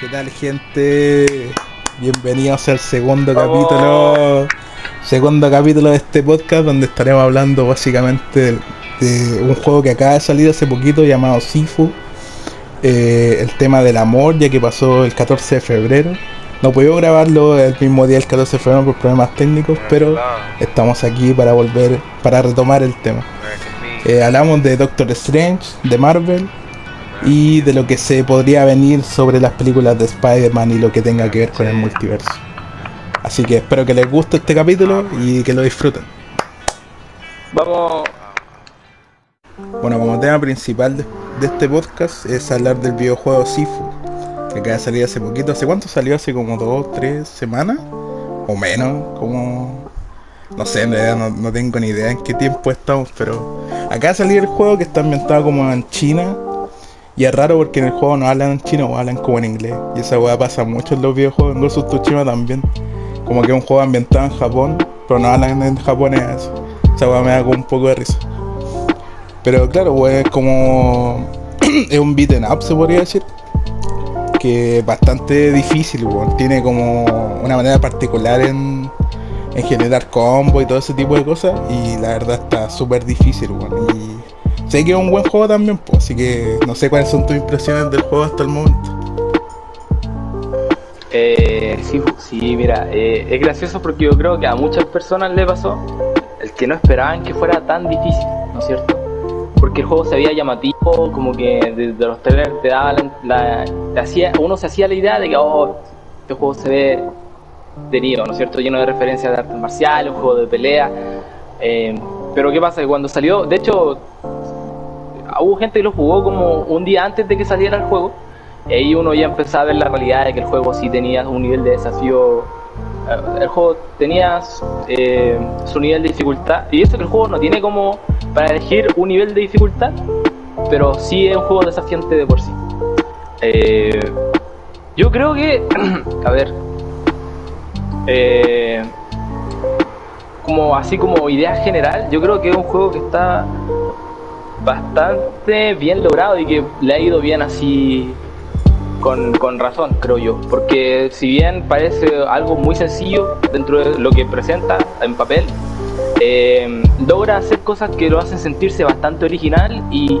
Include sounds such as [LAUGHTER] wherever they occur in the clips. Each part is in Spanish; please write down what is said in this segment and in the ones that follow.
¿Qué tal gente? Bienvenidos al segundo capítulo. Segundo capítulo de este podcast donde estaremos hablando básicamente de, un juego que acaba de salir hace poquito llamado Sifu. Eh, el tema del amor, ya que pasó el 14 de febrero. No pudimos grabarlo el mismo día, el 14 de febrero, por problemas técnicos, pero estamos aquí para volver, para retomar el tema. Eh, hablamos de Doctor Strange, de Marvel, y de lo que se podría venir sobre las películas de Spider-Man y lo que tenga que ver con el multiverso. Así que espero que les guste este capítulo y que lo disfruten. Vamos. Bueno, como tema principal de, este podcast es hablar del videojuego Sifu, que acaba de salir hace poquito. ¿Hace cuánto salió? ¿Hace como dos, tres semanas? ¿O menos? Como... No sé, en realidad no, no tengo ni idea en qué tiempo estamos, pero acá salió el juego que está ambientado como en China, y es raro porque en el juego no hablan en chino, hablan como en inglés. Y esa weá pasa mucho en los videojuegos, en Ghost of Tsushima también. Como que es un juego ambientado en Japón, pero no hablan en japonés. Esa weá me da como un poco de risa. Pero claro, weá, es como. [CLEARS THROAT] es un beaten up, se podría decir. Que es bastante difícil, weón. Tiene como una manera particular en, en generar combo y todo ese tipo de cosas. Y la verdad está súper difícil. Sé que es un buen juego también, pues, así que no sé cuáles son tus impresiones del juego hasta el momento. Eh, sí, sí, mira, eh, es gracioso porque yo creo que a muchas personas le pasó el que no esperaban que fuera tan difícil, ¿no es cierto? Porque el juego se veía llamativo, como que desde los trailers te daba la, hacía, uno se hacía la idea de que oh, este juego se ve tenido, ¿no es cierto? Lleno de referencias de artes marciales, un juego de pelea. Eh, pero ¿qué pasa? Que cuando salió, de hecho, hubo gente que lo jugó como un día antes de que saliera el juego. Y uno ya empezaba a ver la realidad de que el juego sí tenía un nivel de desafío. Eh, el juego tenía eh, su nivel de dificultad. Y eso que el juego no tiene como para elegir un nivel de dificultad, pero sí es un juego desafiante de por sí. Eh, yo creo que, [CLEARS THROAT] a ver, como así como idea general, yo creo que es un juego que está bastante bien logrado y que le ha ido bien así con, con, razón, creo yo. Porque si bien parece algo muy sencillo dentro de lo que presenta en papel, eh, logra hacer cosas que lo hacen sentirse bastante original y,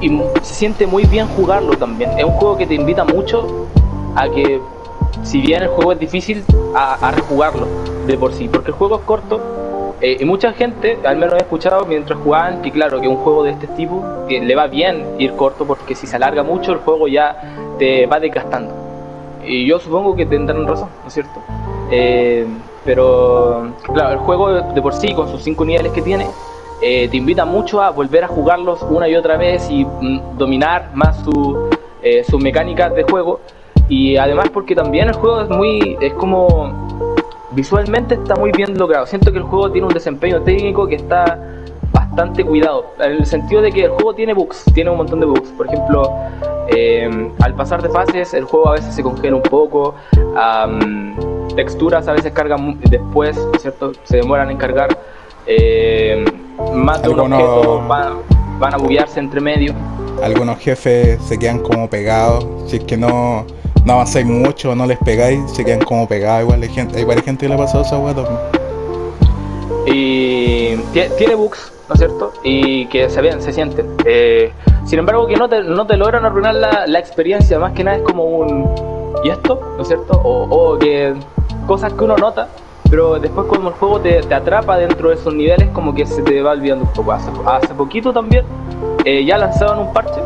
y se siente muy bien jugarlo también. Es un juego que te invita mucho a que, si bien el juego es difícil, a, a rejugarlo de por sí. Porque el juego es corto, eh, y mucha gente, al menos he escuchado mientras jugaban, que claro, que un juego de este tipo que le va bien ir corto porque si se alarga mucho el juego ya te va desgastando. Y yo supongo que tendrán razón, ¿no es cierto? Eh, pero claro, el juego de por sí, con sus cinco niveles que tiene, eh, te invita mucho a volver a jugarlos una y otra vez y mm, dominar más su, sus mecánicas de juego. Y además porque también el juego es muy, es como visualmente está muy bien logrado. Siento que el juego tiene un desempeño técnico que está bastante cuidado. En el sentido de que el juego tiene bugs, tiene un montón de bugs. Por ejemplo, eh, al pasar de fases, el juego a veces se congela un poco. texturas a veces cargan después, ¿cierto? Se demoran en cargar. Eh, más de un objeto van, van a buguearse entre medio. Algunos jefes se quedan como pegados. Si es que no no avanzáis mucho, no les pegáis, se quedan como pegados. Igual hay, gente, hay varias gente que le ha pasado esa hueá Y tiene bugs, ¿no es cierto? Y que se ven, se sienten. Eh, sin embargo, que no te, no te logran arruinar la, la, experiencia, más que nada es como un. ¿Y esto? ¿No es cierto? O, o que cosas que uno nota, pero después cuando el juego te, te, atrapa dentro de esos niveles, como que se te va olvidando un poco. Hace, hace poquito también eh, ya lanzaron un parche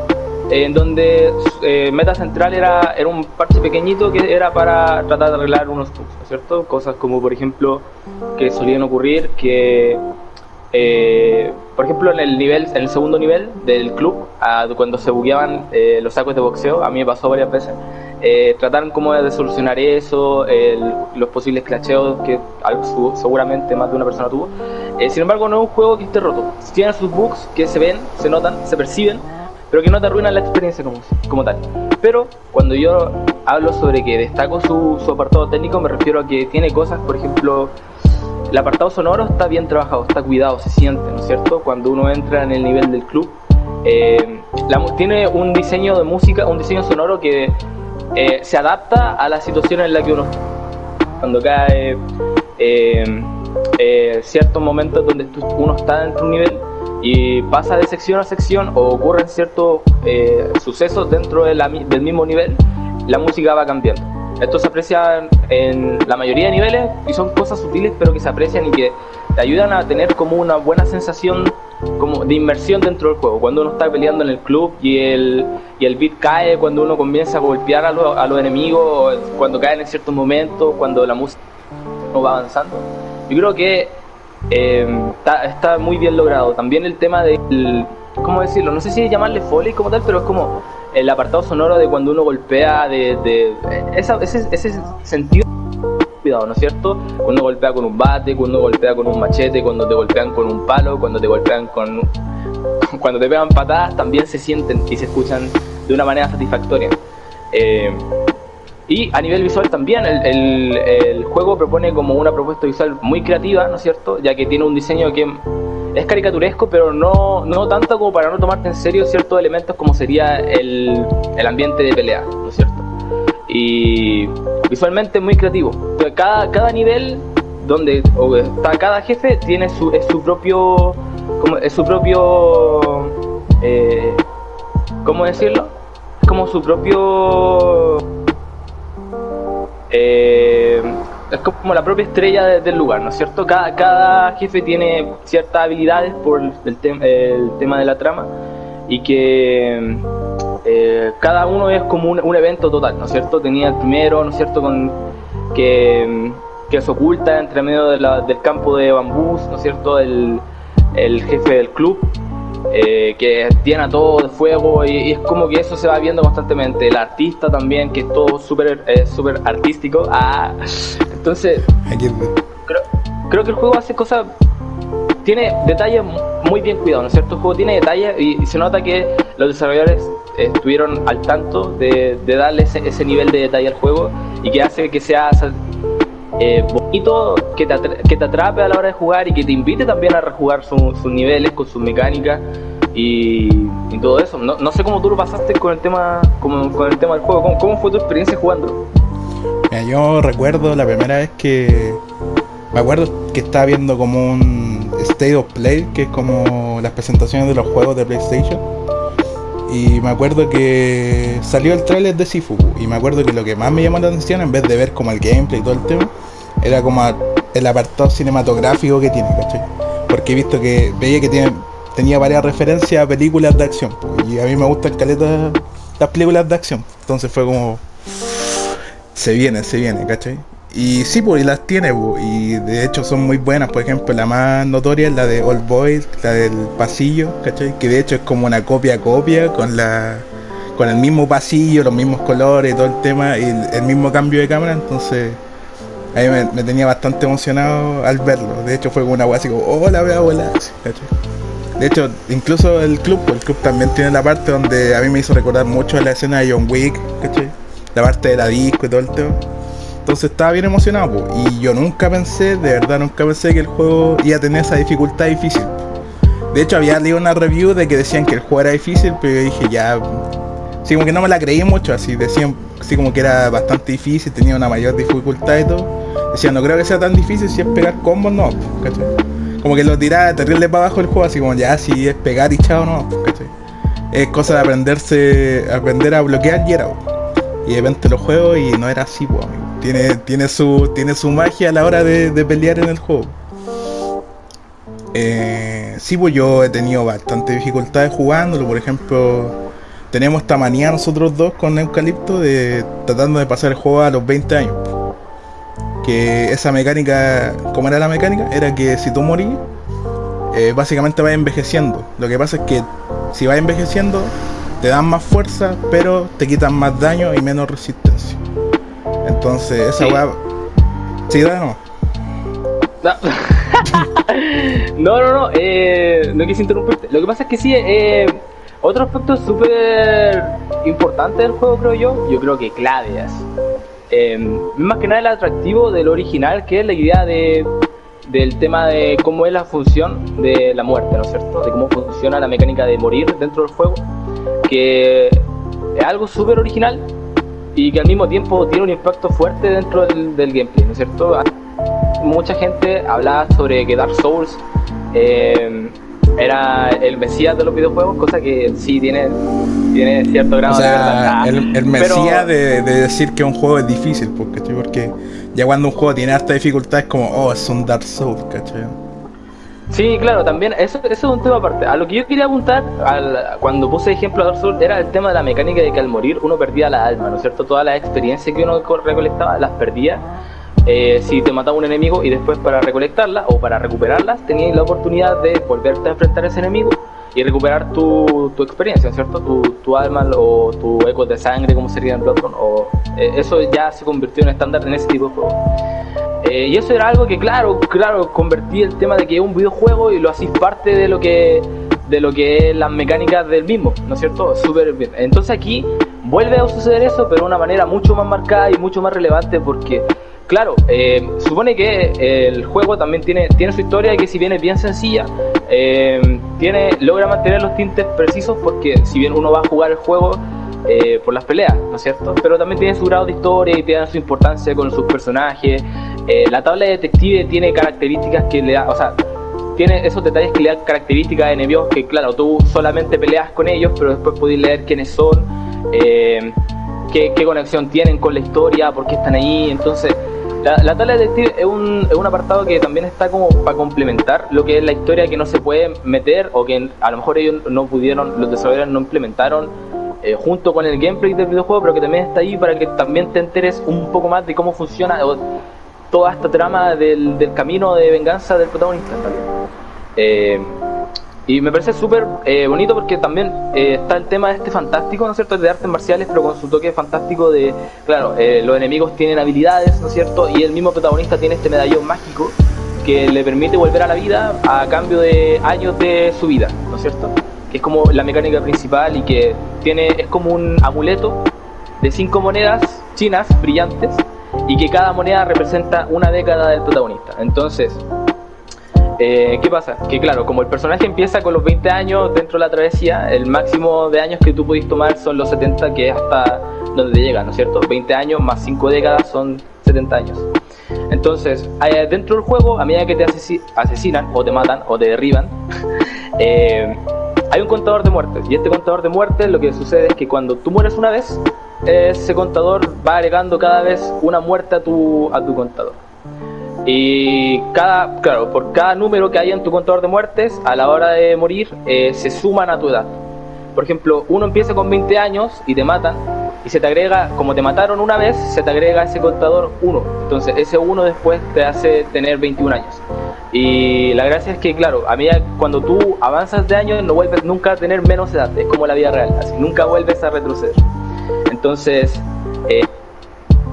en donde eh, Meta Central era, era un parche pequeñito que era para tratar de arreglar unos bugs, ¿cierto? Cosas como, por ejemplo, que solían ocurrir que, eh, por ejemplo, en el nivel, en el segundo nivel del club, cuando se bugueaban eh, los sacos de boxeo, a mí me pasó varias veces, trataron como de solucionar eso, los posibles clacheos que seguramente más de una persona tuvo. sin embargo, no es un juego que esté roto. Tiene sus bugs que se ven, se notan, se perciben, pero que no te arruinan la experiencia como, como tal. Pero cuando yo hablo sobre que destaco su, su apartado técnico, me refiero a que tiene cosas, por ejemplo, el apartado sonoro está bien trabajado, está cuidado, se siente, ¿no es cierto? Cuando uno entra en el nivel del club, eh, tiene un diseño de música, un diseño sonoro que eh, se adapta a la situación en la que uno cuando cae eh, eh, ciertos momentos donde uno está dentro de un nivel y pasa de sección a sección o ocurren ciertos sucesos dentro del mismo nivel, la música va cambiando. Esto se aprecia en la mayoría de niveles y son cosas sutiles pero que se aprecian y que te ayudan a tener como una buena sensación como de inmersión dentro del juego. Cuando uno está peleando en el club y el, y el beat cae, cuando uno comienza a golpear a, a los enemigos, cuando caen en ciertos momentos, cuando la música no va avanzando. Yo creo que em, está, muy bien logrado. También el tema del, ¿cómo decirlo? No sé si llamarle foley como tal, pero es como el apartado sonoro de cuando uno golpea, de, de ese, ese sentido ¿no es cierto? Cuando golpea con un bate, cuando golpea con un machete, cuando te golpean con un palo, cuando te golpean con... [LAUGHS] Cuando te pegan patadas también se sienten y se escuchan de una manera satisfactoria. Eh, y a nivel visual también, el, el, juego propone como una propuesta visual muy creativa, ¿no es cierto? Ya que tiene un diseño que es caricaturesco, pero no, no tanto como para no tomarte en serio ciertos elementos como sería el, el ambiente de pelea, ¿no es cierto? Y visualmente muy creativo. Cada, cada nivel donde está cada jefe tiene su, es su propio como, es su propio eh, ¿cómo decirlo? Es como su propio eh, es como la propia estrella del lugar, ¿no es cierto? Cada, cada jefe tiene ciertas habilidades por el, el tema de la trama y que eh, cada uno es como un, evento total, ¿no es cierto? Tenía el primero, ¿no es cierto? Con, que, que se oculta entre medio del campo de bambús, ¿no es cierto? El, el jefe del club, eh, que tiene a todo de fuego y, es como que eso se va viendo constantemente. El artista también, que es todo súper eh, super artístico. Ah, entonces, creo, creo que el juego hace cosas tiene detalles muy bien cuidados, ¿no es cierto? El juego tiene detalles y, se nota que los desarrolladores estuvieron al tanto de, darle ese, nivel de detalle al juego y que hace que sea eh, bonito, que te, que te atrape a la hora de jugar y que te invite también a rejugar sus niveles con sus mecánicas y, todo eso. No, sé cómo tú lo pasaste con el tema, con el tema del juego, ¿Cómo, ¿Cómo, fue tu experiencia jugando? Mira, yo recuerdo la primera vez que me acuerdo que estaba viendo como un State of Play, que es como las presentaciones de los juegos de PlayStation. Y me acuerdo que salió el trailer de Sifu. Y me acuerdo que lo que más me llamó la atención, en vez de ver como el gameplay y todo el tema, era como el apartado cinematográfico que tiene, ¿cachai? Porque he visto que veía que tiene, tenía varias referencias a películas de acción. Y a mí me gustan caleta las películas de acción. Entonces fue como. Se viene, se viene, ¿cachai? Y sí, pues, y las tiene, pues, y de hecho son muy buenas. Por ejemplo, la más notoria es la de Old Boys, la del pasillo, ¿cachai? Que de hecho es como una copia copia con la con el mismo pasillo, los mismos colores, todo el tema, y el, mismo cambio de cámara, entonces a mí me, tenía bastante emocionado al verlo. De hecho fue como una wea así como, oh la voy a volar, De hecho, incluso el club, pues, el club también tiene la parte donde a mí me hizo recordar mucho la escena de John Wick, ¿cachai? La parte de la disco y todo el tema. Entonces estaba bien emocionado, y yo nunca pensé, de verdad nunca pensé que el juego iba a tener esa dificultad difícil. De hecho había leído una review de que decían que el juego era difícil, pero yo dije ya, sí como que no me la creí mucho, así decían, así como que era bastante difícil, tenía una mayor dificultad y todo. Decían, no creo que sea tan difícil si es pegar combos, no, ¿cachai? Como que lo tiraba terrible para abajo el juego, así como ya si es pegar y chao, no, ¿cachai? Es cosa de aprenderse, aprender a bloquear y era. Y de repente lo juego y no era así, pues, amigo. Tiene, tiene, su, tiene su magia a la hora de, pelear en el juego. Eh, sí, pues yo he tenido bastante dificultades jugándolo. Por ejemplo, tenemos esta manía nosotros dos con Eucalipto de tratando de pasar el juego a los 20 años. Que esa mecánica, ¿cómo era la mecánica? Era que si tú morís, eh, básicamente vas envejeciendo. Lo que pasa es que si vas envejeciendo, te dan más fuerza, pero te quitan más daño y menos resistencia. Entonces, esa weá. Sí, no. [LAUGHS] no, no, no, eh, no quise interrumpirte. Lo que pasa es que sí, eh, otro aspecto súper importante del juego, creo yo, yo creo que clave es. Eh, más que nada el atractivo del original, que es la idea de, del tema de cómo es la función de la muerte, ¿no es cierto? De cómo funciona la mecánica de morir dentro del juego, que es algo súper original y que al mismo tiempo tiene un impacto fuerte dentro del, gameplay, ¿no es cierto? Mucha gente hablaba sobre que Dark Souls eh, era el mesías de los videojuegos, cosa que sí tiene, tiene cierto grado de verdad. El, el mesías de, decir que un juego es difícil, porque, porque ya cuando un juego tiene hasta dificultad es como, oh, es un Dark Souls, ¿cachai? Sí, claro, también, eso, eso es un tema aparte. A lo que yo quería apuntar, al, cuando puse ejemplo a Dark era el tema de la mecánica de que al morir uno perdía la alma, ¿no es cierto? Todas las experiencias que uno recolectaba las perdía eh, si te mataba un enemigo y después para recolectarlas o para recuperarlas tenías la oportunidad de volverte a enfrentar a ese enemigo y recuperar tu, tu experiencia, ¿cierto? Tu, tu, alma o tu eco de sangre, como sería en Bloodborne, o eh, eso ya se convirtió en estándar en ese tipo de juego. Eh, y eso era algo que, claro, claro, convertí el tema de que es un videojuego y lo hacís parte de lo que de lo que es las mecánicas del mismo, ¿no es cierto? Súper bien. Entonces aquí vuelve a suceder eso, pero de una manera mucho más marcada y mucho más relevante porque Claro, eh, supone que el juego también tiene, tiene su historia que si bien es bien sencilla, eh, tiene, logra mantener los tintes precisos porque si bien uno va a jugar el juego eh, por las peleas, ¿no es cierto? Pero también tiene su grado de historia y tiene su importancia con sus personajes. La tabla de detective tiene características que le da, o sea, tiene esos detalles que le dan características de enemigos que claro, tú solamente peleas con ellos, pero después podés leer quiénes son. Qué, qué, conexión tienen con la historia, por qué están ahí. Entonces, la, tabla de detective es un, es un apartado que también está como para complementar lo que es la historia que no se puede meter o que a lo mejor ellos no pudieron, los desarrolladores no implementaron eh, junto con el gameplay del videojuego, pero que también está ahí para que también te enteres un poco más de cómo funciona toda esta trama del, del camino de venganza del protagonista también. Eh, y me parece súper eh, bonito porque también eh, está el tema de este fantástico, ¿no es cierto?, de artes marciales, pero con su toque fantástico de, claro, los enemigos tienen habilidades, ¿no es cierto?, y el mismo protagonista tiene este medallón mágico que le permite volver a la vida a cambio de años de su vida, ¿no es cierto? Que es como la mecánica principal y que tiene, es como un amuleto de cinco monedas chinas brillantes y que cada moneda representa una década del protagonista. Entonces, eh, ¿Qué pasa? Que claro, como el personaje empieza con los 20 años dentro de la travesía, el máximo de años que tú pudiste tomar son los 70, que es hasta donde te llega, ¿no es cierto? 20 años más 5 décadas son 70 años. Entonces, dentro del juego, a medida que te asesinan, o te matan, o te derriban, [LAUGHS] eh, hay un contador de muerte. Y este contador de muerte, lo que sucede es que cuando tú mueres una vez, ese contador va agregando cada vez una muerte a tu, a tu contador. Y cada, claro, por cada número que haya en tu contador de muertes, a la hora de morir, eh, se suman a tu edad. Por ejemplo, uno empieza con 20 años y te matan, y se te agrega, como te mataron una vez, se te agrega ese contador 1. Entonces, ese 1 después te hace tener 21 años. Y la gracia es que, claro, a medida cuando tú avanzas de años, no vuelves nunca a tener menos edad. Es como la vida real, así, nunca vuelves a retroceder. Entonces, eh,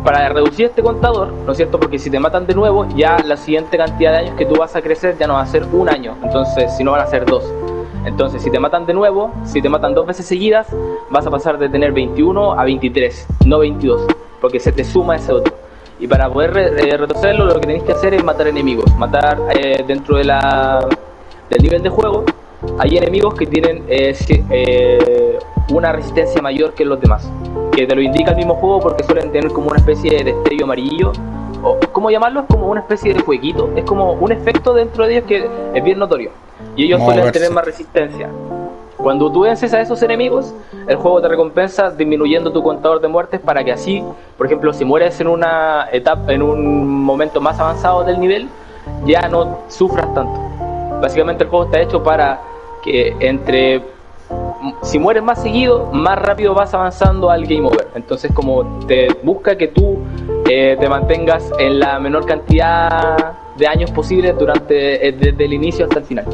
para reducir este contador, ¿no es cierto? Porque si te matan de nuevo, ya la siguiente cantidad de años que tú vas a crecer ya no va a ser un año, entonces si no van a ser dos. Entonces, si te matan de nuevo, si te matan dos veces seguidas, vas a pasar de tener 21 a 23, no 22, porque se te suma ese otro. Y para poder eh, retrocederlo, lo que tenéis que hacer es matar enemigos, matar eh, dentro de la, del nivel de juego. Hay enemigos que tienen eh, una resistencia mayor que los demás que te lo indica el mismo juego porque suelen tener como una especie de destello amarillo. ¿Cómo llamarlo? Es como una especie de jueguito. Es como un efecto dentro de ellos que es bien notorio. Y ellos suelen tener más resistencia. Cuando tú vences a esos enemigos, el juego te recompensa disminuyendo tu contador de muertes para que así, por ejemplo, si mueres en una etapa, en un momento más avanzado del nivel, ya no sufras tanto. Básicamente el juego está hecho para que entre si mueres más seguido, más rápido vas avanzando al game over. Entonces como te busca que tú eh, te mantengas en la menor cantidad de años posible durante eh, desde el inicio hasta el final.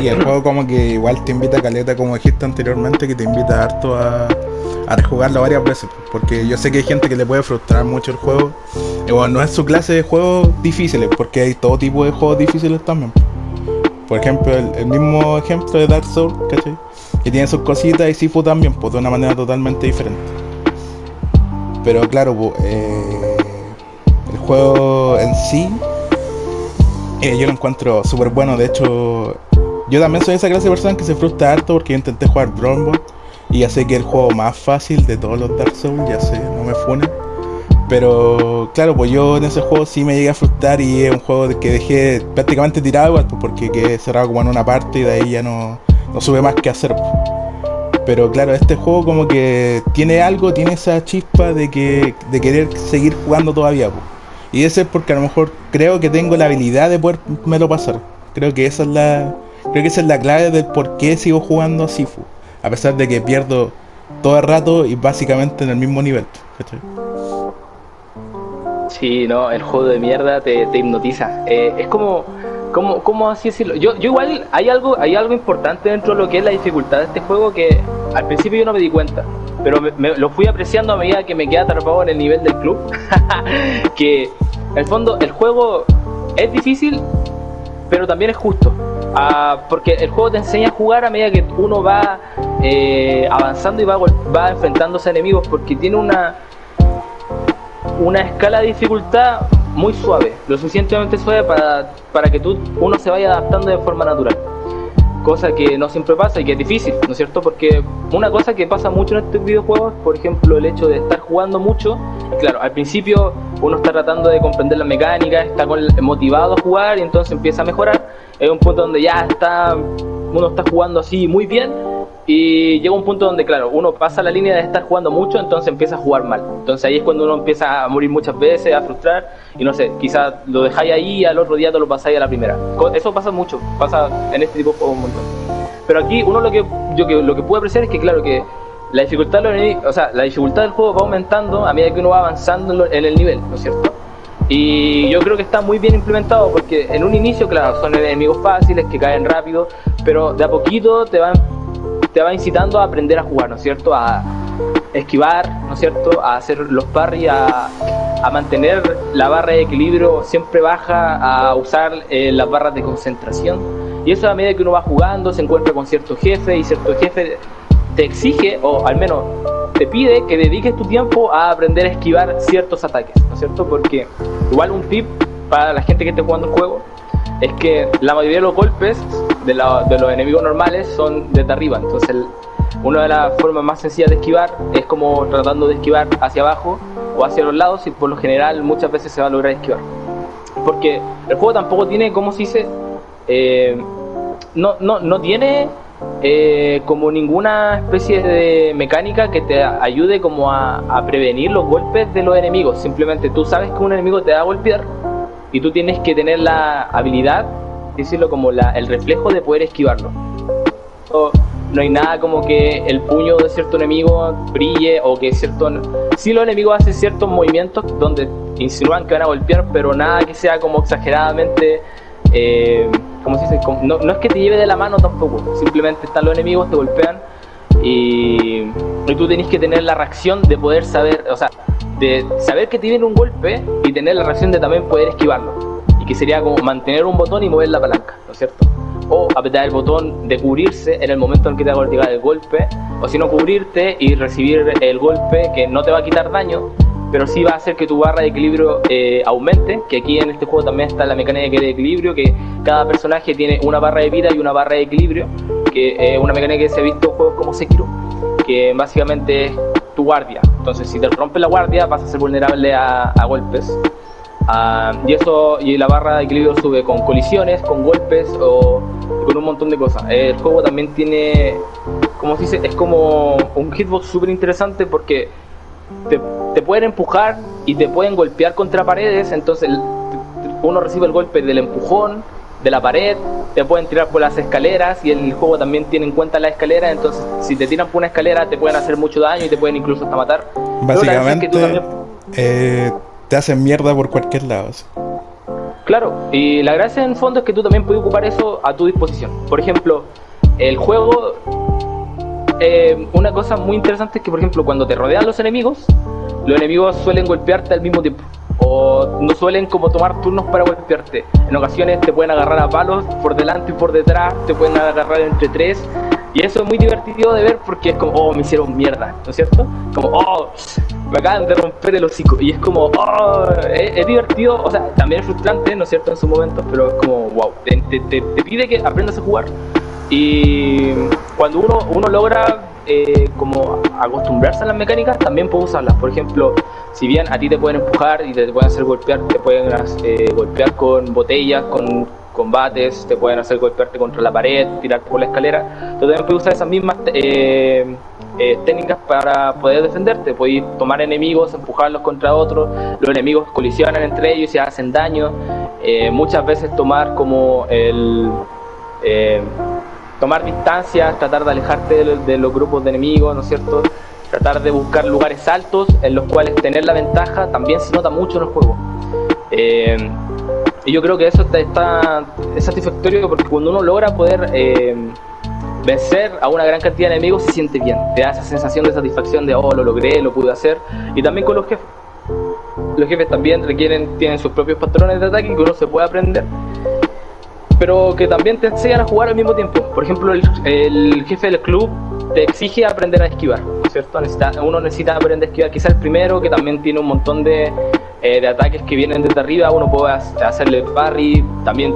Y el juego como que igual te invita a caleta, como dijiste anteriormente, que te invita harto a, a rejugarlo varias veces. Porque yo sé que hay gente que le puede frustrar mucho el juego. Y bueno, no es su clase de juegos difíciles, porque hay todo tipo de juegos difíciles también. Por ejemplo, el, mismo ejemplo de Dark Souls, ¿cachai? Que tiene sus cositas y Sifu también, pues de una manera totalmente diferente. Pero claro, pues, eh, el juego en sí, eh, yo lo encuentro súper bueno. De hecho, yo también soy esa clase de persona que se frustra harto porque yo intenté jugar Bronball Y ya sé que es el juego más fácil de todos los Dark Souls, ya sé, no me funen. Pero claro, pues yo en ese juego sí me llegué a frustrar y es un juego que dejé prácticamente tirado pues, porque quedé cerrado como en una parte y de ahí ya no, no supe más qué hacer. Pues. Pero claro, este juego como que tiene algo, tiene esa chispa de que de querer seguir jugando todavía. Pues. Y ese es porque a lo mejor creo que tengo la habilidad de lo pasar. Creo que esa es la creo que esa es la clave del por qué sigo jugando a Sifu, a pesar de que pierdo todo el rato y básicamente en el mismo nivel. ¿cachai? Sí, no, el juego de mierda te, hipnotiza. Eh, es como, como, ¿cómo así decirlo? Yo, yo igual hay algo, hay algo importante dentro de lo que es la dificultad de este juego que al principio yo no me di cuenta, pero lo fui apreciando a medida que me quedé atrapado en el nivel del club. [LAUGHS] que en el fondo el juego es difícil, pero también es justo. Ah, porque el juego te enseña a jugar a medida que uno va eh, avanzando y va, va enfrentándose a enemigos, porque tiene una una escala de dificultad muy suave, lo suficientemente suave para, para que tú, uno se vaya adaptando de forma natural. Cosa que no siempre pasa y que es difícil, ¿no es cierto? Porque una cosa que pasa mucho en estos videojuegos, por ejemplo, el hecho de estar jugando mucho, claro, al principio uno está tratando de comprender la mecánica, está motivado a jugar y entonces empieza a mejorar. Es un punto donde ya está, uno está jugando así muy bien, y llega un punto donde, claro, uno pasa la línea de estar jugando mucho, entonces empieza a jugar mal. Entonces ahí es cuando uno empieza a morir muchas veces, a frustrar, y no sé, quizás lo dejáis ahí y al otro día te lo pasáis a la primera. Eso pasa mucho, pasa en este tipo de juegos un montón. Pero aquí uno lo que yo lo que puedo apreciar es que, claro, que la dificultad, o sea, la dificultad del juego va aumentando a medida que uno va avanzando en el nivel, ¿no es cierto? Y yo creo que está muy bien implementado porque en un inicio, claro, son enemigos fáciles que caen rápido, pero de a poquito te van te va incitando a aprender a jugar, ¿no es cierto? A esquivar, ¿no es cierto? A hacer los parry, a, mantener la barra de equilibrio siempre baja, a usar eh, las barras de concentración. Y eso a medida que uno va jugando, se encuentra con cierto jefe y cierto jefe te exige, o al menos te pide que dediques tu tiempo a aprender a esquivar ciertos ataques, ¿no es cierto? Porque igual un tip para la gente que esté jugando el juego es que la mayoría de los golpes de, los enemigos normales son desde arriba. Entonces, una de las formas más sencillas de esquivar es como tratando de esquivar hacia abajo o hacia los lados y por lo general muchas veces se va a lograr esquivar. Porque el juego tampoco tiene, como se dice, eh, no, no, no tiene eh, como ninguna especie de mecánica que te ayude como a, prevenir los golpes de los enemigos. Simplemente tú sabes que un enemigo te va golpear y tú tienes que tener la habilidad decirlo como la, el reflejo de poder esquivarlo. No, hay nada como que el puño de cierto enemigo brille o que cierto... Si los enemigos hacen ciertos movimientos donde insinúan que van a golpear, pero nada que sea como exageradamente... Eh, como se? No, no, es que te lleve de la mano tampoco, simplemente están los enemigos, te golpean y, y tú tenés que tener la reacción de poder saber, o sea, de saber que te viene un golpe y tener la reacción de también poder esquivarlo que sería como mantener un botón y mover la palanca, ¿no es cierto? O apretar el botón de cubrirse en el momento en que te va a llegar el golpe, o si no cubrirte y recibir el golpe que no te va a quitar daño, pero sí va a hacer que tu barra de equilibrio eh, aumente, que aquí en este juego también está la mecánica de equilibrio, que cada personaje tiene una barra de vida y una barra de equilibrio, que es una mecánica que se ha visto en juegos como Sekiro, que básicamente es tu guardia. Entonces si te rompe la guardia vas a ser vulnerable a golpes Ah, y eso y la barra de equilibrio sube con colisiones, con golpes o con un montón de cosas. El juego también tiene, como se dice, es como un hitbox súper interesante porque te, te, pueden empujar y te pueden golpear contra paredes, entonces uno recibe el golpe del empujón, de la pared, te pueden tirar por las escaleras y el juego también tiene en cuenta la escalera, entonces si te tiran por una escalera te pueden hacer mucho daño y te pueden incluso hasta matar. Básicamente, eh, te hacen mierda por cualquier lado. Claro, y la gracia en fondo es que tú también puedes ocupar eso a tu disposición. Por ejemplo, el juego, eh, una cosa muy interesante es que, por ejemplo, cuando te rodean los enemigos, los enemigos suelen golpearte al mismo tiempo. O no suelen como tomar turnos para golpearte. En ocasiones te pueden agarrar a palos por delante y por detrás, te pueden agarrar entre tres y eso es muy divertido de ver porque es como, oh, me hicieron mierda, ¿no es cierto? Como, oh, me acaban de romper el hocico. Y es como, oh, es, divertido, o sea, también es frustrante, ¿no es cierto? En su momento, pero es como, wow, te, te, pide que aprendas a jugar. Y cuando uno, uno logra eh, como acostumbrarse a las mecánicas, también puede usarlas. Por ejemplo, si bien a ti te pueden empujar y te pueden hacer golpear, te pueden eh, golpear con botellas, con combates, te pueden hacer golpearte contra la pared, tirarte por la escalera, tú también puedes usar esas mismas eh, técnicas para poder defenderte. Puedes tomar enemigos, empujarlos contra otros, los enemigos colisionan entre ellos y hacen daño. muchas veces tomar como el tomar distancias, tratar de alejarte de, los grupos de enemigos, ¿no es cierto? Tratar de buscar lugares altos en los cuales tener la ventaja también se nota mucho en el juego. Eh, y yo creo que eso está, es satisfactorio porque cuando uno logra poder eh, vencer a una gran cantidad de enemigos se siente bien, te da esa sensación de satisfacción de, oh, lo logré, lo pude hacer. Y también con los jefes. Los jefes también requieren, tienen sus propios patrones de ataque que uno se puede aprender pero que también te enseñan a jugar al mismo tiempo. Por ejemplo, el, jefe del club te exige aprender a esquivar, ¿cierto? uno necesita aprender a esquivar, quizá el primero, que también tiene un montón de, eh, ataques que vienen desde arriba, uno puede hacerle parry, también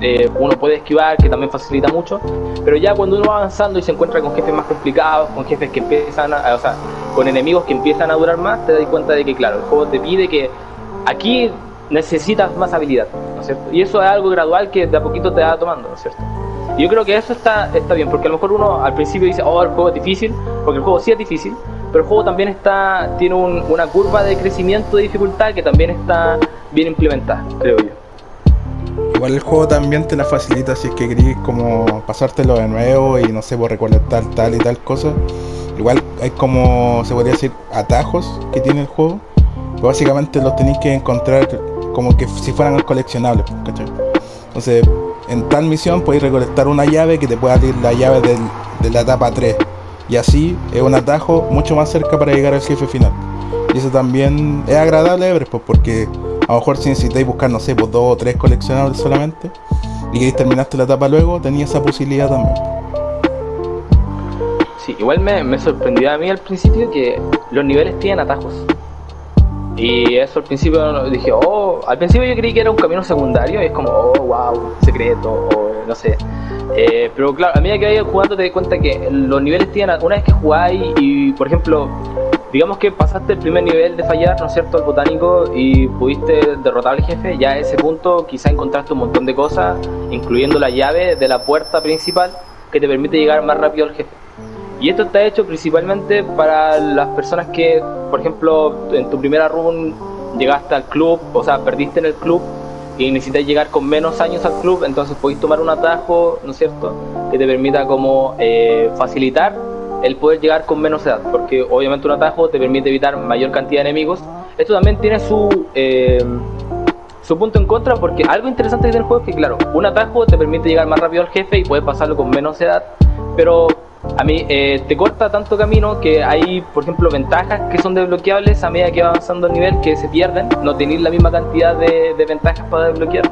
eh, uno puede esquivar, que también facilita mucho, pero ya cuando uno va avanzando y se encuentra con jefes más complicados, con jefes que empiezan a, o sea, con enemigos que empiezan a durar más, te das cuenta de que, claro, el juego te pide que aquí necesitas más habilidad, ¿no es cierto? Y eso es algo gradual que de a poquito te va tomando, ¿no es cierto? Y yo creo que eso está, está bien, porque a lo mejor uno al principio dice, oh, el juego es difícil, porque el juego sí es difícil, pero el juego también está tiene una curva de crecimiento de dificultad que también está bien implementada, creo yo. Igual el juego también te la facilita si es que querés como pasártelo de nuevo y no sé, por recolectar tal y tal cosa. Igual hay como, se podría decir, atajos que tiene el juego. básicamente los tenéis que encontrar como que si fueran coleccionables, ¿cachai? Entonces, en tal misión podéis recolectar una llave que te pueda abrir la llave de la etapa 3. Y así es un atajo mucho más cerca para llegar al jefe final. Y eso también es agradable, pues, porque a lo mejor si necesitáis buscar, no sé, dos o tres coleccionables solamente, y que terminaste la etapa luego, tenía esa posibilidad también. Sí, igual me, me sorprendió a mí al principio que los niveles tienen atajos. Y eso al principio dije, oh, al principio yo creí que era un camino secundario y es como, oh, wow, secreto, o no sé. Eh, pero claro, a medida que vayas jugando te das cuenta que los niveles tienen, una vez que jugáis y, por ejemplo, digamos que pasaste el primer nivel de fallar, ¿no es cierto?, el botánico y pudiste derrotar al jefe, ya a ese punto quizá encontraste un montón de cosas, incluyendo la llave de la puerta principal que te permite llegar más rápido al jefe. Y esto está hecho principalmente para las personas que, por ejemplo, en tu primera run llegaste al club, o sea, perdiste en el club y necesitas llegar con menos años al club, entonces podéis tomar un atajo, ¿no es cierto?, que te permita como eh, facilitar el poder llegar con menos edad, porque obviamente un atajo te permite evitar mayor cantidad de enemigos. Esto también tiene su, eh, su punto en contra, porque algo interesante del juego es que, claro, un atajo te permite llegar más rápido al jefe y puedes pasarlo con menos edad, pero a mí eh, te corta tanto camino que hay, por ejemplo, ventajas que son desbloqueables a medida que va avanzando el nivel que se pierden, no tenéis la misma cantidad de, ventajas para desbloquear.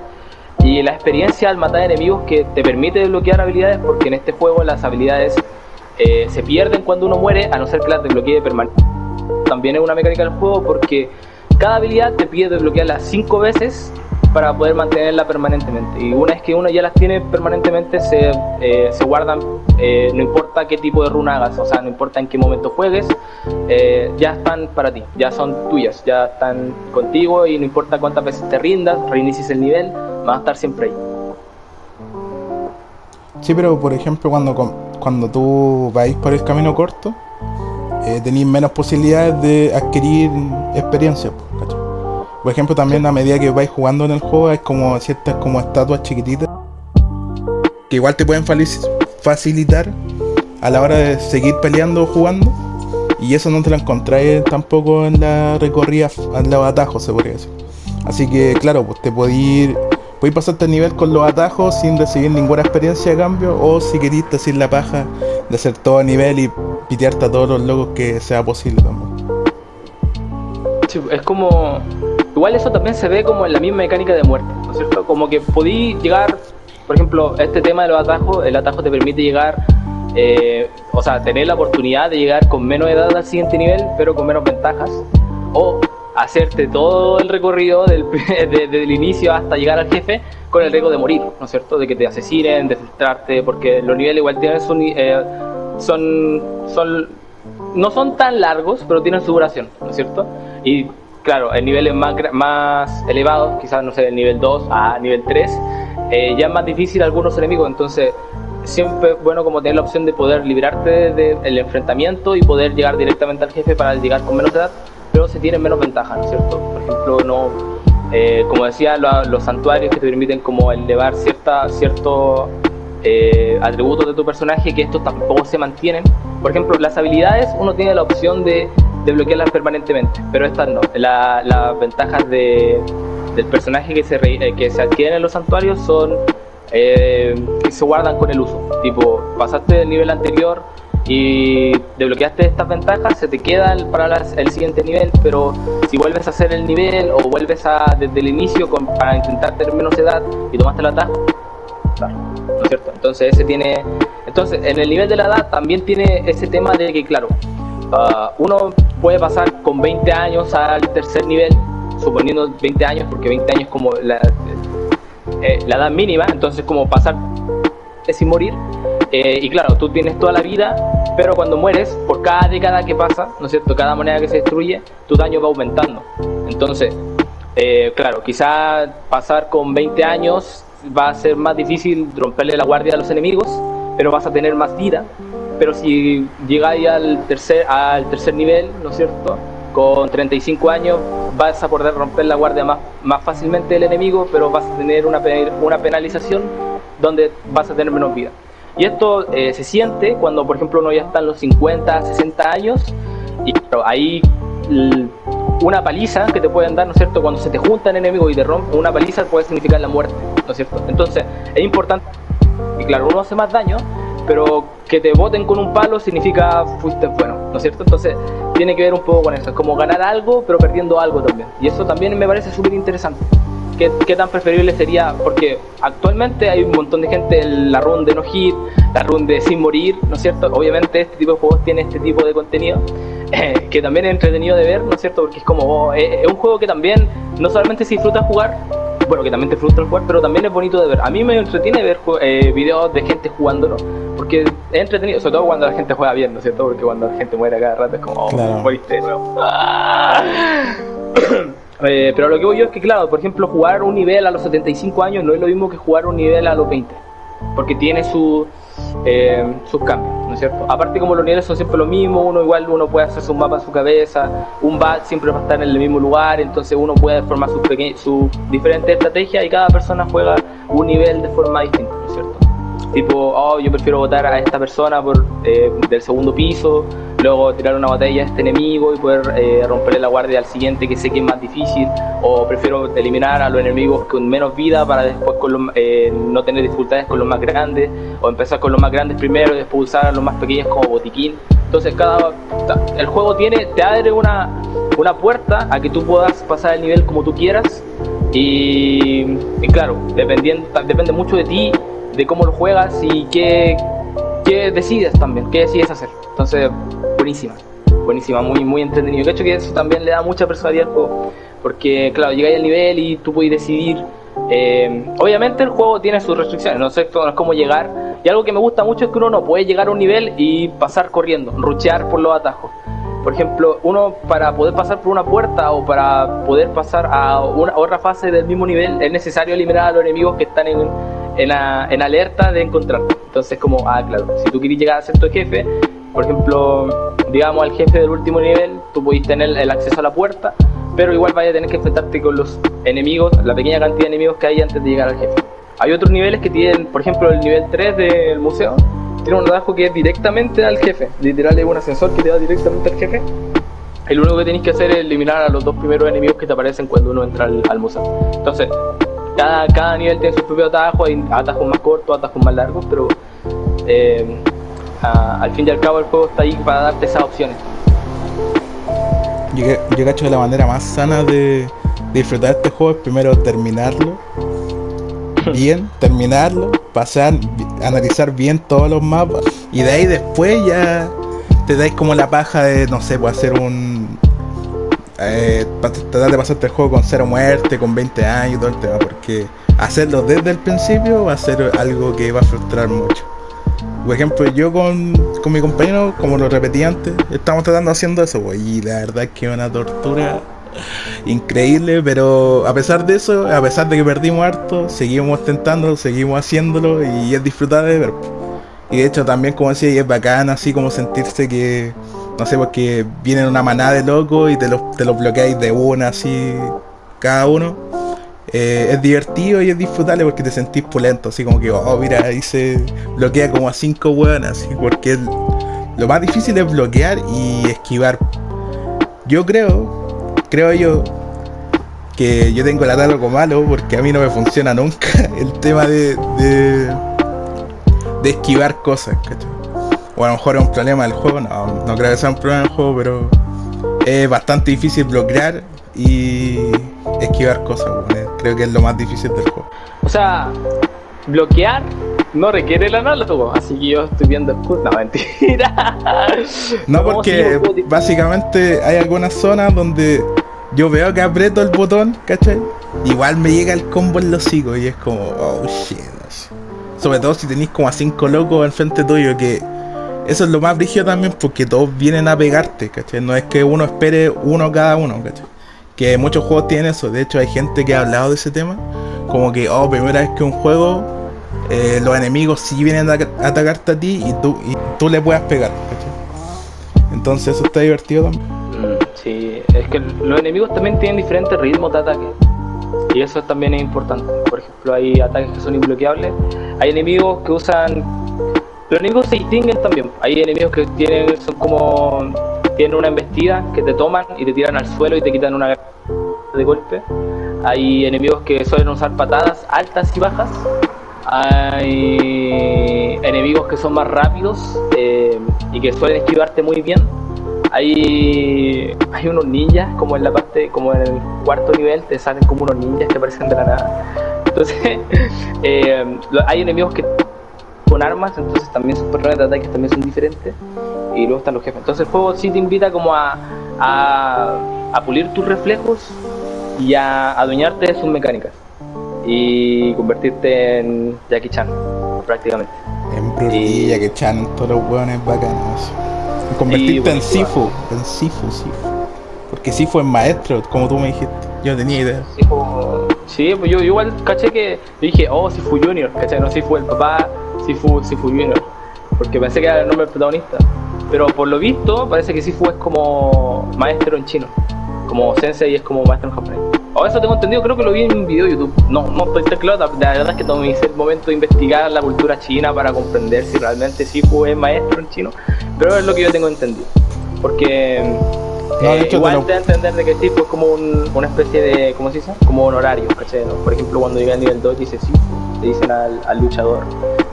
Y la experiencia al matar enemigos que te permite desbloquear habilidades, porque en este juego las habilidades eh, se pierden cuando uno muere, a no ser que las desbloquee permanente. También es una mecánica del juego porque cada habilidad te pide desbloquearla 5 veces para poder mantenerla permanentemente. Y una vez que uno ya las tiene permanentemente, se, eh, se guardan, eh, no importa qué tipo de runa hagas, o sea, no importa en qué momento juegues, eh, ya están para ti, ya son tuyas, ya están contigo y no importa cuántas veces te rindas, reinicies el nivel, van a estar siempre ahí. Sí, pero por ejemplo, cuando, cuando tú vais por el camino corto, tenéis menos posibilidades de adquirir experiencia. Por ejemplo, también a medida que vais jugando en el juego hay como ciertas como estatuas chiquititas que igual te pueden facilitar a la hora de seguir peleando o jugando. Y eso no te lo encontráis tampoco en la recorrida, en los atajos, se podría decir. Así que, claro, pues te podéis ir, pasarte el nivel con los atajos sin recibir ninguna experiencia a cambio. O si queréis decir la paja de hacer todo a nivel y pitearte a todos los logos que sea posible también. es como Igual eso también se ve como en la misma mecánica de muerte, ¿no es cierto? Como que podí llegar, por ejemplo, este tema de los atajos, el atajo te permite llegar, eh, o sea, tener la oportunidad de llegar con menos edad al siguiente nivel, pero con menos ventajas, o hacerte todo el recorrido del, [LAUGHS] desde el inicio hasta llegar al jefe con el riesgo de morir, ¿no es cierto? De que te asesinen, de frustrarte, porque los niveles igual tienen su, eh, son, son, no son tan largos, pero tienen su duración, ¿no es cierto? Y claro, en niveles más, más elevados, quizás, no sé, del nivel 2 a nivel 3, eh, ya es más difícil algunos enemigos, entonces siempre bueno como tener la opción de poder liberarte del enfrentamiento y poder llegar directamente al jefe para llegar con menos edad, pero se tienen menos ventajas, ¿no es cierto? Por ejemplo, no, eh, como decía, los santuarios que te permiten como elevar cierta, ciertos eh, atributos de tu personaje que estos tampoco se mantienen. Por ejemplo, las habilidades uno tiene la opción de, de bloquearlas permanentemente, pero estas no. las ventajas de, del personaje que se, eh, que se adquieren en los santuarios son eh, que se guardan con el uso. Tipo, pasaste del nivel anterior y desbloqueaste estas ventajas, se te queda para el siguiente nivel, pero si vuelves a hacer el nivel o vuelves a desde el inicio para intentar tener menos edad y tomaste la atajo, claro, ¿no es cierto? Entonces ese tiene, entonces en el nivel de la edad también tiene ese tema de que claro, ah, uno puede pasar con 20 años al tercer nivel, suponiendo 20 años, porque 20 años como la, eh, la edad mínima, entonces como pasar sin morir. Eh, y claro, tú tienes toda la vida, pero cuando mueres, por cada década que pasa, ¿no es cierto? Cada moneda que se destruye, tu daño va aumentando. Entonces, eh, claro, quizá pasar con 20 años va a ser más difícil romperle la guardia a los enemigos, pero vas a tener más vida. Pero si llegáis al tercer, al tercer nivel, ¿no es cierto? con 35 años vas a poder romper la guardia más, más fácilmente del enemigo, pero vas a tener una, una penalización donde vas a tener menos vida. Y esto eh, se siente cuando, por ejemplo, uno ya está en los 50, 60 años, y ahí una paliza que te pueden dar, ¿no es cierto? Cuando se te juntan enemigos y te rompen una paliza puede significar la muerte, ¿no es cierto? Entonces es importante, y claro, uno hace más daño, pero que te boten con un palo significa fuiste bueno, ¿no es cierto? Entonces tiene que ver un poco con eso, es como ganar algo pero perdiendo algo también. Y eso también me parece súper interesante. ¿Qué, ¿Qué, tan preferible sería? Porque actualmente hay un montón de gente en la run de no hit, la run de sin morir, ¿no es cierto? Obviamente este tipo de juegos tiene este tipo de contenido eh, [LAUGHS] que también es entretenido de ver, ¿no es cierto? Porque es como, oh, es, un juego que también no solamente se disfruta jugar, bueno, que también te frustra el jugar, pero también es bonito de ver. A mí me entretiene ver eh, videos de gente jugándolo, porque es entretenido, sobre todo cuando la gente juega bien, ¿no es cierto? Porque cuando la gente muere cada rato es como, oh, moriste nuevo. [COUGHS] Eh, pero lo que voy yo es que, claro, por ejemplo, jugar un nivel a los 75 años no es lo mismo que jugar un nivel a los 20, porque tiene su, eh, sus cambios, ¿no es cierto? Aparte como los niveles son siempre lo mismo, uno igual uno puede hacer un mapa en su cabeza, un bat siempre va a estar en el mismo lugar, entonces uno puede formar sus su diferentes estrategias y cada persona juega un nivel de forma distinta, ¿no es cierto? Tipo, oh, yo prefiero votar a esta persona por eh, del segundo piso, luego tirar una botella a este enemigo y poder eh, romperle la guardia al siguiente que sé que es más difícil, o prefiero eliminar a los enemigos con menos vida para después con eh, no tener dificultades con los más grandes, o empezar con los más grandes primero y después usar a los más pequeños como botiquín. Entonces cada el juego tiene, te abre una, una puerta a que tú puedas pasar el nivel como tú quieras y, y claro, dependiendo, depende mucho de ti, de cómo lo juegas y qué, qué decides también, qué decides hacer. Entonces buenísima, buenísima, muy, muy entretenido. De hecho que eso también le da mucha personalidad al juego, porque claro, llegáis al nivel y tú puedes decidir. Eh, obviamente el juego tiene sus restricciones, no sé cómo llegar. Y algo que me gusta mucho es que uno no puede llegar a un nivel y pasar corriendo, ruchear por los atajos. Por ejemplo, uno para poder pasar por una puerta o para poder pasar a una otra fase del mismo nivel es necesario eliminar a los enemigos que están en, en, alerta de encontrar. Entonces, como, ah, claro, si tú quieres llegar a ser tu jefe, por ejemplo, digamos al jefe del último nivel, tú podés tener el acceso a la puerta, pero igual vaya a tener que enfrentarte con los enemigos, la pequeña cantidad de enemigos que hay antes de llegar al jefe. Hay otros niveles que tienen, por ejemplo, el nivel 3 del museo, tiene un atajo que es directamente al jefe, literal es un ascensor que te va directamente al jefe. El único que tienes que hacer es eliminar a los dos primeros enemigos que te aparecen cuando uno entra al, museo. Entonces, cada, cada nivel tiene su propio atajo, hay atajos más cortos, atajos más largos, pero eh, al fin y al cabo el juego está ahí para darte esas opciones. Yo, yo cacho que la manera más sana de, disfrutar este juego es primero terminarlo [LAUGHS] bien, terminarlo, pasar, analizar bien todos los mapas y de ahí después ya te dais como la paja de, no sé, pues hacer un... Eh, tratar de pasarte el juego con cero muerte, con 20 años y todo el tema, porque hacerlo desde el principio va a ser algo que va a frustrar mucho. Por ejemplo, yo con, con mi compañero, como lo repetí antes, estamos tratando haciendo eso, pues, y la verdad es que es una tortura increíble, pero a pesar de eso, a pesar de que perdimos harto, seguimos tentándolo, seguimos haciéndolo y es disfrutar de ver. Y de hecho también, como decía, es bacán así como sentirse que, no sé, porque vienen una manada de locos y te los, te los bloqueáis de una así cada uno. Eh, es divertido y es disfrutable porque te sentís pulento, así como que, oh, mira, ahí se bloquea como a cinco hueonas, así, porque lo más difícil es bloquear y esquivar. Yo creo, creo yo, que yo tengo el atálogo malo porque a mí no me funciona nunca [LAUGHS] el tema de, de, de esquivar cosas, ¿cachai? O a lo mejor es un problema del juego, no, no creo que sea un problema del juego, pero es bastante difícil bloquear y esquivar cosas, bueno, creo que es lo más difícil del juego. O sea, bloquear no requiere el análogo, así que yo estoy viendo el curso. No, mentira. No, porque básicamente hay algunas zonas donde yo veo que aprieto el botón, ¿cachai? Igual me llega el combo en los hocico y es como, oh shit. Sobre todo si tenéis como a cinco locos al frente tuyo, que eso es lo más brígido también porque todos vienen a pegarte, ¿cachai? No es que uno espere uno cada uno, ¿cachai? Que muchos juegos tienen eso, de hecho hay gente que ha hablado de ese tema, como que, oh, primera vez que un juego, eh, los enemigos sí vienen a atacarte a ti y tú, tú le puedas pegar, ¿cachai? Entonces eso está divertido también. Mm, sí, es que los enemigos también tienen diferentes ritmos de ataque. Y eso también es importante. Por ejemplo, hay ataques que son imbloqueables. Hay enemigos que usan. Los enemigos se distinguen también. Hay enemigos que tienen, son como. Tienen una embestida que te toman y te tiran al suelo y te quitan una de golpe. Hay enemigos que suelen usar patadas altas y bajas. Hay enemigos que son más rápidos eh, y que suelen esquivarte muy bien hay, hay unos ninjas, como en la parte, como en el cuarto nivel, te salen como unos ninjas que aparecen de la nada. Entonces, [LAUGHS] eh, hay enemigos que con armas, entonces también sus patrones de ataque también son diferentes. Y luego están los jefes. Entonces el juego sí te invita como a, a, a pulir tus reflejos y a adueñarte de sus mecánicas. Y convertirte en Jackie Chan, prácticamente. En Bruce Lee, Jackie Chan, todos los hueones bacanos. Convertirte en Sifu, en Sifu, Sifu. Porque Sifu es maestro, como tú me dijiste. Yo no tenía idea. Sifu, sí, pues yo igual caché que dije, oh, Sifu Junior, caché, no Sifu el papá, Sifu, Sifu Junior. Porque pensé que era el nombre del protagonista. Pero por lo visto, parece que Sifu es como maestro en chino. Como sensei es como maestro en japonés. O eso tengo entendido, creo que lo vi en un video de YouTube. No, no estoy tan claro, la verdad es que tomé el momento de investigar la cultura china para comprender si realmente Sifu es maestro en chino. Pero es lo que yo tengo entendido. Porque No, eh, igual te lo- te da a entender de que Sifu es como un- una especie de, ¿cómo se dice? Como honorario, ¿cachai? ¿no? Por ejemplo, cuando llega al nivel 2 dice Sifu, le dicen al, al luchador.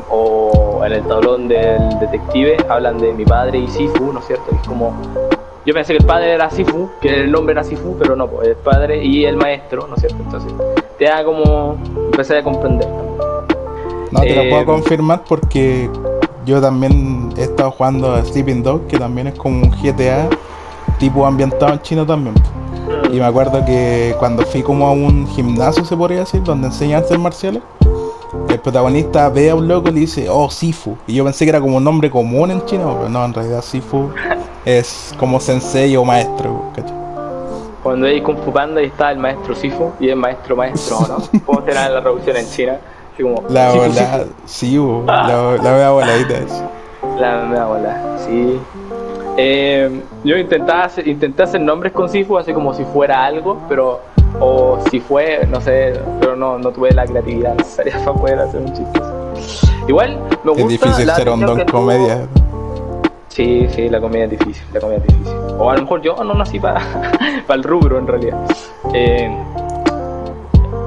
O en el tablón del detective hablan de mi padre y Sifu, ¿no es cierto? Es como yo pensé que el padre era Sifu, que el nombre era Sifu, pero no, pues el padre y el maestro, ¿no es cierto? Entonces, te da como empezar a comprender. No, te Eh, lo puedo confirmar porque yo también he estado jugando a Sleeping Dog, que también es como un GTA tipo ambientado en China también. Y me acuerdo que cuando fui como a un gimnasio, se podría decir, donde enseñan artes marciales, el protagonista ve a un loco y le dice, oh, Sifu. Y yo pensé que era como un nombre común en chino, pero no, en realidad Sifu [LAUGHS] es como sensei o maestro, ¿cachai? Cuando hay Kung Fu Panda y está el maestro Sifu y el maestro maestro, ¿no? [LAUGHS] ¿Cómo será la traducción en China? Así como La Sifu, bola, sí, bo, la, la voladita. Sifu. La mea bola, sí. Eh, yo intentaba hacer, intenté hacer nombres con Sifu, así como si fuera algo, pero. O si fue, no sé, pero no, no tuve la creatividad necesaria [LAUGHS] para poder hacer un chiste. Igual me gusta. Es difícil la ser un don que tuvo- comedia. Sí, sí, la comida es difícil, la comida es difícil. O a lo mejor yo no nací para [LAUGHS] el rubro en realidad. Eh,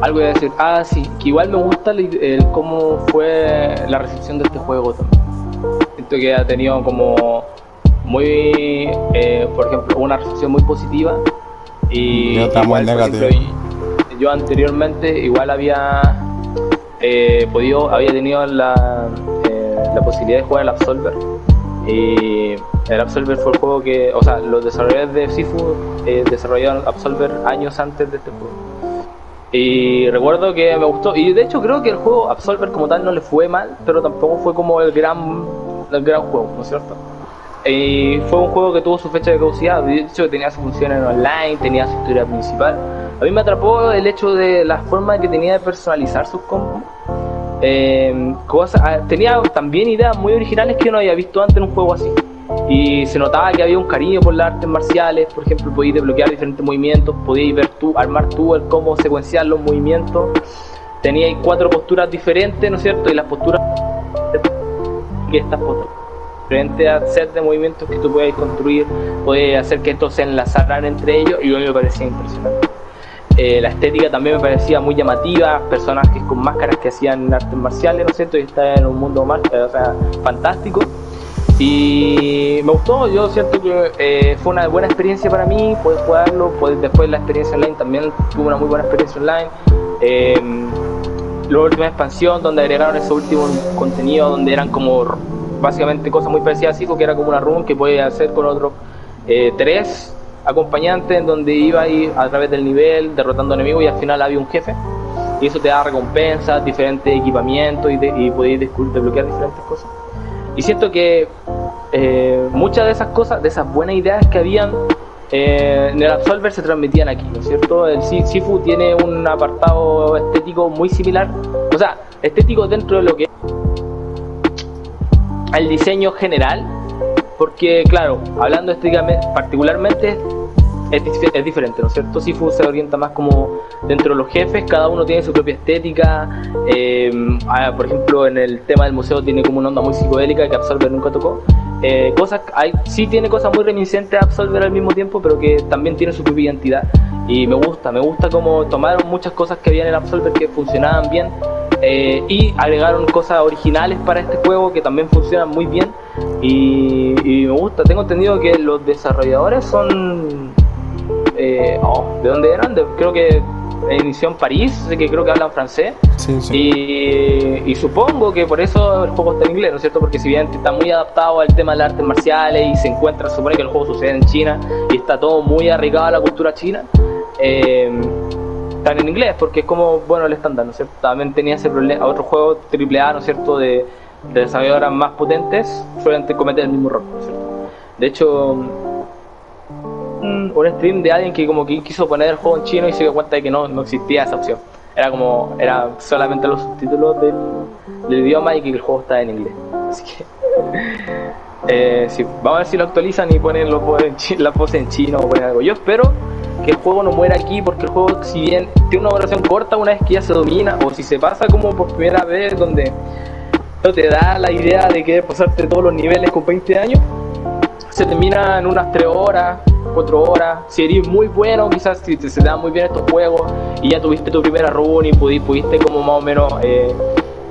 algo iba a decir, ah, sí, que igual me gusta el, el cómo fue la recepción de este juego también. Siento que ha tenido como muy, eh, por ejemplo, una recepción muy positiva y, Y otra muy igual, ejemplo, yo anteriormente igual había eh, podido, había tenido la, eh, la posibilidad de jugar el Absolver y el Absolver fue el juego que, o sea, los desarrolladores de Sifu desarrollaron Absolver años antes de este juego. Y recuerdo que me gustó, y de hecho creo que el juego Absolver como tal no le fue mal, pero tampoco fue como el gran el gran juego, ¿no es cierto? Y fue un juego que tuvo su fecha de caducidad, de hecho tenía sus funciones online, tenía su historia principal. A mí me atrapó el hecho de la forma que tenía de personalizar sus combos. Eh, cosas, ah, tenía también ideas muy originales que no había visto antes en un juego así. Y se notaba que había un cariño por las artes marciales, por ejemplo, podías desbloquear diferentes movimientos, podías ver tú, armar tú el cómo secuenciar los movimientos. Teníais cuatro posturas diferentes, ¿no es cierto? Y las posturas que estas posturas diferentes a set de movimientos que tú puedes construir, puedes hacer que estos se enlazaran entre ellos y a mí me parecía impresionante. Eh, la estética también me parecía muy llamativa, personajes con máscaras que hacían artes marciales, ¿no es cierto? Y está en un mundo más, o sea, fantástico. Y me gustó, yo siento que eh, fue una buena experiencia para mí, poder jugarlo, poder, después la experiencia online también tuve una muy buena experiencia online. Eh, la última expansión donde agregaron ese último contenido donde eran como básicamente cosas muy parecidas a Sifu, que era como una run que podía hacer con otros eh, tres acompañantes en donde iba ir a través del nivel derrotando enemigos y al final había un jefe y eso te da recompensas, diferentes equipamientos y, y podéis desbloquear diferentes cosas. Y siento que eh, muchas de esas cosas, de esas buenas ideas que habían eh, en el Absolver se transmitían aquí, ¿no es cierto? El Sifu tiene un apartado estético muy similar, o sea, estético dentro de lo que al diseño general, porque claro, hablando estéticamente, particularmente es, es, diferente, ¿no es cierto? Sifu se orienta más como dentro de los jefes, cada uno tiene su propia estética, eh, ah, por ejemplo en el tema del museo tiene como una onda muy psicodélica que Absolver nunca tocó, eh, cosas, hay, sí tiene cosas muy reminiscentes a Absolver al mismo tiempo, pero que también tiene su propia identidad. Y me gusta, me gusta como tomaron muchas cosas que había en el Absolver que funcionaban bien eh, y agregaron cosas originales para este juego que también funcionan muy bien y, y me gusta. Tengo entendido que los desarrolladores son... Eh, oh, ¿De dónde eran? De, creo que inició en París, que creo que hablan francés. Sí, sí. Y, y, supongo que por eso el juego está en inglés, ¿no es cierto? Porque si bien está muy adaptado al tema de las artes marciales y se encuentra, supone que el juego sucede en China y está todo muy arraigado a la cultura china, eh, están en inglés porque es como, bueno, el estándar, ¿no es cierto? También tenía ese problema, otros juegos AAA, ¿no es cierto?, de, de desarrolladoras más potentes suelen cometer el mismo error, ¿no es cierto? De hecho, un, un stream de alguien que como que quiso poner el juego en chino y se dio cuenta de que no, no existía esa opción. Era como, era solamente los subtítulos del, del idioma y que el juego estaba en inglés. Así que, [LAUGHS] eh, sí, vamos a ver si lo actualizan y ponen los, la pose en chino o ponen algo. Yo espero el juego no muera aquí porque el juego si bien tiene una duración corta una vez que ya se domina o si se pasa como por primera vez donde no te da la idea de que pasarte todos los niveles con 20 años se termina en unas 3 horas 4 horas. Si eres muy bueno quizás si te, se dan muy bien estos juegos y ya tuviste tu primera run y pudiste, pudiste como más o menos eh,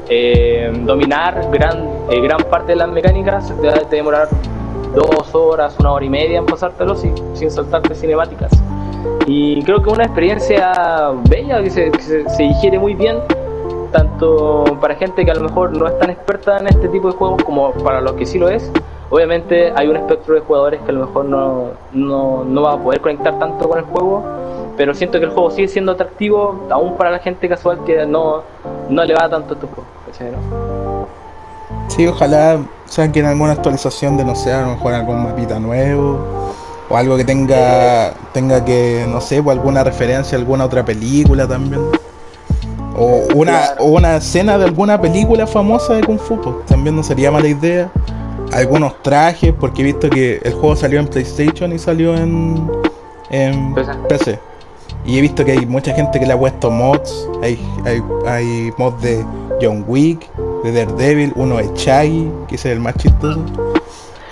eh, dominar gran, eh, gran parte de las mecánicas te va a demorar dos horas, una hora y media en pasártelo sin, sin saltarte cinemáticas y creo que una experiencia bella que se, que digiere muy bien tanto para gente que a lo mejor no es tan experta en este tipo de juegos como para los que sí lo es obviamente hay un espectro de jugadores que a lo mejor no, no, no va a poder conectar tanto con el juego pero siento que el juego sigue siendo atractivo aún para la gente casual que no, no le va tanto a tu juego ¿cachai, no? Sí, ojalá saquen alguna actualización de no sé, a lo mejor algún mapita nuevo o algo que tenga tenga que no sé o alguna referencia a alguna otra película también. O una o una escena de alguna película famosa de kung fu pues, también no sería mala idea. Algunos trajes porque he visto que el juego salió en PlayStation y salió en en PC. PC y he visto que hay mucha gente que le ha puesto mods. Hay hay, hay mods de John Wick de Daredevil uno de Shaggy que es el más chistoso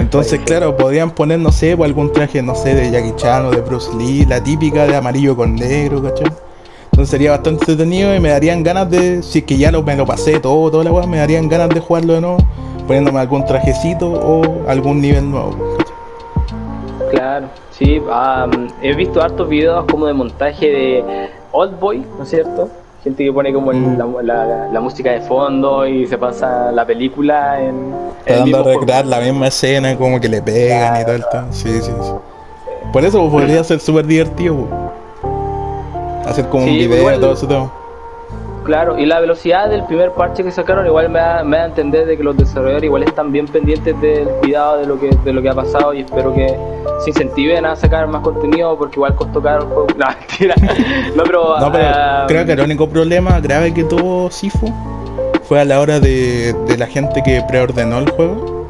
entonces, claro, podrían poner, no sé, pues, algún traje, no sé, de Jackie Chan o de Bruce Lee, la típica de amarillo con negro, ¿cachai? Entonces sería bastante entretenido y me darían ganas de, si es que ya lo, me lo pasé todo, toda la weá, me darían ganas de jugarlo de nuevo, poniéndome algún trajecito o algún nivel nuevo. ¿cachai? Claro, sí, um, he visto hartos videos como de montaje de Old Boy, ¿no es cierto? Gente que pone como Mm. la, la- la música de fondo y se pasa la película en, Tratando de recrear la misma escena, como que le pegan y todo el tema. Sí, sí, sí. Por eso pues, podría ser súper divertido. pues. Hacer como Sí, un video igual- todo ese tema. Claro, y la velocidad del primer parche que sacaron igual me da, me da a entender de que los desarrolladores igual están bien pendientes del cuidado de lo que de lo que ha pasado y espero que se incentiven a sacar más contenido porque igual costó caro el juego. [LAUGHS] No, mentira. No, pero, No, pero ah, creo que el único problema grave que tuvo Sifu fue a la hora de, de la gente que preordenó el juego.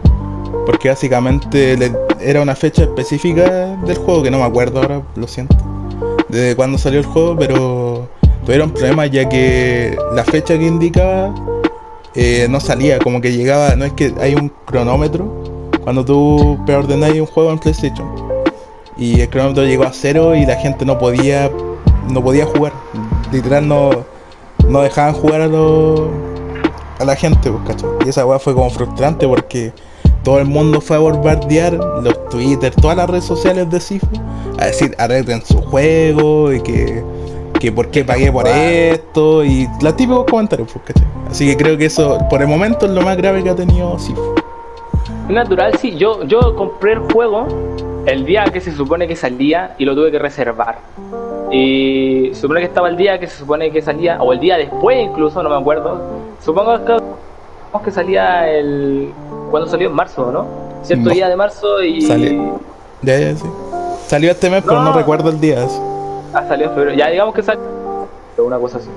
Porque básicamente le- era una fecha específica del juego, que no me acuerdo ahora, lo siento, de cuándo salió el juego, pero tuvieron problemas ya que la fecha que indicaba eh, no salía, como que llegaba, no es que hay un cronómetro. Cuando tú preordenás un juego en PlayStation y el cronómetro llegó a cero y la gente no podía no podía jugar. Literal no no dejaban jugar a los a la gente pues, y esa weá fue como frustrante porque todo el mundo fue a bombardear los Twitter todas las redes sociales de Sifu a decir arreglen su juego y que que por qué pagué por esto y los típicos comentarios pues, ¿cachai? así que creo que eso por el momento es lo más grave que ha tenido Sifu Natural, sí. Yo, yo compré el juego el día que se supone que salía y lo tuve que reservar. Y se supone que estaba el día que se supone que salía, o el día después incluso, no me acuerdo. Supongo que, salía el... cuando salió en marzo, ¿no? Cierto No. día de marzo y... Salió. ya, ya, sí. salió este mes pero no No. recuerdo el día así. Ah, salió en febrero. Ya digamos que salió. Una cosa así.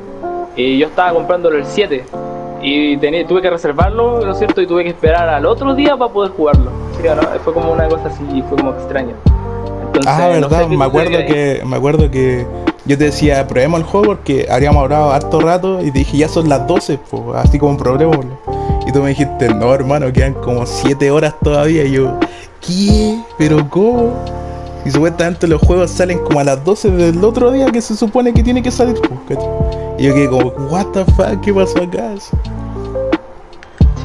Y yo estaba comprándolo el 7. Y tuve que reservarlo, ¿no es cierto? Y tuve que esperar al otro día para poder jugarlo. Sí, ¿o no? Fue como una cosa así y fue como extraño. Entonces, Ah, no verdad, me acuerdo que me acuerdo que yo te decía, probemos el juego porque habríamos hablado harto rato y te dije, ya son las 12, pues, así como un problema. Y tú me dijiste, no, hermano, quedan como 7 horas todavía. Y yo, ¿qué? ¿Pero cómo? Y supuestamente los juegos salen como a las 12 del otro día que se supone que tiene que salir. y yo quedé como, what the fuck, ¿qué pasó acá?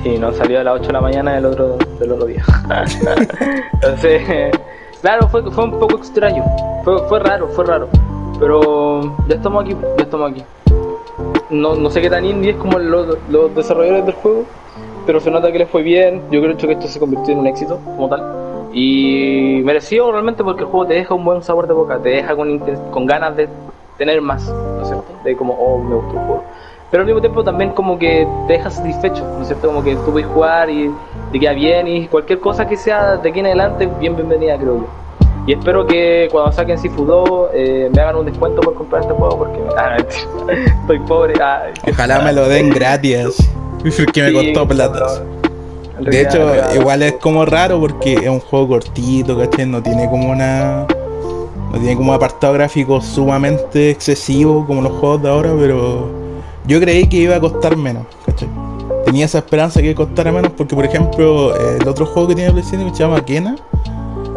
Sí, no salió a las 8 de la mañana del otro, del otro día. [LAUGHS] Entonces, claro, fue, fue un poco extraño. Fue, fue raro, fue raro. Pero ya estamos aquí, ya estamos aquí. No, no sé qué tan indie es como los, los desarrolladores del juego, pero se nota que les fue bien. Yo creo que esto se convirtió en un éxito como tal. Y merecido realmente porque el juego te deja un buen sabor de boca, te deja con, con ganas de tener más, ¿no es cierto? De como, oh, me gustó el juego. Pero al mismo tiempo también como que te deja satisfecho, ¿no es cierto? Como que tú puedes jugar y te queda bien y cualquier cosa que sea de aquí en adelante, bien bienvenida creo yo. Y espero que cuando saquen Sifu 2 eh, me hagan un descuento por comprar este juego porque [LAUGHS] ah, estoy pobre. ah, Ojalá me lo den gratis. [LAUGHS] [LAUGHS] Que me sí, costó plata. De hecho, igual es como raro porque es un juego cortito, ¿cachai? No tiene como una. No tiene como un apartado gráfico sumamente excesivo como los juegos de ahora, pero yo creí que iba a costar menos, ¿cachai? Tenía esa esperanza que costara menos porque, por ejemplo, el otro juego que tiene PlayStation que se llama Kena,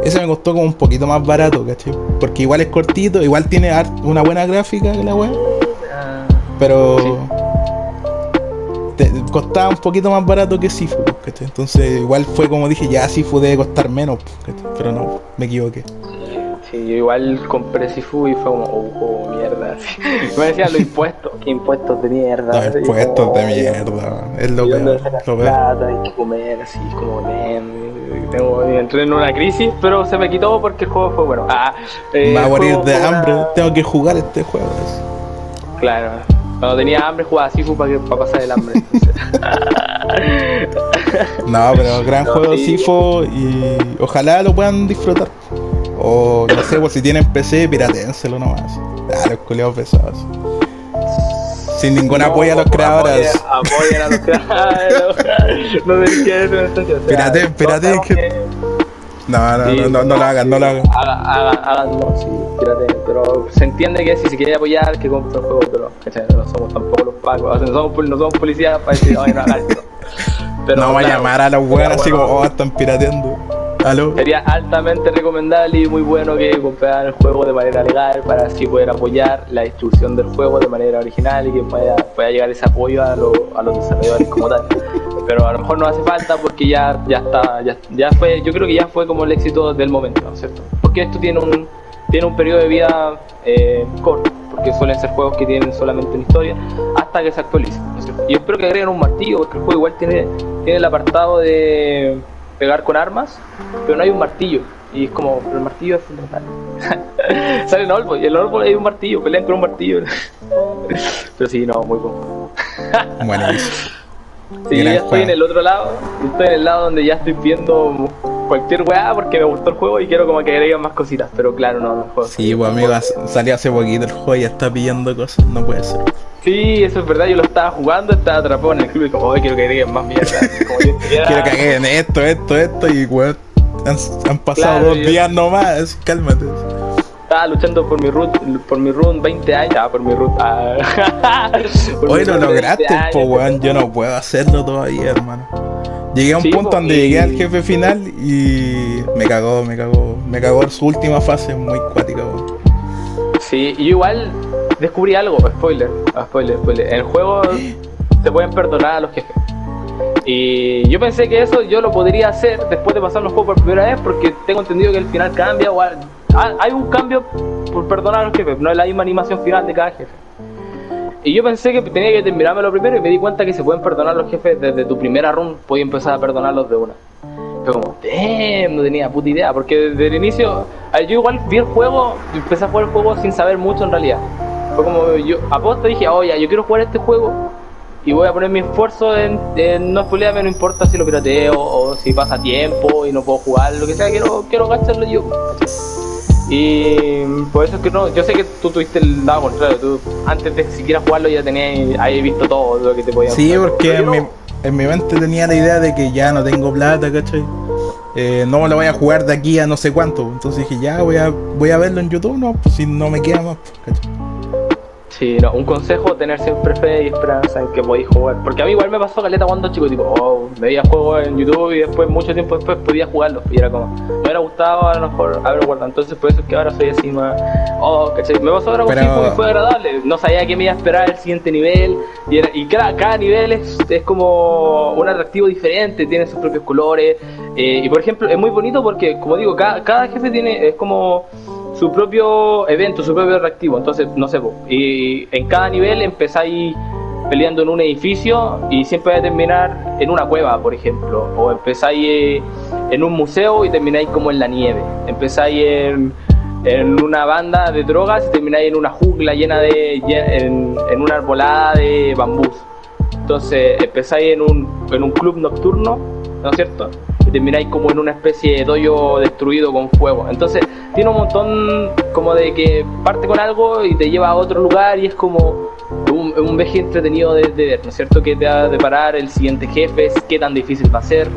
ese me costó como un poquito más barato, ¿cachai? Porque igual es cortito, igual tiene una buena gráfica que la web, ah, pero costaba un poquito más barato que Sifu, ¿cachai? Entonces igual fue como dije, ya Sifu debe costar menos, ¿cachai? pero no, me equivoqué. Sí, yo igual compré Sifu y fue como, oh, oh, mierda. [LAUGHS] así. Me decían los impuestos, qué impuestos de mierda. Los impuestos como, de mierda, es lo ¿Y dónde peor, sacas lo peor. plata? Hay que comer, así como, "Nen", tengo, entré en una crisis, pero se me quitó porque el juego fue bueno. Ah, eh, Me va a morir de hambre, una- tengo que jugar este juego. así. Claro, cuando tenía hambre jugaba Sifu para, que, para pasar el hambre. No, pero gran No, juego sí. Sifu y ojalá lo puedan disfrutar. O no sé, pues si tienen PC, piraténselo nomás. Ah, los culeados pesados. Sin ningún apoyo a los creadores. Apoyen a los creadores. no sé qué es una estancia, o sea, Pirateen, todos pirateen, sabemos que- que- No, no, Sí, no, no, no lo hagan, no lo hagan. Hagan, hagan, háganlo, sí, pirateen, pero se entiende que si se quiere apoyar, que compre el juego, pero ¿cachai? no somos tampoco los o sea, no somos, no somos policías para decir, ay, no hagan esto. [LAUGHS] Pero, no vamos a llamar a los weones así como, oh, están pirateando. ¿Aló? Sería altamente recomendable y muy bueno que compraran el juego de manera legal para así poder apoyar la distribución del juego de manera original y que pueda, pueda llegar ese apoyo a, lo- a los desarrolladores como tal. Pero a lo mejor no hace falta porque ya, ya está, ya, ya fue, yo creo que ya fue como el éxito del momento, ¿no es cierto? Porque esto tiene un, tiene un periodo de vida eh, corto, porque suelen ser juegos que tienen solamente una historia hasta que se actualicen, ¿no es cierto? Y espero que agreguen un martillo, porque el juego igual tiene, tiene el apartado de pegar con armas, pero no hay un martillo. Y es como, pero el martillo es fundamental. [LAUGHS] Sale en Olbo, y el Olbo hay un martillo, pelean con un martillo. [LAUGHS] pero sí, no, muy bueno. Buenísimo. [LAUGHS] Sí, Gran estoy en el otro lado. Estoy en el lado donde ya estoy viendo cualquier weá porque me gustó el juego y quiero como que agreguen más cositas. Pero claro, no, no juego. Sí, pues amigo, salió hace poquito el juego y ya está pidiendo cosas, no puede ser. Sí, eso es verdad. Yo lo estaba jugando, estaba atrapado en el club y como, "Ay, quiero que agreguen más mierda. Como yo [LAUGHS] estuviera- Quiero que hagan esto, esto, esto y weón. Han, han pasado Claro, dos yo- días nomás, cálmate. Estaba luchando por mi root, por mi run 20 años. Ah, por mi root. Ah. [LAUGHS] Hoy lo run 20 lograste, po weón, yo no puedo hacerlo todavía, hermano. Llegué a un Sí, punto donde y- llegué al jefe final y me cagó, me cagó, me cagó su última fase muy cuática, weón. Sí, y igual descubrí algo, spoiler, ah, spoiler, spoiler. En el juego [GASPS] se pueden perdonar a los jefes. Y yo pensé que eso yo lo podría hacer después de pasar los juegos por primera vez porque tengo entendido que el final cambia o hay un cambio por perdonar a los jefes, no es la misma animación final de cada jefe. Y yo pensé que tenía que terminármelo primero y me di cuenta que se pueden perdonar los jefes desde tu primera run, puedes empezar a perdonarlos de una. Fue como, damn, no tenía puta idea, porque desde el inicio, yo igual vi el juego, empecé a jugar el juego sin saber mucho en realidad. Fue como, yo aposto dije, oye, yo quiero jugar este juego y voy a poner mi esfuerzo en, en no spoilearme, no importa si lo pirateo o si pasa tiempo y no puedo jugar, lo que sea, quiero, quiero gastarlo yo. Y por eso es que no, yo sé que tú tuviste el lado contrario, tú antes de siquiera jugarlo ya tenías, ahí visto todo lo que te podía Sí, porque en mi, en mi mente tenía la idea de que ya no tengo plata, ¿cachai? Eh, no me lo voy a jugar de aquí a no sé cuánto. Entonces dije, ya voy a, voy a verlo en YouTube, no, pues si no me queda más, ¿cachai? Sí, no, un consejo, tener siempre fe y esperanza en que podéis jugar. Porque a mí igual me pasó caleta cuando chico, tipo, oh, veía juegos en YouTube y después, mucho tiempo después, podía jugarlos. Y era como, me hubiera gustado a lo mejor haberlo guardado. Entonces, por eso es que ahora soy así más, oh, ¿cachai? Me pasó ahora con Pero- y fue agradable. No sabía que me iba a esperar el siguiente nivel. Y, era- y cada, cada nivel es, es como un atractivo diferente, tiene sus propios colores. Eh, y por ejemplo, es muy bonito porque, como digo, cada, cada jefe tiene, es como su propio evento, su propio atractivo. Entonces, no sé, y en cada nivel empezáis peleando en un edificio y siempre va a terminar en una cueva, por ejemplo. O empezáis eh, en un museo y termináis como en la nieve. Empezáis en, en una banda de drogas y termináis en una jungla llena de. en, en una arbolada de bambús. Entonces empezáis en un, en un club nocturno, ¿no es cierto? Y termináis como en una especie de dojo destruido con fuego. Entonces tiene un montón como de que parte con algo y te lleva a otro lugar y es como un, un entretenido de, de ver, ¿no es cierto? Que te va a deparar el siguiente jefe, qué tan difícil va a ser,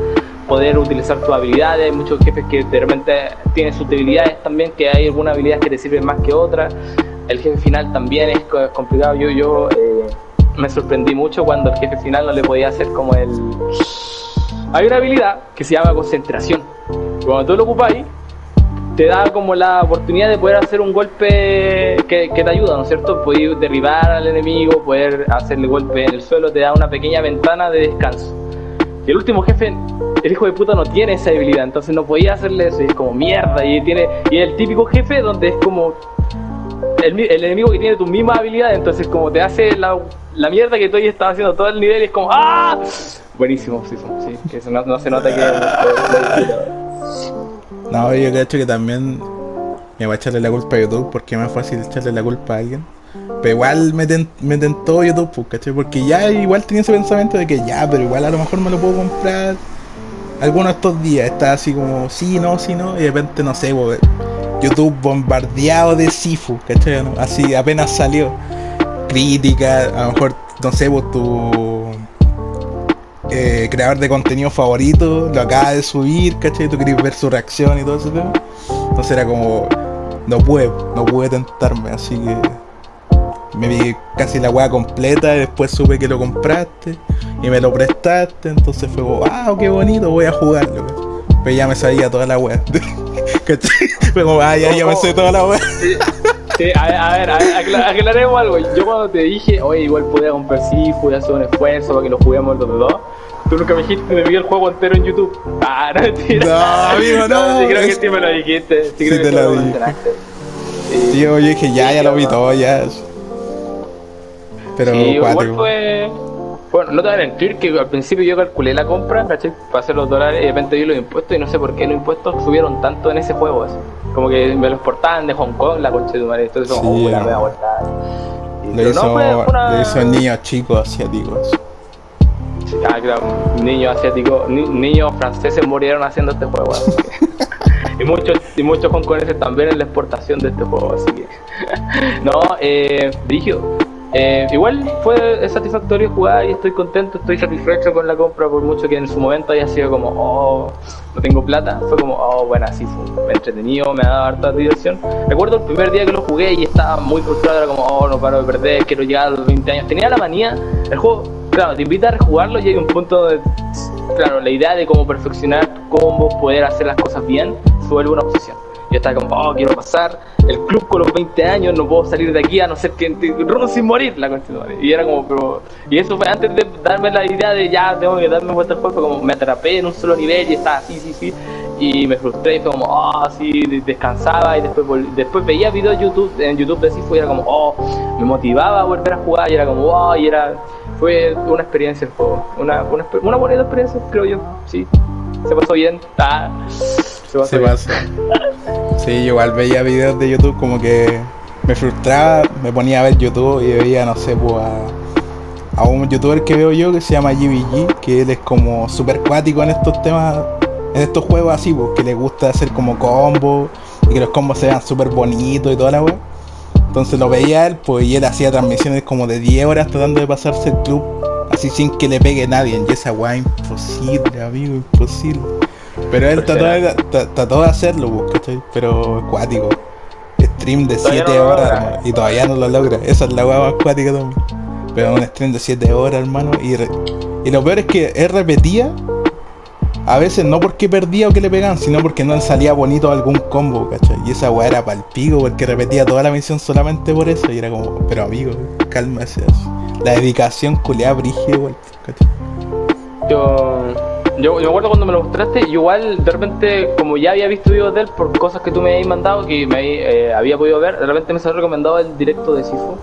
poder utilizar tus habilidades. Hay muchos jefes que de repente tienen sus debilidades también, que hay algunas habilidades que te sirven más que otras. El jefe final también es co- complicado. Yo, yo eh, me sorprendí mucho cuando el jefe final no le podía hacer como el. Hay una habilidad que se llama concentración. Cuando tú lo ocupáis, te da como la oportunidad de poder hacer un golpe que, te ayuda, ¿no es cierto? Poder derribar al enemigo, poder hacerle golpe en el suelo, te da una pequeña ventana de descanso. Y el último jefe, el hijo de puta no tiene esa habilidad, entonces no podía hacerle eso, es como mierda, y es el típico jefe donde es como el, mi- el enemigo que tiene tus mismas habilidades, entonces como te hace la, mierda que tú ahí estabas haciendo todo el nivel y es como ¡Ah! Buenísimo, sí, sí, que eso no, se nota que No, yo creo que también me va a echarle la culpa a YouTube porque es más fácil echarle la culpa a alguien. Pero igual me, ten- me tentó YouTube, pues, ¿cachai? Porque ya igual tenía ese pensamiento de que ya, pero igual a lo mejor me lo puedo comprar algunos de estos días. Está así como, sí, no, sí, no. Y de repente, no sé, pues, YouTube bombardeado de Sifu, ¿cachai? Así apenas salió. Crítica, a lo mejor, no sé, pues tu eh, creador de contenido favorito lo acaba de subir, ¿cachai? Tú querías ver su reacción y todo tema. Entonces era como, no pude, no pude tentarme, así que me vi casi la weá completa y después supe que lo compraste y me lo prestaste, entonces fue como, ah, qué bonito, voy a jugarlo. Pero ya me sabía toda la weá. [LAUGHS] Como, [LAUGHS] ah, ya, ya me sé toda la weá. Sí, a ver, a ver, a aclaremos algo. Yo cuando te dije, oye, igual podía comprar sí, pude hacer un esfuerzo para que lo juguemos los dos. Tú nunca me dijiste, me vi el juego entero en YouTube. [LAUGHS] Ah, no, mentira. No, amigo, [LAUGHS] no, sí, creo que sí me lo dijiste. Sí, Sí creo que te lo dije. Sí. Yo dije, ya, ya lo vi todo, ya. Pero, Sí, igual fue. Bueno, no te voy a mentir que al principio yo calculé la compra, ¿cachai? Para hacer los dólares y de repente vi los impuestos y no sé por qué los impuestos subieron tanto en ese juego. Así. Como que me los portaban de Hong Kong, la concha de tu madre. Entonces, Sí, como, oh, la no. me voy a guardar. Le hizo, le hizo niños chicos asiáticos. Ah, claro, niños asiáticos, ni, niños franceses murieron haciendo este juego. [LAUGHS] y muchos y muchos hongkoneses también en la exportación de este juego, así que. [LAUGHS] no, eh, eh, igual fue satisfactorio jugar y estoy contento, estoy satisfecho con la compra por mucho que en su momento haya sido como, oh, no tengo plata. Fue como, oh, bueno, así fue entretenido, me ha dado harta diversión. Recuerdo el primer día que lo jugué y estaba muy frustrado, era como, oh, no paro de perder, quiero llegar a los 20 años. Tenía la manía, el juego, claro, te invita a rejugarlo y hay un punto de, claro, la idea de cómo perfeccionar combos, poder hacer las cosas bien, se vuelve una obsesión. Yo estaba como, oh, quiero pasar el club con los 20 años, no puedo salir de aquí a no ser que runo sin morir, la Y era como, pero. Y eso fue antes de darme la idea de ya tengo que darme vuelta al como me atrapé en un solo nivel y estaba así, sí, sí. Y me frustré y fue como, oh, así, descansaba y después después veía videos YouTube, en YouTube de Sifu y era como, oh, me motivaba a volver a jugar y era como, oh, y era. Fue una experiencia el juego, una, una, una bonita experiencia, creo yo, sí. Se pasó bien, ah, se pasó. Sí, yo igual veía videos de YouTube como que me frustraba, me ponía a ver YouTube y veía, no sé, pues a, un youtuber que veo yo que se llama GBG, que él es como super cuático en estos temas, en estos juegos así, pues, que le gusta hacer como combos y que los combos se vean súper bonitos y toda la web. Entonces lo veía él, pues, y él hacía transmisiones como de 10 horas tratando de pasarse el club, así sin que le pegue nadie. Y esa weá imposible, amigo, imposible. Pero él trató de, hacerlo, ¿cachai? Pero acuático. Stream de 7 horas y todavía no lo logra. Esa es la hueá más acuática también. Pero un stream de 7 horas, hermano. Y, y lo peor es que él repetía. A veces no porque perdía o que le pegaban, sino porque no le salía bonito algún combo, ¿cachai? Y esa weá era palpigo porque repetía toda la misión solamente por eso. Y era como, pero amigo, cálmese. La dedicación culeada brigia igual, ¿cachai? Yo yo, me acuerdo cuando me lo mostraste, igual de repente, como ya había visto videos de él por cosas que tú me habías mandado, que me eh, había podido ver, de repente me se recomendado el directo de Sifu.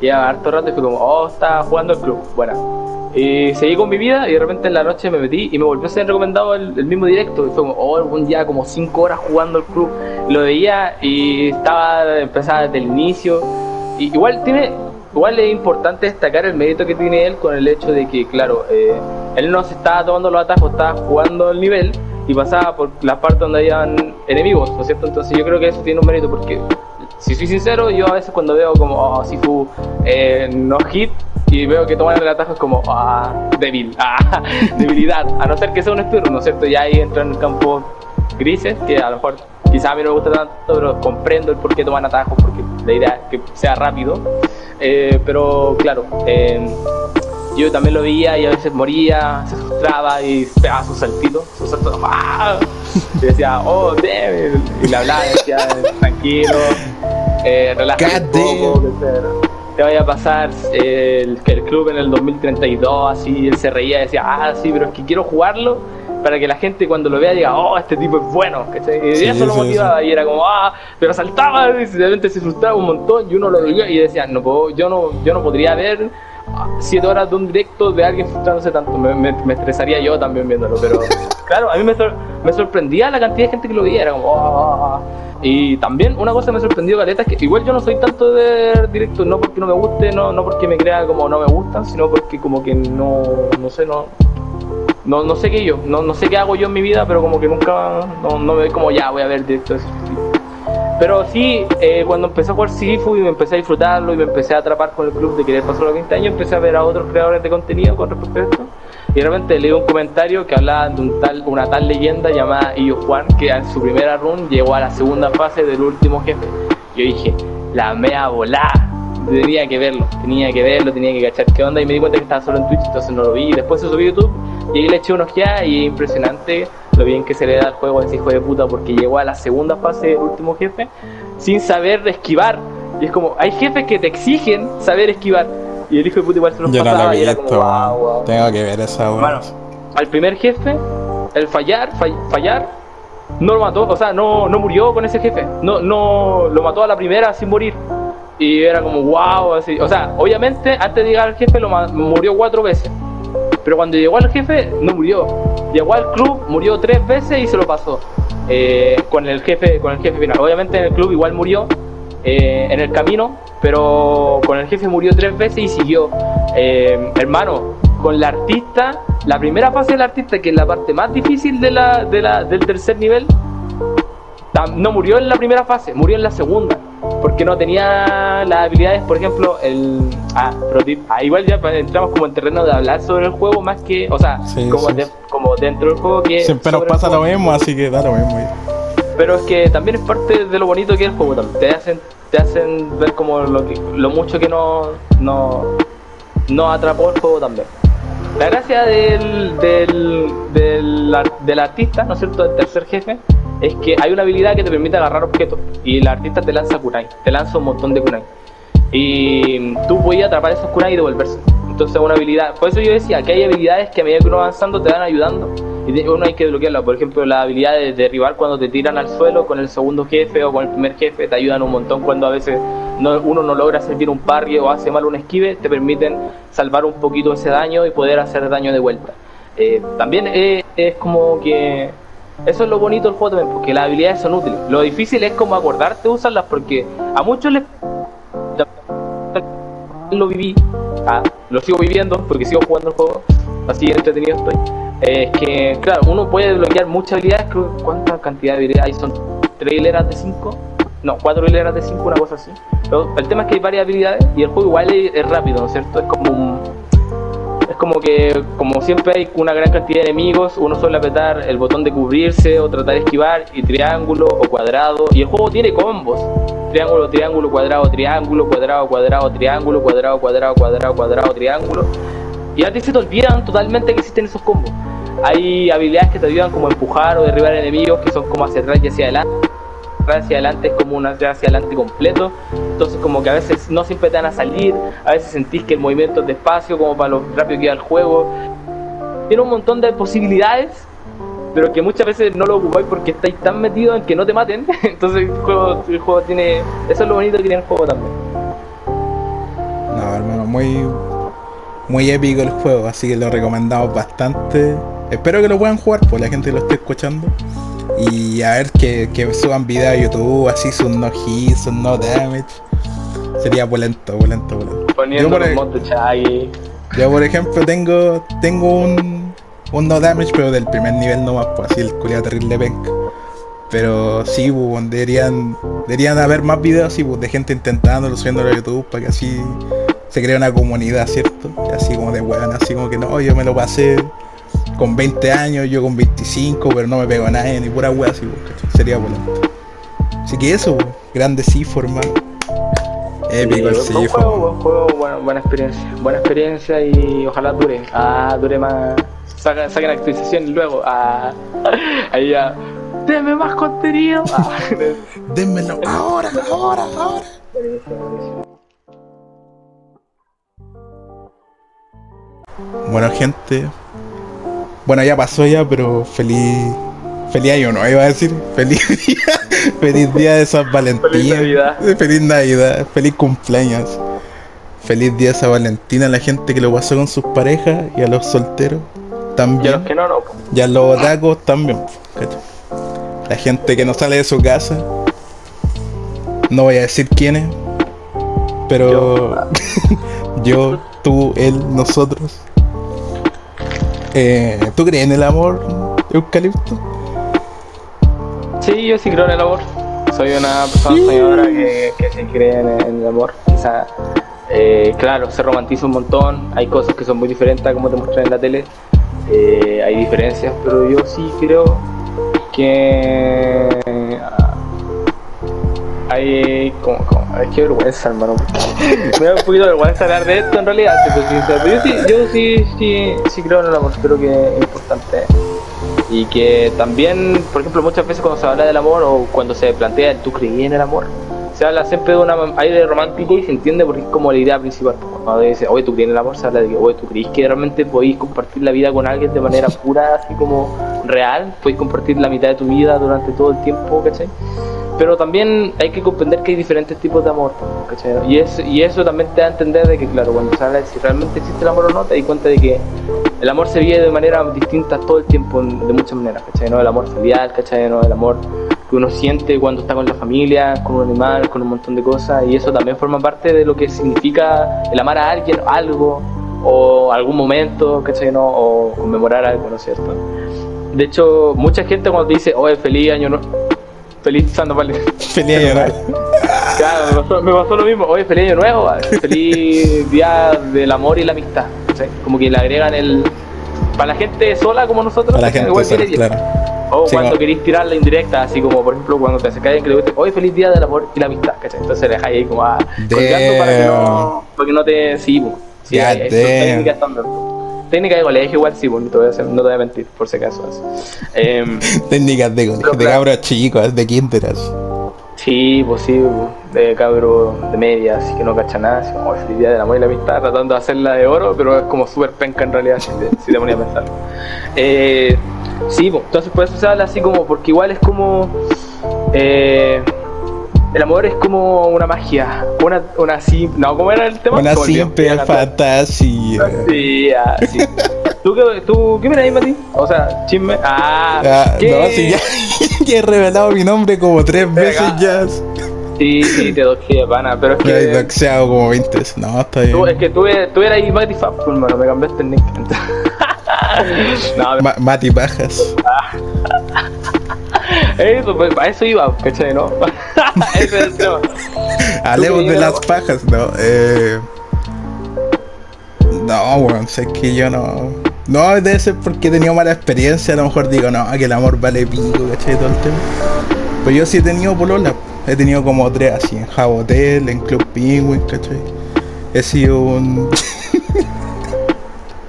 Y a harto rato y fue como, oh, está jugando el club. Bueno. Y seguí con mi vida y de repente en la noche me metí y me volvió a ser recomendado el, mismo directo. Y fue como, oh, un día como 5 horas jugando el club. Lo veía y estaba, empezaba desde el inicio. Y igual tiene, igual es importante destacar el mérito que tiene él con el hecho de que, claro, eh, él no se estaba tomando los atajos, estaba jugando el nivel y pasaba por las partes donde habían enemigos, ¿no es cierto? Entonces yo creo que eso tiene un mérito porque, si soy sincero, yo a veces cuando veo como, oh, Sifu eh, no hit y veo que toman el atajo es como, ah, débil, [LAUGHS] ah, debilidad, a no ser que sea un espíritu, ¿no es cierto? Ya ahí entra en el campo grises, que a lo mejor quizá a mí no me gusta tanto, pero comprendo el por qué toman atajos, porque la idea es que sea rápido. Eh, pero claro, eh, yo también lo veía y a veces moría, se frustraba y pegaba sus saltitos, sus saltos, ¡ah! [LAUGHS] y decía, oh, damn, y le hablaba, decía, tranquilo, eh, relájate un poco, que te vaya a pasar el, el club en el 2032, así, él se reía y decía, ah, sí, pero es que quiero jugarlo para que la gente cuando lo vea diga, oh, este tipo es bueno, Y eso lo motivaba y era como, ah, pero saltaba y realmente se frustraba un montón y uno lo veía y decía, no puedo, yo no, yo no podría ver siete horas de un directo de alguien frustrándose tanto, me, me, estresaría yo también viéndolo, pero [LAUGHS] claro, a mí me, me, sorprendía la cantidad de gente que lo veía, era como, oh, y también una cosa que me sorprendió, Caleta, es que igual yo no soy tanto de directo, no porque no me guste, no, no porque me crea como no me gustan, sino porque como que no, no sé, no, no, no sé qué yo, no, no sé qué hago yo en mi vida, pero como que nunca, no, no me ve como ya voy a ver directo. Pero sí, eh, cuando empecé a jugar Sifu y me empecé a disfrutarlo y me empecé a atrapar con el club de querer pasar los 20 años, empecé a ver a otros creadores de contenido con respecto a esto. Y de repente leí un comentario que hablaba de un tal, una tal leyenda llamada Illo Juan, que en su primera run llegó a la segunda fase del último jefe. Yo dije, la mea volada tenía que verlo, tenía que verlo, tenía que cachar qué onda y me di cuenta que estaba solo en Twitch, entonces no lo vi. Después se subió a YouTube y ahí le eché una ojeada y es impresionante lo bien que se le da al juego a ese hijo de puta porque llegó a la segunda fase del último jefe sin saber esquivar. Y es como, hay jefes que te exigen saber esquivar. Y el hijo de puta igual se los pasaba y era como, wow, Tengo que ver esa Bueno, al primer jefe, el fallar, fallar, no lo mató, o sea, no, no murió con ese jefe. No, no, lo mató a la primera sin morir. Y era como, wow, así. O sea, obviamente, antes de llegar al jefe, lo murió cuatro veces. Pero cuando llegó al jefe, no murió. Llegó al club, murió tres veces y se lo pasó. Eh, con el jefe con el jefe final. Obviamente en el club igual murió. Eh, en el camino, pero con el jefe murió tres veces y siguió. Eh, hermano, con la artista, la primera fase del artista, que es la parte más difícil de la, de la, del tercer nivel, no murió en la primera fase, murió en la segunda. Porque no tenía las habilidades, por ejemplo, el. Ah, ah igual ya entramos como en terreno de hablar sobre el juego más que. O sea, como, como dentro del juego que. Siempre nos pasa lo mismo, así que da lo mismo. Pero es que también es parte de lo bonito que es el juego. Te hacen, te hacen ver como lo, lo mucho que no, no, no atrapó el juego también. La gracia del, del, del, del artista, ¿no es cierto?, del tercer jefe, es que hay una habilidad que te permite agarrar objetos y el artista te lanza kunai, te lanza un montón de kunai. Y tú puedes atrapar esos kunai y devolverse. Entonces una habilidad, por eso yo decía que hay habilidades que a medida que uno va avanzando te van ayudando y uno hay que desbloquearla. Por ejemplo, la habilidad de derribar cuando te tiran al suelo con el segundo jefe o con el primer jefe te ayudan un montón cuando a veces uno no logra hacer un parry o hace mal un esquive, te permiten salvar un poquito ese daño y poder hacer daño de vuelta. Eh, también es como que eso es lo bonito del juego también, porque las habilidades son útiles. Lo difícil es como acordarte usarlas, porque a muchos les. Lo viví, ah, lo sigo viviendo, porque sigo jugando el juego, así entretenido estoy. Es que, claro, uno puede bloquear muchas habilidades, creo ¿cuánta cantidad de habilidades hay? Son tres hileras de 5, no, cuatro hileras de 5, una cosa así. Pero el tema es que hay varias habilidades y el juego igual es rápido, ¿no es cierto? Es como es como que, como siempre hay una gran cantidad de enemigos, uno suele apretar el botón de cubrirse o tratar de esquivar, y triángulo o cuadrado, y el juego tiene combos. Triángulo, triángulo, cuadrado, triángulo, cuadrado, cuadrado, triángulo, cuadrado, cuadrado, cuadrado, cuadrado, triángulo. Y a ti se te olvidan totalmente que existen esos combos. Hay habilidades que te ayudan como a empujar o derribar enemigos que son como hacia atrás y hacia adelante hacia adelante es como una hacia adelante completo. Entonces como que a veces no siempre te van a salir, a veces sentís que el movimiento es despacio, como para lo rápido que va el juego. Tiene un montón de posibilidades, pero que muchas veces no lo ocupáis porque estáis tan metidos en que no te maten. [LAUGHS] Entonces el juego, el juego tiene... Eso es lo bonito que tiene el juego también. No, hermano, muy, muy épico el juego, así que lo recomendamos bastante. Espero que lo puedan jugar, por la gente que lo esté escuchando. Y a ver que, que suban videos a YouTube, así sus no hits, sus no damage. Sería polento, polento, polento. Poniendo yo, por, de yo por ejemplo tengo tengo un, un no damage pero del primer nivel nomás, pues así el culiado terrible penca. Pero sí, pues, deberían, deberían haber más videos así, pues, de gente intentándolo, subiéndolo a YouTube para que así se crea una comunidad, ¿cierto? Así como de weón, así como que no, yo me lo pasé con 20 años, yo con 25, pero no me pego a nadie, ni pura wea así, sería bueno. Así que eso, grande Sifo, hermano. Épico el Sifo. Buen juego, juego buena, experiencia. Buena experiencia y ojalá dure. Ah, dure más. Saquen, saquen actualización y luego. Ah, [LAUGHS] ahí ya. Denme más contenido. Ah. [LAUGHS] Denmelo ahora, ahora, ahora. Bueno gente, bueno, ya pasó ya, pero feliz. Feliz año, no iba a decir. Feliz [LAUGHS] día. feliz día de San Valentín. Feliz Navidad. Feliz Navidad. Feliz cumpleaños. Feliz día de San Valentín a la gente que lo pasó con sus parejas y a los solteros también. Y a los que no, no. Y a los otacos también. La gente que no sale de su casa. No voy a decir quiénes. Pero [LAUGHS] yo tú, él, nosotros. Eh, ¿Tú crees en el amor, Eucalipto? Sí, yo sí creo en el amor. Soy una persona soñadora que, que sí cree en, el amor. Quizá, eh, claro, se romantiza un montón. Hay cosas que son muy diferentes a como te muestran en la tele. Eh, hay diferencias, pero yo sí creo que hay como, como ay, qué vergüenza hermano [LAUGHS] me da un poquito de vergüenza hablar de esto en realidad pero yo sí yo sí, sí, creo en el amor creo que es importante y que también por ejemplo muchas veces cuando se habla del amor o cuando se plantea tú creí en el amor se habla siempre de un aire romántico y se entiende porque es como la idea principal cuando dice oye tú crees en el amor se habla de que oye tú crees que realmente podéis compartir la vida con alguien de manera pura así como real podéis compartir la mitad de tu vida durante todo el tiempo ¿cachai? Pero también hay que comprender que hay diferentes tipos de amor, Y, es, y eso también te da a entender de que, claro, cuando sabes si realmente existe el amor o no, te das cuenta de que el amor se vive de manera distinta todo el tiempo, de muchas maneras, ¿cachai? ¿no? El amor filial, ¿cachai? ¿no? El amor que uno siente cuando está con la familia, con un animal, con un montón de cosas, y eso también forma parte de lo que significa el amar a alguien, algo, o algún momento, ¿cachai? ¿no? O conmemorar algo, ¿no es cierto? De hecho, mucha gente cuando dice, oye, feliz año nuevo, feliz Santo Padre. Feliz año nuevo. [LAUGHS] Claro, me pasó, me pasó lo mismo, oye, feliz año nuevo, feliz día del amor y la amistad, ¿cachai? Como que le agregan el... Para la gente sola como nosotros, Para la gente igual sola, claro. O Sí, cuando como- queréis tirar la indirecta, así como por ejemplo cuando te acercáis alguien que le guste, hoy feliz día del amor y la amistad, ¿cachai? Entonces dejáis ahí como a colgando para que no, para que no te. Sí, sí, God hay- hay- son damn. Técnicas de colegio igual sí, po, no te voy a, hacer- no te voy a mentir, por si acaso. Em, [LAUGHS] Técnicas de colegio, de claro. cabros chicos, de kinder así. sí, pues sí, de cabro de media, así que no cacha nada, así como "Hoy feliz día del amor y la amistad, tratando de hacerla de oro, pero es como súper penca en realidad, si te, si te ponías a pensar. Eh, sí, pues, entonces por eso se habla así como, porque igual es como. eh, el amor es como una magia, una, una sim- no, ¿cómo era el tema? Una simple fantasía. Sí, ah, sí. [LAUGHS] ¿Tú qué, tú, ¿qué ahí, Mati? O sea, chisme. Ah, Ah, ¿qué? no, si ya, [LAUGHS] ya he revelado mi nombre como tres veces ya. Sí, sí, te doxé de pana, pero es que. doxeado como 20 veces. No, está bien. Tú, es que tú, eres- tú eras ahí Mati Fab, pues, hermano, me cambiaste el nick. [LAUGHS] no, Ma- Mati Pajas. Eso, pues, a eso iba, ¿cachai? ¿No? [LAUGHS] Ese es. Hablemos de las pajas, no. Eh... No, weón, sé que yo no. No, debe ser porque he tenido mala experiencia. A lo mejor digo, no, que el amor vale pico, ¿cachai? Todo el tema. Pues yo sí he tenido polola. He tenido como tres así, en Jabotel, en Club Penguin, ¿cachai? He sido un.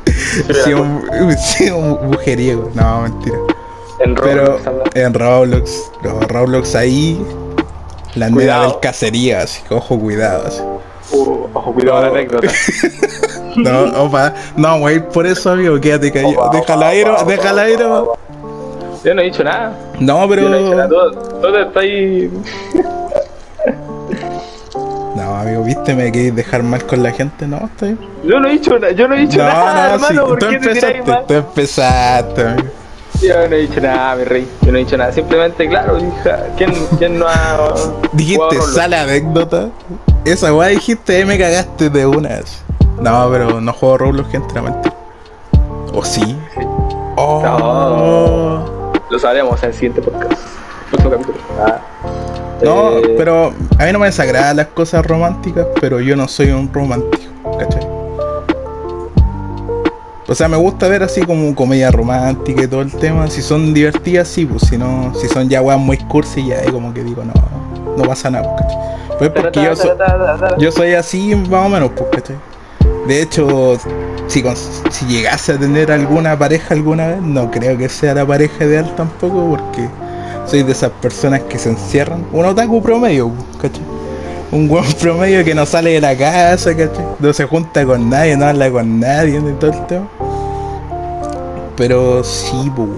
[LAUGHS] he sido un, he sido un mujeriego. No, mentira. En Pero Roblox, anda. en Roblox, Roblox ahí. La nena Cuidado. del cacería, así, ojo, cuidado, así. Uh, ojo, cuidado la No. anécdota. [LAUGHS] No, opa, no, güey, por eso, amigo, quédate callado. Opa, Déjala opa, ir, opa, déjala opa, ir. opa. Yo no he dicho nada. No, pero. Yo no he dicho nada. Tú te estás ahí. No, amigo, viste, me querés dejar mal con la gente, no, está bien. Yo no he dicho nada. Yo no he dicho No, nada, no, sí, hermano. ¿Por tú qué te tiráis empezaste, mal? tú empezaste, amigo. Yo no he dicho nada, mi rey. Yo no he dicho nada. Simplemente, claro, hija, ¿quién, quién no ha. Dijiste, sale anécdota. Esa weá dijiste, eh, me cagaste de una vez. No, pero no juego Roblox, gente, no mentira. ¿O sí? Oh. Lo sabremos en el siguiente podcast. Próximo capítulo. Ah. No, Eh, pero a mí no me desagradan las cosas románticas, pero yo no soy un romántico, ¿cachai? O sea, me gusta ver así como comedia romántica y todo el tema. Si son divertidas, sí, pues si no, si son ya weas muy cursi, ya ahí como que digo, no, no pasa nada, pues. Pues porque yo, so- yo soy así más o menos, pues, ¿cachai? De hecho, si, si llegase a tener alguna pareja alguna vez, no creo que sea la pareja ideal tampoco, porque soy de esas personas que se encierran. Un otaku promedio, ¿cachai? Un buen promedio que no sale de la casa, ¿cachai? No se junta con nadie, no habla con nadie de todo el tema. Pero sí, pues.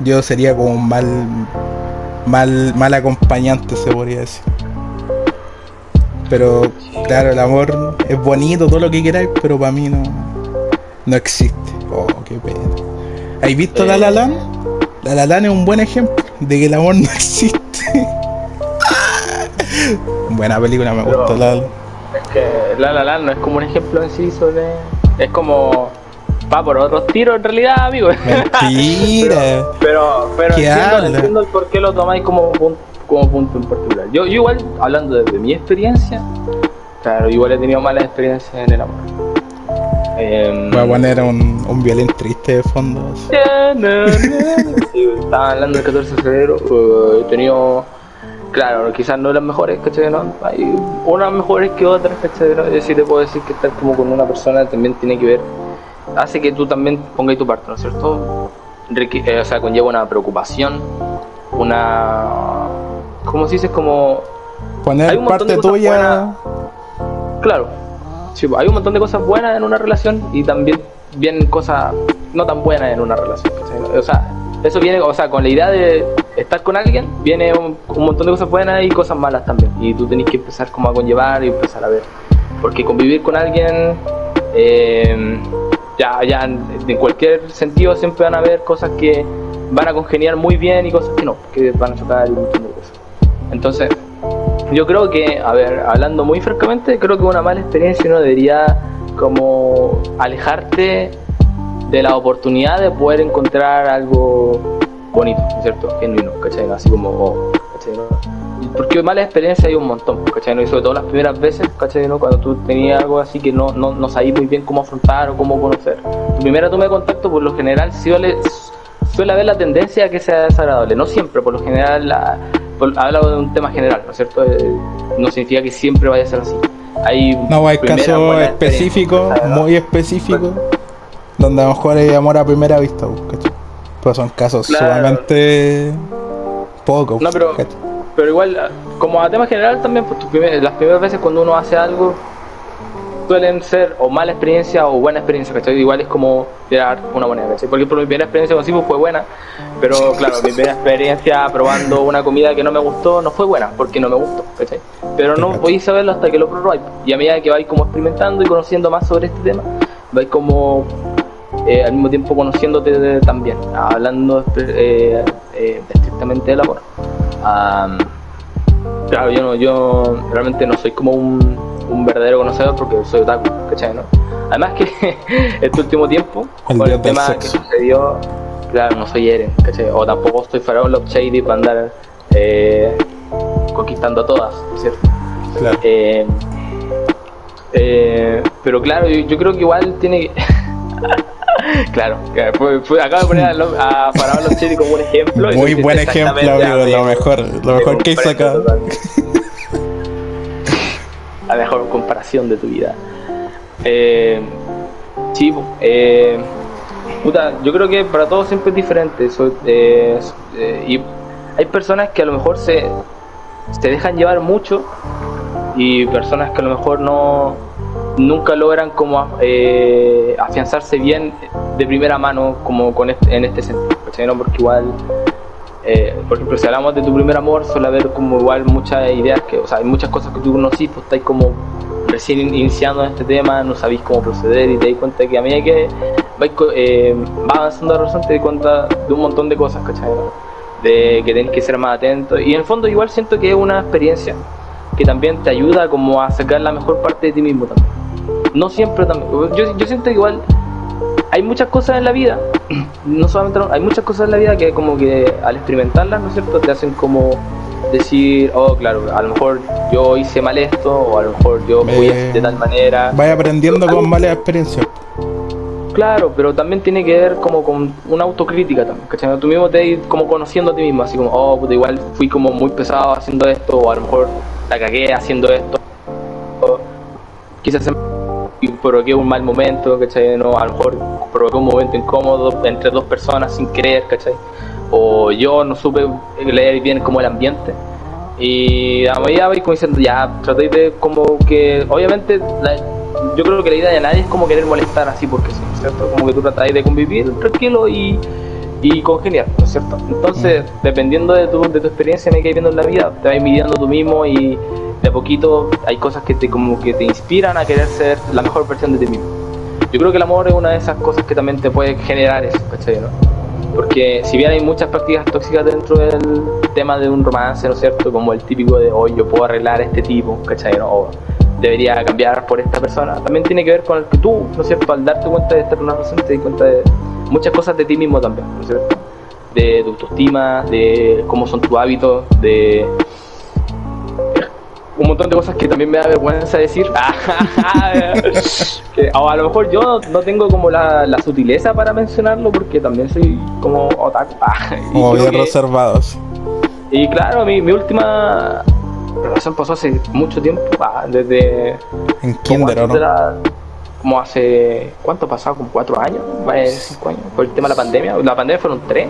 Yo sería como un mal, mal, mal acompañante, se podría decir. Pero claro, el amor es bonito, todo lo que queráis, pero para mí no, no existe. Oh, qué pena. ¿Has visto La La Land? La La Land es un buen ejemplo de que el amor [LAUGHS] no existe. Buena película, me Pero- gusta La La Es que La La Land no es como un ejemplo en sí sobre. Es como. Va por otros tiros en realidad, amigo. Mentira. [LAUGHS] Pero, pero ¿Qué entiendo, entiendo el por qué lo tomáis como punto, como punto en particular. Yo, yo igual, hablando desde mi experiencia, claro, igual he tenido malas experiencias en el amor. Em, Voy a poner un, un violín triste de fondo. Sí, estaba hablando del 14 de febrero, eh, he tenido, claro, quizás no las mejores, ¿cachai? ¿no? Hay unas mejores que otras, ¿cachai? ¿no? Yo sí te puedo decir que estar como con una persona también tiene que ver, hace que tú también pongas tu parte, ¿no es cierto? Requi- eh, o sea, conlleva una preocupación, una... ¿Cómo se dice? Como... Hay Poner un montón de parte cosas tuya. buenas. Claro, sí, pues, hay un montón de cosas buenas en una relación y también vienen cosas no tan buenas en una relación. ¿cachai? O sea, eso viene, o sea, con la idea de estar con alguien, viene un, un montón de cosas buenas y cosas malas también. Y tú tenés que empezar como a conllevar y empezar a ver. Porque convivir con alguien, eh, ya, ya en, cualquier sentido siempre van a haber cosas que van a congeniar muy bien y cosas que no, que van a chocar y un montón de cosas. Entonces, yo creo que, a ver, hablando muy francamente, creo que una mala experiencia no debería como alejarte de la oportunidad de poder encontrar algo bonito, ¿cierto? Genuino, ¿cachai? Así como, oh, ¿cachai? Porque malas experiencias hay un montón, ¿cachai? Y sobre todo las primeras veces, ¿cachai? ¿no? Cuando tú tenías algo así que no, no, no sabías muy bien cómo afrontar o cómo conocer. Tu primera toma de contacto, por lo general, suele, suele haber la tendencia a que sea desagradable. No siempre, por lo general, la, hablado de un tema general, ¿no es cierto? Eh, no significa que siempre vaya a ser así. Hay no, hay casos específicos, muy específicos, donde a lo mejor hay amor a primera vista, ¿cachai? Pero son casos sumamente pocos. No, pero, pero igual, como a tema general también, pues las primeras veces cuando uno hace algo, suelen ser o mala experiencia o buena experiencia, ¿cachai? Igual es como tirar una moneda, ¿cachai? Porque por mi primera experiencia con Sifu fue buena, pero claro, mi primera experiencia probando una comida que no me gustó no fue buena, porque no me gustó, ¿cachai? Pero no podéis saberlo hasta que lo probáis. Y a medida que vais como experimentando y conociendo más sobre este tema, vais como eh, al mismo tiempo conociéndote también, hablando eh, eh, estrictamente del amor. claro, yo, no, yo realmente no soy como un, un verdadero conocedor porque soy otaku, ¿cachai? No? Además que [LAUGHS] este último tiempo, el con el tema que sucedió, claro, no soy Eren, ¿cachai? O tampoco estoy Faraón Love Shady para andar conquistando a todas, ¿cierto? Claro. Eh, eh, pero claro, yo, creo que igual tiene [LAUGHS] claro, acabo de poner a, Love Shady como un ejemplo. Muy buen ejemplo, amigo, lo mejor, lo mejor que hizo acá la mejor comparación de tu vida. Eh, sí, eh, puta, yo creo que para todos siempre es diferente. Eh, y hay personas que a lo mejor se, se dejan llevar mucho y personas que a lo mejor no nunca logran como afianzarse bien de primera mano como con este, en este sentido, Porque igual eh, por ejemplo, si hablamos de tu primer amor, suele haber como igual muchas ideas que, o sea, hay muchas cosas que tú conocís, pues estáis como recién iniciando en este tema, no sabéis cómo proceder y te das cuenta que a medida que vais, eh, va avanzando la razón te das cuenta de un montón de cosas, ¿cachai? De que tenés que ser más atento y en el fondo igual siento que es una experiencia que también te ayuda como a sacar la mejor parte de ti mismo también. No siempre también, yo, yo siento que igual hay muchas cosas en la vida, [CLEARS THROAT] no solamente hay muchas cosas en la vida que como que al experimentarlas, ¿no es cierto?, te hacen como decir, oh, claro, a lo mejor yo hice mal esto, o a lo mejor yo fui de tal manera. Vaya aprendiendo con malas experiencias. Claro, pero también tiene que ver como con una autocrítica también, ¿cachai? Tú mismo te como conociendo a ti mismo, así como, oh, pues igual fui como muy pesado haciendo esto, o a lo mejor la cagué haciendo esto. quizás provoqué un mal momento, ¿cachai? No, a lo mejor provoqué un momento incómodo entre dos personas sin querer, ¿cachai? O yo no supe leer bien como el ambiente. Y a medida voy como diciendo, ya, traté de como que, obviamente, yo creo que la idea de nadie es como querer molestar así porque sí, ¿cierto? Como que tú tratas de convivir tranquilo y, y congeniar, ¿no es cierto? Entonces, mm. dependiendo de tu, de tu experiencia en que viendo en la vida, te vas midiendo tú mismo y de a poquito hay cosas que te como que te inspiran a querer ser la mejor versión de ti mismo. Yo creo que el amor es una de esas cosas que también te puede generar eso, ¿cachai? ¿no? Porque si bien hay muchas prácticas tóxicas dentro del tema de un romance, ¿no es cierto? Como el típico de, hoy yo puedo arreglar este tipo, ¿cachai? debería cambiar por esta persona. También tiene que ver con el que tú, ¿no es cierto? Al darte cuenta de estar en una relación, te das cuenta de muchas cosas de ti mismo también, ¿no es cierto? De tu autoestima, de cómo son tus hábitos, de un montón de cosas que también me da vergüenza decir. [LAUGHS] que, o a lo mejor yo no tengo como la, la, sutileza para mencionarlo porque también soy como otaku. [LAUGHS] como bien reservados. Y claro, mi, mi última relación pasó hace mucho tiempo, desde... En kinder, ¿no? como hace... ¿Cuánto pasado? ¿Como cuatro años? Vaya, cinco años. Por el tema de la pandemia. La pandemia fueron tres.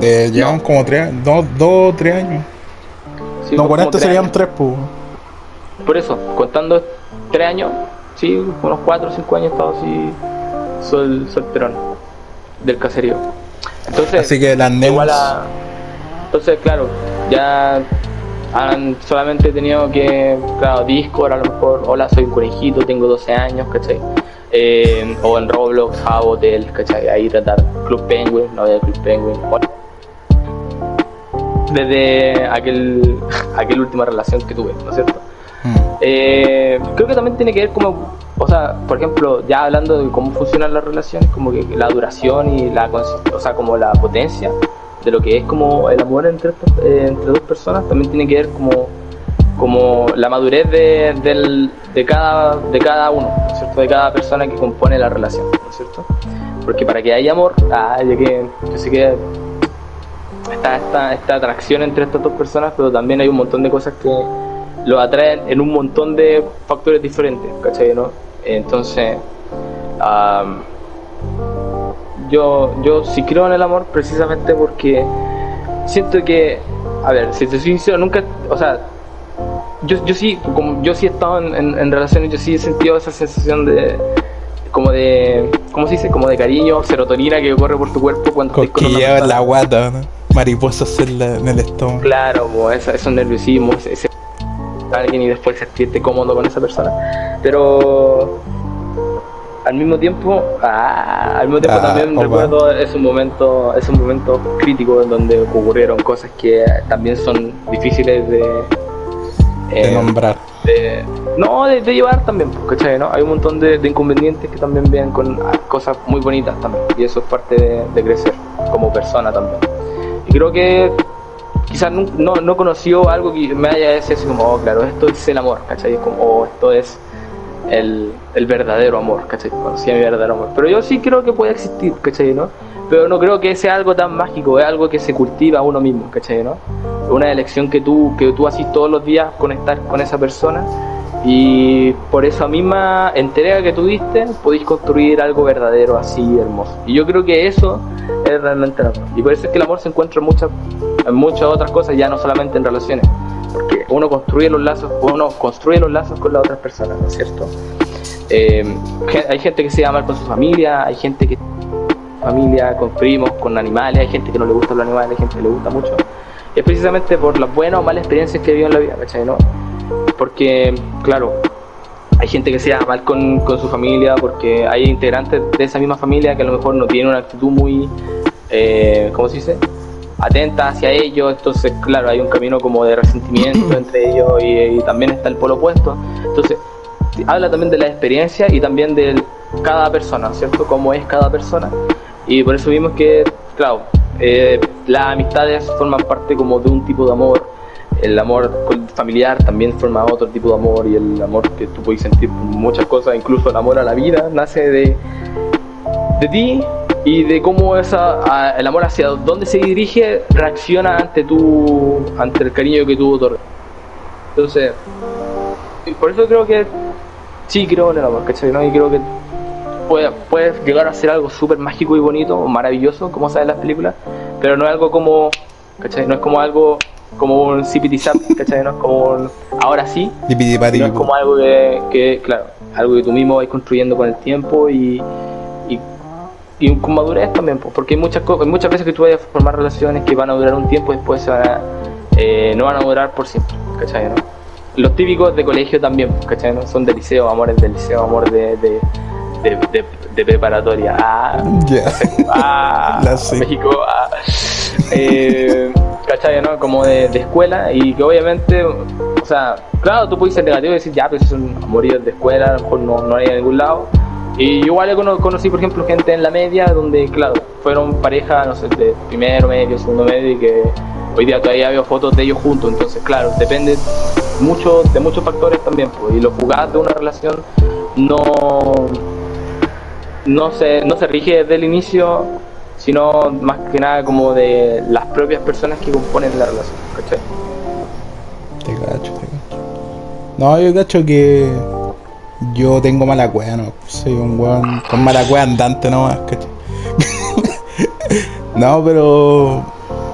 Eh, llevan como tres, dos, dos, tres años no, con esto serían tres, pues. Por eso, contando tres años, sí, unos cuatro o cinco años he estado así sol, solterón del caserío. Entonces, Así que las Entonces, claro, ya han solamente tenido que, claro, Discord a lo mejor, hola, soy un conejito, tengo 12 años, ¿cachai? Eh, o en Roblox, Hotel, ¿cachai? Ahí tratar Club Penguin, no de Club Penguin. Desde aquel, aquel última relación que tuve, ¿no es cierto? Mm. Eh, creo que también tiene que ver como, o sea, por ejemplo, ya hablando de cómo funcionan las relaciones, como que la duración y la, o sea, como la potencia de lo que es como el amor entre, eh, entre dos personas, también tiene que ver como, como la madurez de, del- de, cada, de cada uno, ¿no es cierto? De cada persona que compone la relación, ¿no es cierto? Porque para que haya amor, ah, ya que yo sé que está esta, esta atracción entre estas dos personas, pero también hay un montón de cosas que lo atraen en un montón de factores diferentes, ¿cachai? ¿no? Entonces, am, yo, yo sí creo en el amor precisamente porque siento que, a ver, si te soy sincero, nunca, o sea, yo, yo sí, como yo sí he estado en, en- en relaciones, yo sí he sentido esa sensación de, como de, ¿cómo se dice? Como de cariño, serotonina que corre por tu cuerpo cuando Cosquilleo en la guata, ¿no? Mariposas en, la- en el estómago. Claro, po, esa- esos nerviosismos, ese alguien y después sentirte cómodo con esa persona. Pero al mismo tiempo, ah, al mismo tiempo Ah, también opa. recuerdo esos momentos, esos momentos críticos en donde ocurrieron cosas que también son difíciles de, De eh, nombrar. de- no, de, de llevar también, pues, ¿cachai? ¿no? Hay un montón de, de inconvenientes que también vienen con cosas muy bonitas también, y eso es parte de, de crecer como persona también. Creo que quizás no, no, no conoció algo que me haya decir así como, oh, claro, esto es el amor, ¿cachai? Como, oh, esto es el, el verdadero amor, ¿cachai? Conocía mi verdadero amor. Pero yo sí creo que puede existir, ¿cachai? ¿no? Pero no creo que sea algo tan mágico, es algo que se cultiva uno mismo, ¿cachai? ¿no? Una elección que tú, que tú haces todos los días, conectar con esa persona y por esa misma entrega que tuviste podéis construir algo verdadero así hermoso. Y yo creo que eso es realmente el amor. Y por eso es que el amor se encuentra en muchas, muchas otras cosas, ya no solamente en relaciones. Porque uno construye los lazos, uno construye los lazos con las otras personas, ¿no es cierto? Eh, hay gente que se llama con su familia, hay gente que familia, con primos, con animales, hay gente que no le gustan los animales, hay gente que le gusta mucho. Y es precisamente por las buenas o malas experiencias que vivió en la vida, ¿cachai? ¿no? Porque, claro, hay gente que se lleva mal con, con su familia porque hay integrantes de esa misma familia que a lo mejor no tienen una actitud muy, eh, ¿cómo se dice? Atenta hacia ellos, entonces, claro, hay un camino como de resentimiento [CLEARS THROAT] entre ellos y, y también está el polo opuesto. Entonces, habla también de la experiencia y también de cada persona, ¿cierto? Cómo es cada persona. Y por eso vimos que, claro, eh, las amistades forman parte como de un tipo de amor, el amor familiar también forma otro tipo de amor y el amor que tú puedes sentir muchas cosas, incluso el amor a la vida, nace de, de ti y de cómo esa, a- el amor hacia dónde se dirige reacciona ante tu, ante el cariño que tú otorgas. Entonces, por eso creo que sí creo en el amor, ¿cachai? ¿no? Y creo que puede, puede llegar a ser algo súper mágico y bonito, maravilloso, como saben las películas, pero no es algo como. No es como algo como un zippity zap, ¿cachai? No es como un ahora sí, no es como algo que, que, claro, algo que tú mismo vas construyendo con el tiempo y, y, y con madurez también, pues, porque hay muchas, co- hay muchas veces que tú vayas a formar relaciones que van a durar un tiempo y después se van a, eh, no van a durar por siempre, ¿cachai? No? Los típicos de colegio también, ¿cachai? No? Son de liceo, amores de liceo, amor de, de, de, de- de preparatoria. Ah, Ya. ah, [LAUGHS] La. México, ah. Eh, ¿cachai? ¿no? Como de, de escuela y que obviamente, o sea, claro, tú puedes ser negativo y decir, ya, pero si son amoríos de escuela, a lo mejor no, no hay a ningún lado. Y yo igual cono- conocí, por ejemplo, gente en la media donde, claro, fueron pareja, no sé, de primero medio, segundo medio y que hoy día todavía veo fotos de ellos juntos. Entonces, claro, depende mucho de muchos factores también. Pues, y los jugadas de una relación no no se, no se rige desde el inicio, sino más que nada como de las propias personas que componen la relación, ¿cachai? Te cacho, te cacho. No, yo cacho que yo tengo mala cueva, no. Soy un weón con mala cueva andante nomás, cacho. [LAUGHS] no, pero.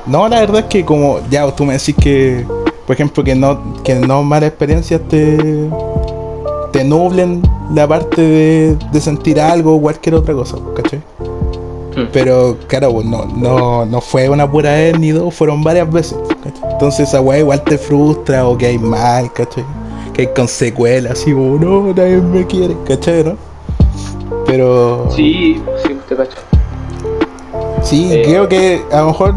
No, la verdad es que como ya tú me decís que, por ejemplo, que no, que no malas experiencias te, te nublen la parte de, de sentir algo o cualquier otra cosa, ¿cachai? [LAUGHS] Pero claro, no, no, no fue una pura vez ni dos, fueron varias veces, ¿cachai? Entonces esa weá igual te frustra o que hay mal, ¿cachai? Que hay con secuelas, así como, no, nadie me quiere, ¿cachai? ¿no? Pero... Sí, sí, te cacho. Sí, Eh. creo que a lo mejor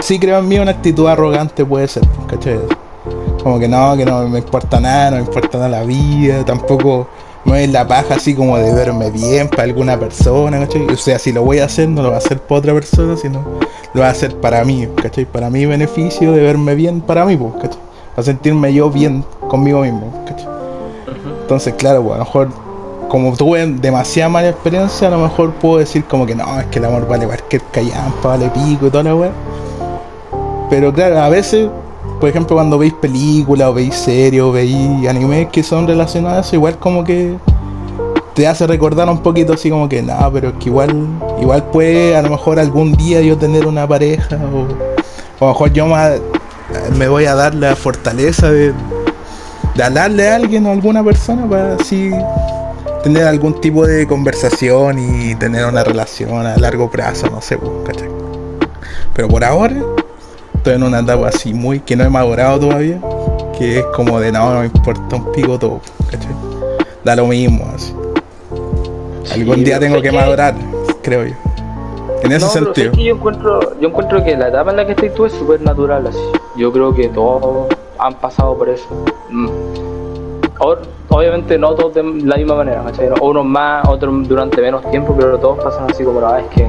sí creo en mí una actitud arrogante puede ser, ¿cachai? Como que no, que no me importa nada, no me importa nada la vida, tampoco me doy la paja así como de verme bien para alguna persona, ¿cachai? O sea, si lo voy a hacer, no lo voy a hacer para otra persona, sino lo voy a hacer para mí, ¿cachai? Para mi beneficio de verme bien para mí, pues, ¿cachai? Para sentirme yo bien conmigo mismo, ¿cachai? Entonces, claro, pues, a lo mejor, como tuve demasiada mala experiencia, a lo mejor puedo decir como que no, es que el amor vale cualquier callampa, vale pico y toda la weá. Pero claro, a veces, por ejemplo, cuando veis películas o veis series o veis animes que son eso, igual como que te hace recordar un poquito así como que no, pero es que igual, igual puede a lo mejor algún día yo tener una pareja o, a lo mejor yo ma- me voy a dar la fortaleza de, de hablarle a alguien o a alguna persona para así tener algún tipo de conversación y tener una relación a largo plazo, no sé, pues, ¿cachai? Pero por ahora estoy en una etapa así muy que no he madurado todavía, que es como de no, no me importa un pico todo, ¿cachai? Da lo mismo, así. Algún día pero tengo que que- madurar, creo yo. En ese No, pero sentido. es que yo encuentro, yo encuentro que la etapa en la que estás tú es súper natural así. Yo creo que todos han pasado por eso. Mm. Obviamente no todos de la misma manera, ¿cachai? Unos más, otros durante menos tiempo, pero todos pasan así como la es que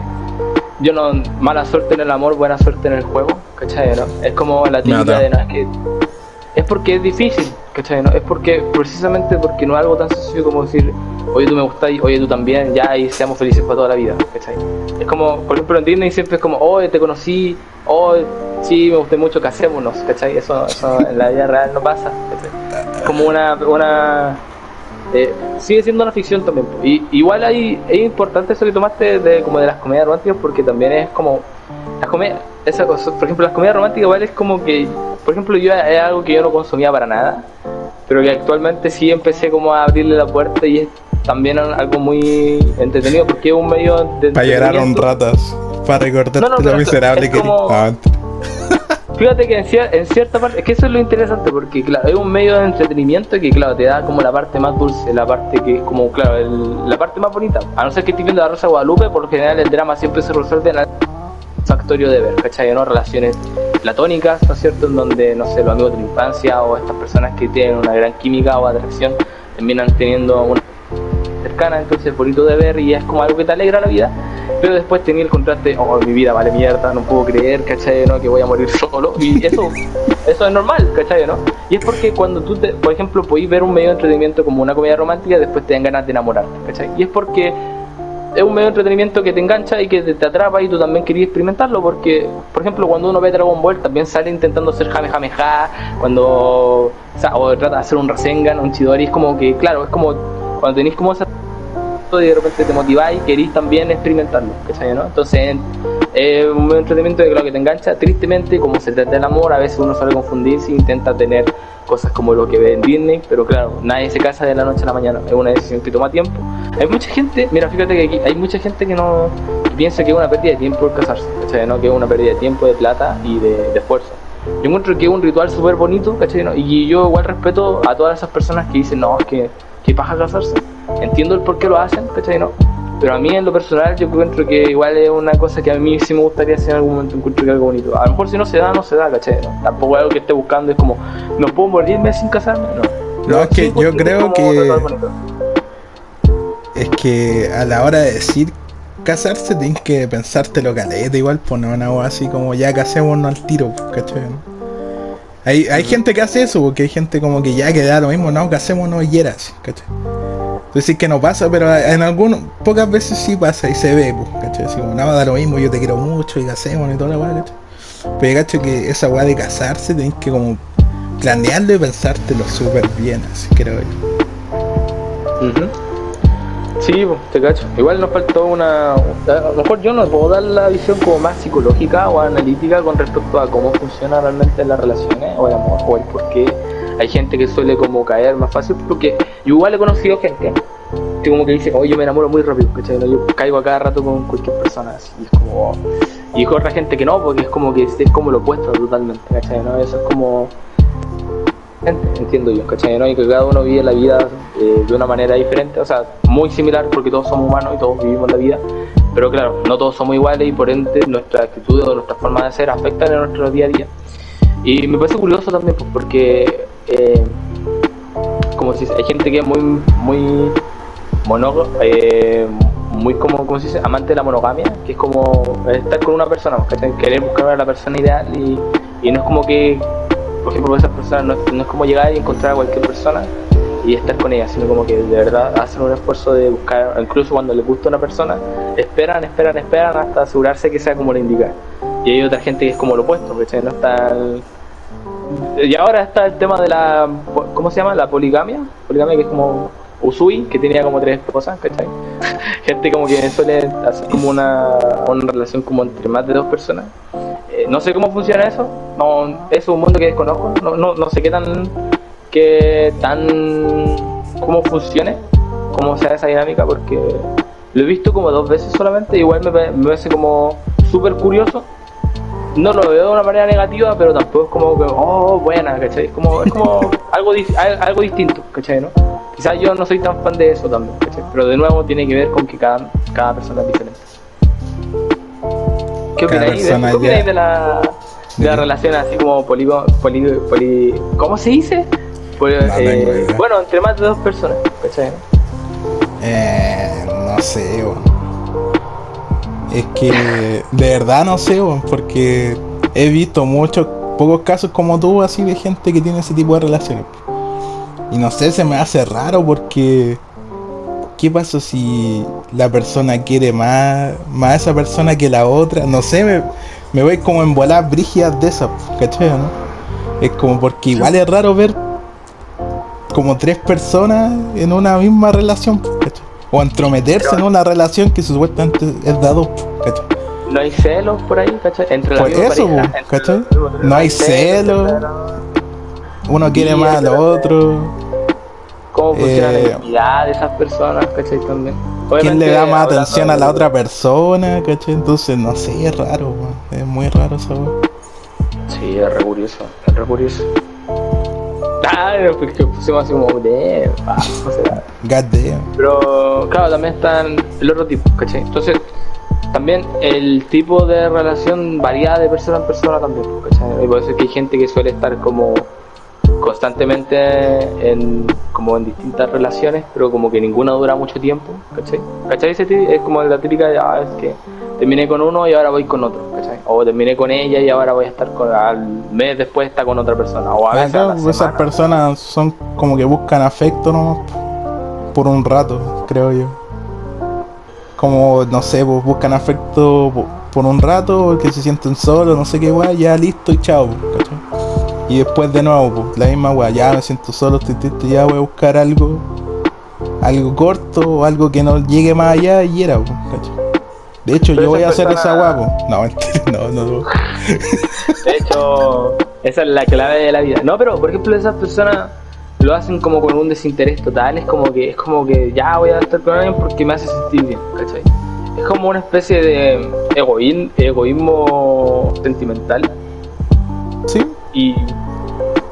yo no, mala suerte en el amor, buena suerte en el juego, ¿cachai? ¿no? Es como la típica de no, es que es porque es difícil, ¿cachai? ¿no? Es porque, precisamente porque no es algo tan sencillo como decir, oye tú me gustas, oye tú también, ya y seamos felices para toda la vida, ¿cachai? Es como, por ejemplo en Disney siempre es como, oye te conocí, oye sí me gusté mucho, casémonos, ¿cachai? Eso, eso en la vida real no pasa, ¿cachai? Es como una, una eh, sigue siendo una ficción también. Y igual ahí es importante eso que tomaste de como de las comedias románticas porque también es como las comedias, esa cosa, por ejemplo las comedias románticas igual es como que, por ejemplo yo es algo que yo no consumía para nada, pero que actualmente sí empecé como a abrirle la puerta y es también algo muy entretenido porque es un medio de Para llorar un ratas, para recordarte No, no, lo miserable que como- Ah, [LAUGHS] Fíjate que en, cier- en cierta parte, es que eso es lo interesante, porque claro, es un medio de entretenimiento que claro, te da como la parte más dulce, la parte que es como, claro, el- la parte más bonita. A no ser que estés viendo la Rosa Guadalupe, por lo general el drama siempre se resuelve en el factorio de ver, ¿cachai? ¿no? Relaciones platónicas, ¿no es cierto? En donde, no sé, los amigos de la infancia o estas personas que tienen una gran química o atracción terminan teniendo una cercana, entonces es bonito de ver y es como algo que te alegra la vida, pero después tenía el contraste, oh, mi vida vale mierda, no puedo creer, ¿cachai? ¿no? Que voy a morir [LAUGHS] solo, y eso, eso es normal, ¿cachai? ¿no? Y es porque cuando tú, te, por ejemplo, podéis ver un medio de entretenimiento como una comedia romántica, después te dan ganas de enamorarte, ¿cachai? Y es porque es un medio de entretenimiento que te engancha y que te, atrapa y tú también querías experimentarlo porque, por ejemplo, cuando uno ve Dragon Ball también sale intentando ser Jame Jame Ja, cuando o trata de hacer un Rasengan, un Chidori, es como que, claro, es como cuando tenéis como esa y de repente te motiváis y queréis también experimentarlo, ¿cachai? ¿no? Entonces, es un entretenimiento que, claro, que te engancha. Tristemente, como se trata del amor, a veces uno suele confundirse e intenta tener cosas como lo que ve en Disney, pero claro, nadie se casa de la noche a la mañana, es una decisión que toma tiempo. Hay mucha gente, mira, fíjate que aquí hay mucha gente que no piensa que es una pérdida de tiempo el casarse, ¿cachai? ¿no? Que es una pérdida de tiempo, de plata y de, de esfuerzo. Yo encuentro que es un ritual súper bonito, ¿cachai? ¿no? Y yo igual respeto a todas esas personas que dicen, no, es que, que paja casarse. Entiendo el por qué lo hacen, ¿cachai? ¿no? Pero a mí en lo personal yo encuentro que igual es una cosa que a mí sí me gustaría hacer en algún momento, encuentro que algo bonito. A lo mejor si no se da, no se da, ¿cachai? ¿no? Tampoco es algo que esté buscando, es como, ¿no puedo morirme sin casarme? No. No, es que sí yo creo que-. Es que a la hora de decir casarse tienes que pensártelo caleta igual, pues no una cosa así como ya casémonos al tiro, pues, ¿cachai? no? Hay, hay gente que hace eso, porque hay gente como que ya que da lo mismo, no, casémonos y era así, ¿cachai? Entonces que no pasa, pero en algunas, pocas veces sí pasa y se ve, pues, ¿cachai? Así como, no, da lo mismo, yo te quiero mucho y casémonos y toda la weá. Pero cacho que esa weá de casarse tenés que como planearlo y pensártelo súper bien, así creo yo. Ujú. Sí, pues, te cacho. Igual nos faltó una. A lo mejor yo no puedo dar la visión como más psicológica o analítica con respecto a cómo funciona realmente las relaciones o el amor o el por qué hay gente que suele como caer más fácil. Porque yo igual he conocido gente gente como que dice, oye, yo me enamoro muy rápido, ¿cachai? Yo caigo a cada rato con cualquier persona, así, y es como... Y hay otra gente que no, porque es como que es, como lo opuesto totalmente, ¿cachai? ¿no? Eso es como... Entiendo yo. ¿no? Y que cada uno vive la vida eh, de una manera diferente, o sea, muy similar porque todos somos humanos y todos vivimos la vida, pero claro, no todos somos iguales y por ende nuestra actitud o nuestra forma de ser afectan en nuestro día a día. Y me parece curioso también pues, porque... Eh, como si hay gente que es muy muy monógamo eh, muy como, como se dice, amante de la monogamia, que es como estar con una persona, querer buscar a la persona ideal y, y, no es como que, por ejemplo, esa persona no, no, es como llegar y encontrar a cualquier persona y estar con ella, sino como que de verdad hacen un esfuerzo de buscar, incluso cuando les gusta una persona, esperan, esperan, esperan hasta asegurarse que sea como le indica. Y hay otra gente que es como lo opuesto, No está y ahora está el tema de la. ¿Cómo se llama? La poligamia. Poligamia que es como Usui, que tenía como tres esposas, ¿cachai? [LAUGHS] Gente como que suele hacer como una, una relación como entre más de dos personas. Eh, no sé cómo funciona eso. No, es un mundo que desconozco. No, no, no sé qué tan. qué tan. cómo funcione. Cómo sea esa dinámica, porque lo he visto como dos veces solamente. Igual me, me parece como súper curioso no lo veo de una manera negativa, pero tampoco es como que, oh, buena, ¿cachai? Es como, es como [LAUGHS] algo, algo distinto, ¿cachai? ¿no? Quizás yo no soy tan fan de eso también, ¿cachai? Pero de nuevo tiene que ver con que cada, cada persona es diferente. ¿Qué opináis de, ¿qué opináis de la, de la relación así como polígono, poli, poli, ¿cómo se dice? Pues, eh, bueno, entre más de dos personas, ¿cachai? Eh, no sé, bueno es que de verdad no sé, porque he visto muchos, pocos casos como tú, así de gente que tiene ese tipo de relaciones. Y no sé, se me hace raro porque... ¿Qué pasa si la persona quiere más, más a esa persona que la otra? No sé, me, voy como en volar brígidas de esas, ¿cachai? ¿no? Es como porque igual es raro ver como tres personas en una misma relación. O entrometerse en una relación que supuestamente es dado, ¿cachai? No hay celos por ahí, ¿cachai? Entre por eso, ¿cachai? No hay celos. Uno quiere más al otro. ¿Cómo funciona la eh, intimidad de esas personas, cachai? También. ¿Quién le da más atención a la otra persona, cachai? Entonces, no sé, es raro, es muy raro eso. Sí, es re curioso, es re curioso. Claro, porque pusimos así como de. no sé. God Pero claro, también están el otro tipo, ¿cachai? Entonces, también el tipo de relación varía de persona en persona también, ¿cachai? Y puede ser que hay gente que suele estar como constantemente en como en distintas relaciones, pero como que ninguna dura mucho tiempo, ¿cachai? ¿Cachai? Es como la típica de, ah, es que terminé con uno y ahora voy con otro, ¿cachai? O terminé con ella y ahora voy a estar con, al mes después está con otra persona. O a veces esas personas son como que buscan afecto no por un rato, creo yo. Como, no sé, pues buscan afecto por un rato, que se sienten solos, no sé qué guay, ya listo y chao, ¿cachai? Y después de nuevo, pues, la misma weá, ya me siento solo, estoy triste, ya voy a buscar algo, algo corto o algo que no llegue más allá y era, pues, ¿cachai? De hecho, yo voy a hacer esa guapo. No, no, no, no. De hecho, esa es la clave de la vida. No, pero por ejemplo, esas personas lo hacen como con un desinterés total. Es como que, es como que ya voy a estar con alguien porque me hace sentir bien, ¿cachai? Es como una especie de egoísmo, egoísmo sentimental. Sí. Y,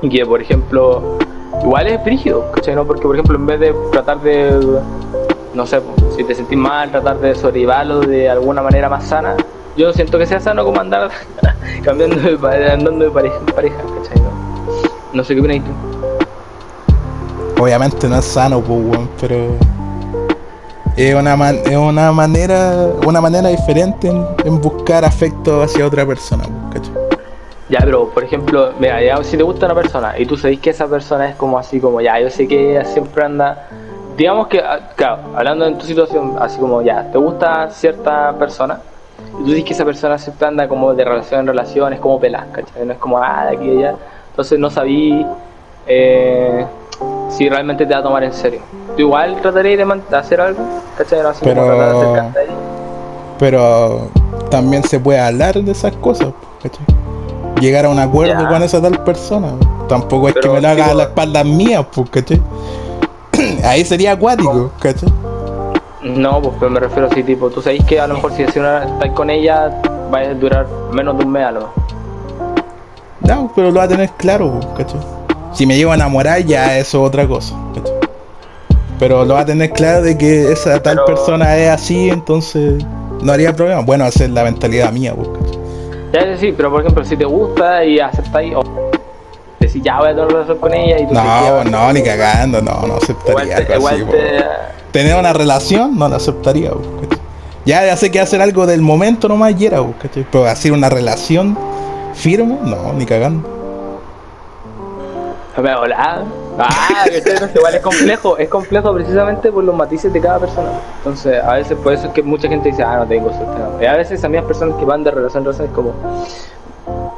y que, por ejemplo, igual es frígido, ¿cachai? ¿no? Porque, por ejemplo, en vez de tratar de no sé, si te sentís mal, tratar de sobrellevarlo de alguna manera más sana. Yo siento que sea sano como andar [LAUGHS] cambiando de, andando de pareja ¿cachai? No, no sé qué opinas tú. Obviamente no es sano, pues, pero es una, es una manera una manera diferente en, buscar afecto hacia otra persona, ¿cachai? Ya, pero por ejemplo, mira, ya, si te gusta una persona y tú sabes que esa persona es como así, como ya, yo sé que ella siempre anda digamos que, ah, claro, hablando en tu situación, así como ya, te gusta cierta persona, y tú dices que esa persona siempre anda como de relación en relación, es como pelas, ¿cachai? No es como, ah, de aquí y allá. Entonces no sabí eh, si realmente te va a tomar en serio. ¿Tú igual tratarías de hacer algo? ¿cachai? No, así pero, como pero también se puede hablar de esas cosas, ¿cachai? Llegar a un acuerdo con esa tal persona. Tampoco es que me la haga a la espalda mía, pues, ¿cachai? [LAUGHS] Ahí sería acuático, ¿cachai? No, pues pero me refiero así, tipo, tú sabes que a lo mejor si estás con ella, va a durar menos de un mes a lo mejor. No, pero lo va a tener claro, ¿cachai? Si me llevo a enamorar, ya eso es otra cosa, ¿cachai? Pero lo va a tener claro de que esa tal Pero- persona es así, entonces no haría problema. Bueno, esa es la mentalidad mía, pues, ¿cachai? Ya sí, pero por ejemplo, si te gusta y aceptáis, o decís ya voy a tener relación con ella y tú te No, no, ni cagando, no, no aceptaría algo igual te- Tener una relación, no la aceptaría. Ya, ya sé que hacer algo del momento nomás y era. Pero hacer una relación firme, no, ni cagando. Me hola. Ah, igual es complejo, es complejo precisamente por los matices de cada persona. Entonces, a veces por eso es que mucha gente dice, ah, no tengo suerte. no. Y a veces a mí las personas que van de relación en relación es como,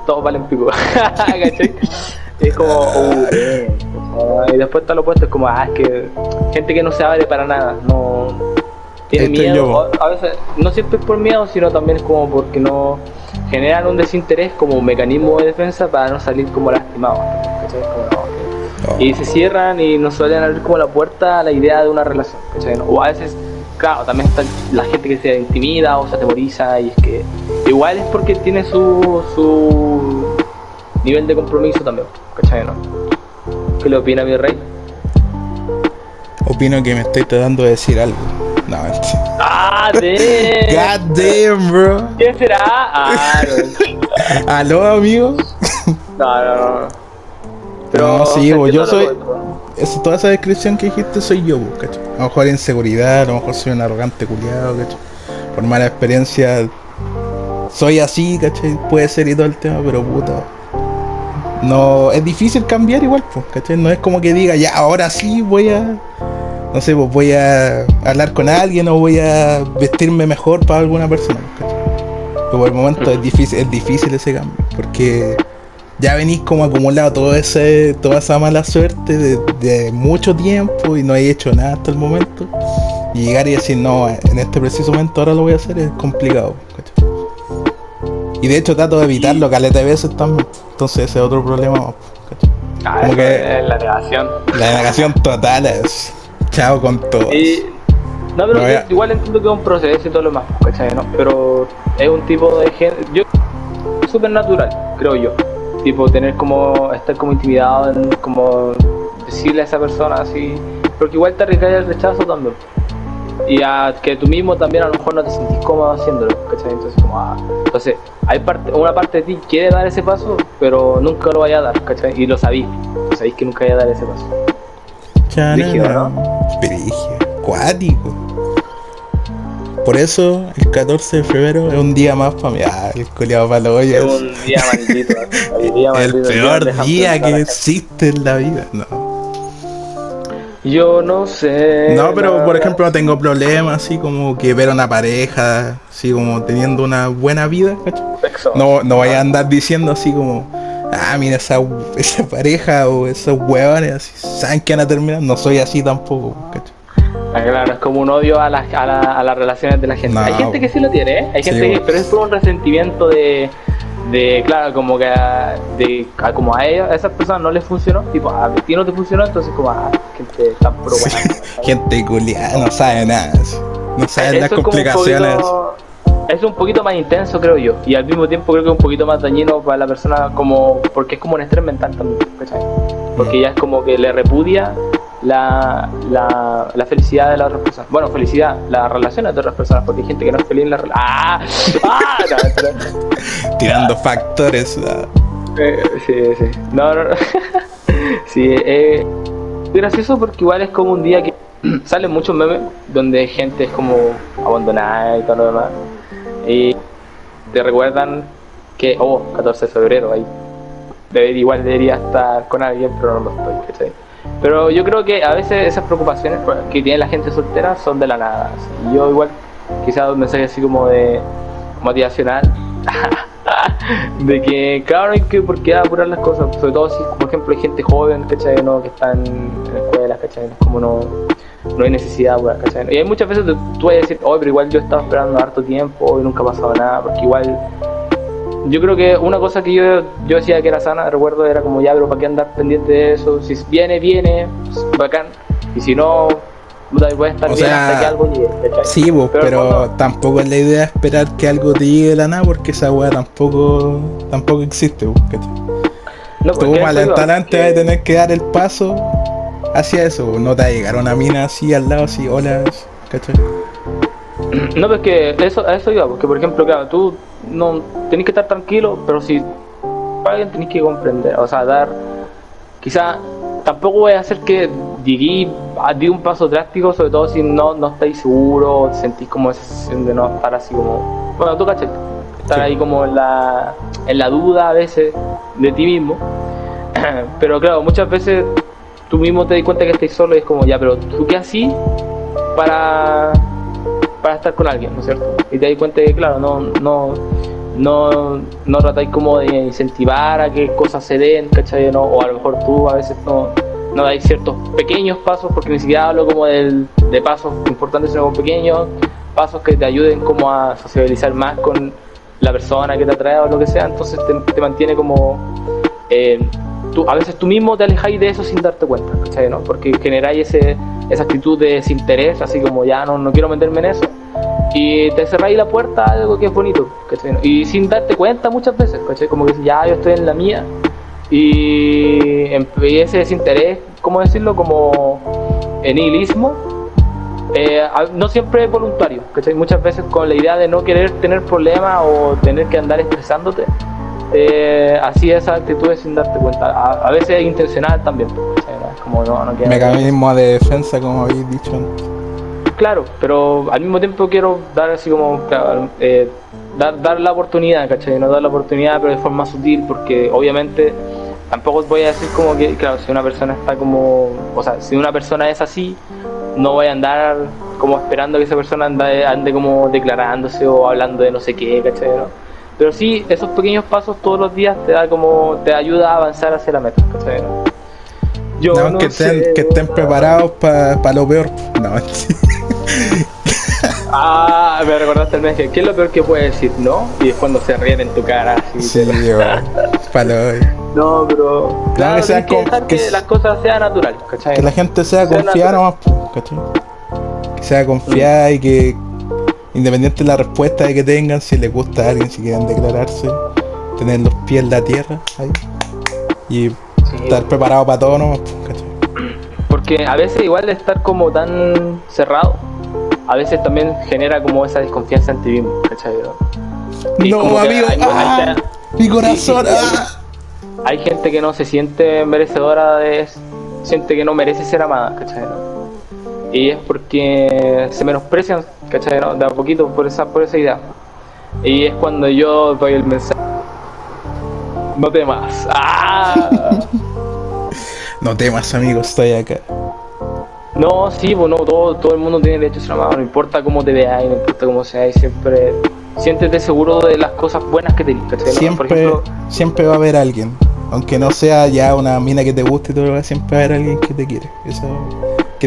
todos valen pico. [LAUGHS] Es como, uh, y después está lo opuesto, es como, ah, es que gente que no se abre para nada, no tiene Estoy miedo. A veces, no siempre es por miedo, sino también es como porque no generan un desinterés como un mecanismo de defensa para no salir como lastimados. ¿cachai? Como, no, No. y se cierran y no suelen abrir como la puerta a la idea de una relación. ¿cachai? O a veces, claro, también está la gente que se intimida o se atemoriza y es que igual es porque tiene su, su nivel de compromiso también. ¿cachai? ¿no? ¿Qué le opina mi rey? Opino que me estoy tratando de decir algo. No, mentira. ¡Ah, de! [LAUGHS] God damn, bro. ¿Quién será? Ah, no. [LAUGHS] ¿Aló, amigo? No, no, no. No, sí, bo, yo soy-. Eso, toda esa descripción que dijiste soy yo, ¿cachai? A lo mejor inseguridad, a lo mejor soy un arrogante culiado, ¿cachai? Por mala experiencia soy así, ¿cachai? Puede ser y todo el tema, pero puta. No, es difícil cambiar igual, pues, ¿cachai? No es como que diga, ya, ahora sí voy a, no sé, pues voy a hablar con alguien o voy a vestirme mejor para alguna persona, ¿cachai? Pero por el momento es difícil, es difícil ese cambio, porque ya venís como acumulado todo ese, toda esa mala suerte de, de mucho tiempo y no hay hecho nada hasta el momento. Y llegar y decir, no, en este preciso momento ahora lo voy a hacer es complicado. ¿cachai? Y de hecho trato de evitarlo caleta de veces también. Entonces ese es otro problema. Ah, como que- es la negación. La negación total es chao con todo. Y, no, pero No, yo ya. igual entiendo que es un proceso y todo lo más, ¿cachai? ¿no? Pero es un tipo de gente. Yo. súper natural, creo yo. Tipo, tener como. estar como intimidado en como. decirle a esa persona así. Porque igual te arriesgas el rechazo también. Y a que tú mismo también a lo mejor no te sentís cómodo haciéndolo, ¿cachai? Entonces, como, ah, entonces, hay parte, una parte de ti quiere dar ese paso, pero nunca lo vaya a dar, ¿cachai? Y lo sabís, sabéis que nunca vaya a dar ese paso. Brígido, ¿no? Brígido, cuático. Por eso el 14 de febrero es un día más para mí. Ah, el coleado para los Es un día maldito, [LAUGHS] el, día maldito, peor día que existe en la vida. No. Yo no sé. No, pero por ejemplo no tengo problemas así como que ver a una pareja, así como teniendo una buena vida. No, no vaya a andar diciendo así como, ah, mira esa, esa pareja o esos huevones, así, saben que van a terminar. No soy así tampoco, ¿cachai? Ah, claro, es como un odio a, las a, la- a las relaciones de la gente. No. Hay gente que sí lo tiene, ¿eh? Hay Sí, gente que, pero es por un resentimiento de, de claro, como que a, de, a- como a, ellos, a esas personas no les funcionó, tipo, a ti no te funcionó, entonces como a gente tan pro Sí, [LAUGHS] gente culiada, no sabe nada, no sabe las complicaciones. poquito- Es un poquito más intenso, creo yo. Y al mismo tiempo creo que es un poquito más dañino para la persona, como porque es como un estrés mental también, ¿cachai? Porque ya es como que le repudia la, la, la felicidad de las otras personas. Bueno, felicidad, las relaciones de otras personas, porque hay gente que no es feliz en la relación. ¡Ah! ¡Ah! No, tirando factores. ah. eh, sí, sí. No, no, [LAUGHS] sí, eh, es gracioso porque igual es como un día que [CLEARS THROAT] salen muchos memes donde gente es como abandonada y todo lo demás. Y te recuerdan que, oh, 14 de febrero, ahí debería, igual debería estar con alguien, pero no lo estoy, ¿cachai? Pero yo creo que a veces esas preocupaciones que tiene la gente soltera son de la nada. yo igual, quizás un mensaje así como de motivacional, [LAUGHS] de que claro, hay que por qué apurar las cosas, sobre todo si, por ejemplo, hay gente joven, ¿cachai? ¿no? Que están en escuelas, ¿cachai? Como no, no hay necesidad, ¿cachai? Y hay muchas veces tú vas a decir, oh, pero igual yo estaba esperando harto tiempo y nunca ha pasado nada, porque igual yo creo que una cosa que yo, yo decía que era sana, recuerdo, era como ya, pero ¿para qué andar pendiente de eso? Si viene, viene, bacán. Y si no, puta, puedes estar O bien sea, hasta que algo llegue. Sí, pues, Pero pero, cuando- tampoco es la idea esperar que algo te llegue de la nada porque esa weá tampoco, tampoco existe, pues, ¿cachai? No, pues, Tú que más eso iba, adelante que- vas a tener que dar el paso hacia eso, pues, no te va a llegar una mina así al lado, así, hola, ¿cachai? No, pues que eso, a eso iba, porque por ejemplo, claro, tú no tenés que estar tranquilo, pero si alguien tenés que comprender, o sea, dar, quizá tampoco voy a hacer que digui, a- di un paso drástico, sobre todo si no, no estáis seguros, sentís como esa sensación de no estar así como, bueno, tú cachai, estar Sí. ahí como en la, en la duda a veces de ti mismo, [CLEARS THROAT] pero claro, muchas veces tú mismo te das cuenta que estás solo y es como, ya, pero tú qué así para para estar con alguien, ¿no es cierto? Y te das cuenta que, claro, no, no, no, no tratáis como de incentivar a que cosas se den, ¿cachai? ¿No? O a lo mejor tú a veces no, no dais ciertos pequeños pasos, porque ni siquiera hablo como del, de pasos importantes, sino pequeños pasos que te ayuden como a sociabilizar más con la persona que te atrae o lo que sea, entonces te, mantiene como... eh, a veces tú mismo te alejáis de eso sin darte cuenta, ¿cachai? ¿no? Porque generáis ese, esa actitud de desinterés, así como ya no, no quiero meterme en eso, y te cerráis la puerta a algo que es bonito, ¿cachai? Y sin darte cuenta muchas veces, ¿cachai? Como que ya yo estoy en la mía, y, em- y ese desinterés, ¿cómo decirlo? Como nihilismo, eh, no siempre es voluntario, ¿cachai? Muchas veces con la idea de no querer tener problemas o tener que andar estresándote, eh, así esas actitudes sin darte cuenta. A, a veces es intencional también, como no, no quiero- Mecanismo de defensa, como habéis dicho antes. Claro, pero al mismo tiempo quiero dar así como, eh, dar, dar la oportunidad, ¿cachai? No dar la oportunidad, pero de forma sutil, porque obviamente tampoco voy a decir como que, claro, si una persona está como, o sea, si una persona es así, no voy a andar como esperando que esa persona ande, ande como declarándose o hablando de no sé qué, ¿cachai? ¿no? Pero sí, esos pequeños pasos todos los días te da como, te ayuda a avanzar hacia la meta, ¿cachai? ¿no? Yo No, no que, estén, sé, que estén weón. preparados para lo peor. No. [LAUGHS] Ah, me recordaste el mes que ¿qué es lo peor que puedes decir? ¿No? Y es cuando se ríen en tu cara. Así, Sí, para [LAUGHS] No, pero. Claro, que tienes que dejar que que, las cosas sean naturales, ¿cachai? que la gente sea Sea confiada nomás, ¿cachai? Que sea confiada y que independiente de la respuesta de que tengan, si les gusta a alguien, si quieren declararse, tener los pies en la tierra ahí y Sí, estar preparado para todo ¿cachai? Porque a veces, igual de estar como tan cerrado, a veces también genera como esa desconfianza en ti mismo, ¿cachai? No, que amigo, hay- ¡ah! hay- mi corazón, sí. ¡ah! hay gente que no se siente merecedora de siente que no merece ser amada, ¿cachai? no? Y es porque se menosprecian, ¿cachai? no? De a poquito por esa, por esa idea. Y es cuando yo doy el mensaje. No temas. ¡Ah! [LAUGHS] No temas, amigo, estoy acá. No, sí, bueno, todo, todo el mundo tiene derecho a ser amado, no importa cómo te veas, no importa cómo seas, siempre siéntete seguro de las cosas buenas que tenés, no? Siempre, ejemplo, siempre va a haber alguien. Aunque no sea ya una mina que te guste todo, siempre va a haber alguien que te quiere. Eso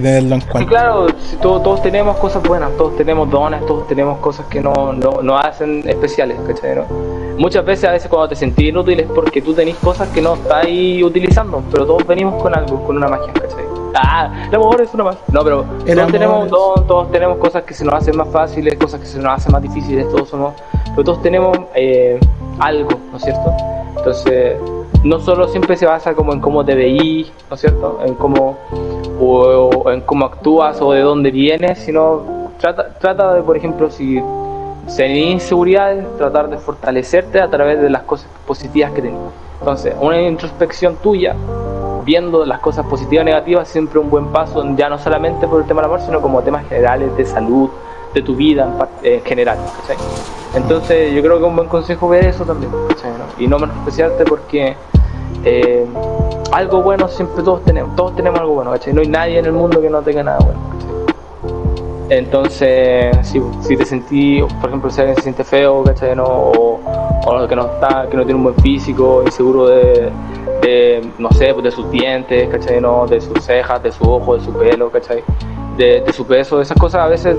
que tenerlo en cuenta. claro, si todos, todos tenemos cosas buenas, todos tenemos dones, todos tenemos cosas que no, no, no hacen especiales, ¿cachai? no? Muchas veces, a veces cuando te sentís inútil es porque tú tenés cosas que no estáis utilizando, pero todos venimos con algo, con una magia, ¿cachai? Ah, el amor es una magia. No, pero El todos tenemos es- don, todos tenemos cosas que se nos hacen más fáciles, cosas que se nos hacen más difíciles, todos somos, pero todos tenemos eh, algo, ¿no es cierto? Entonces, no solo siempre se basa como en cómo te veís, ¿no es cierto? En cómo o, en cómo actúas o de dónde vienes, sino trata, trata de, por ejemplo, si tenés inseguridades, tratar de fortalecerte a través de las cosas positivas que tenés. Entonces, una introspección tuya, viendo las cosas positivas o negativas, siempre un buen paso, ya no solamente por el tema del amor, sino como temas generales de salud, de tu vida en, en general. ¿cachai? Entonces, yo creo que es un buen consejo ver eso también, ¿cachai? ¿no? y no menospreciarte porque eh, algo bueno siempre todos tenemos, todos tenemos algo bueno, ¿cachai? No hay nadie en el mundo que no tenga nada bueno. Entonces, si, si te sentí, por ejemplo, si alguien se siente feo. ¿no? O, que no está, que no tiene un buen físico, inseguro de, de, no sé, pues de sus dientes, ¿cachai? ¿no? De sus cejas, de su ojo, de su pelo, ¿cachai? De, de su peso, esas cosas a veces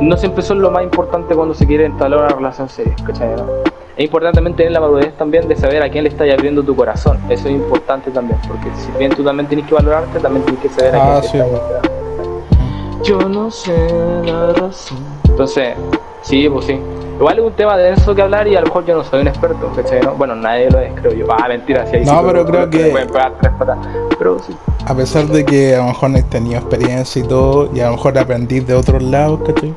no siempre son lo más importante cuando se quiere entablar una relación seria, ¿cachai? ¿no? Es importante también tener la madurez también de saber a quién le estás abriendo tu corazón. Eso es importante también, porque si bien tú también tienes que valorarte, también tienes que saber a Ah, quién sí. le estás Yo no sé la razón. Entonces, sí, pues sí. Igual es un tema denso que hablar y a lo mejor yo no soy un experto, ¿cachai? ¿no? Bueno, nadie lo es, creo yo. Ah, mentira, sí hay No, pero creo que- pueden pegar tres patas. Pero sí. A pesar de que a lo mejor no has tenido experiencia y todo, y a lo mejor aprendís de otros lados, ¿cachai?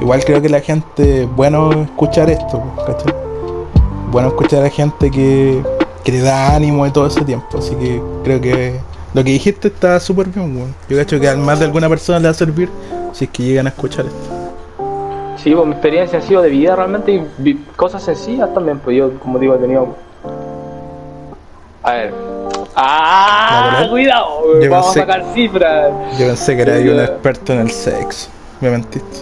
Igual creo que la gente, bueno escuchar esto, ¿cachai? Bueno escuchar a gente que, que le da ánimo y todo ese tiempo, así que creo que lo que dijiste está súper bien, weón. Yo cacho que al más de alguna persona le va a servir si es que llegan a escuchar esto. Sí, pues mi experiencia ha sido de vida realmente y cosas sencillas también, pues yo, como digo, he tenido... A ver. ¡Ah! ¡Cuidado! Yo Vamos pensé- a sacar cifras. Yo pensé que era Yo- un experto en el sexo. Me mentiste.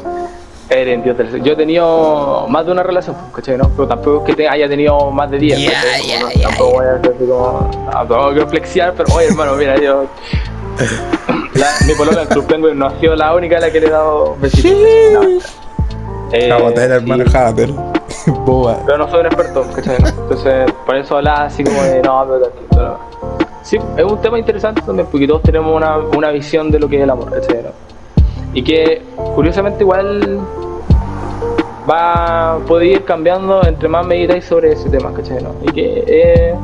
Dios del- Yo he tenido más de una relación, pues, ¿cachai? ¿no? Pero tampoco es que te haya tenido más de 10. Ya, ¿cachai? ya, Como no- ya, tampoco voy a hacer así como. Tampoco quiero flexiar, pero oye, hermano, mira, yo. [LAUGHS] La- mi polola en Club Penguin no ha sido la única a la que le he dado besitos. No. Eh, Jabater, hermano, sí. Jabater. [LAUGHS] Boba. Pero no soy un experto, ¿cachai? Entonces, por eso hablaba así como de, no, pero, tranquilo, pero- Sí, es un tema interesante también, porque todos tenemos una, una visión de lo que es el amor, ¿cachai? no? Y que, curiosamente, igual va puede ir cambiando entre más meditáis sobre ese tema, ¿cachai? no? Y que es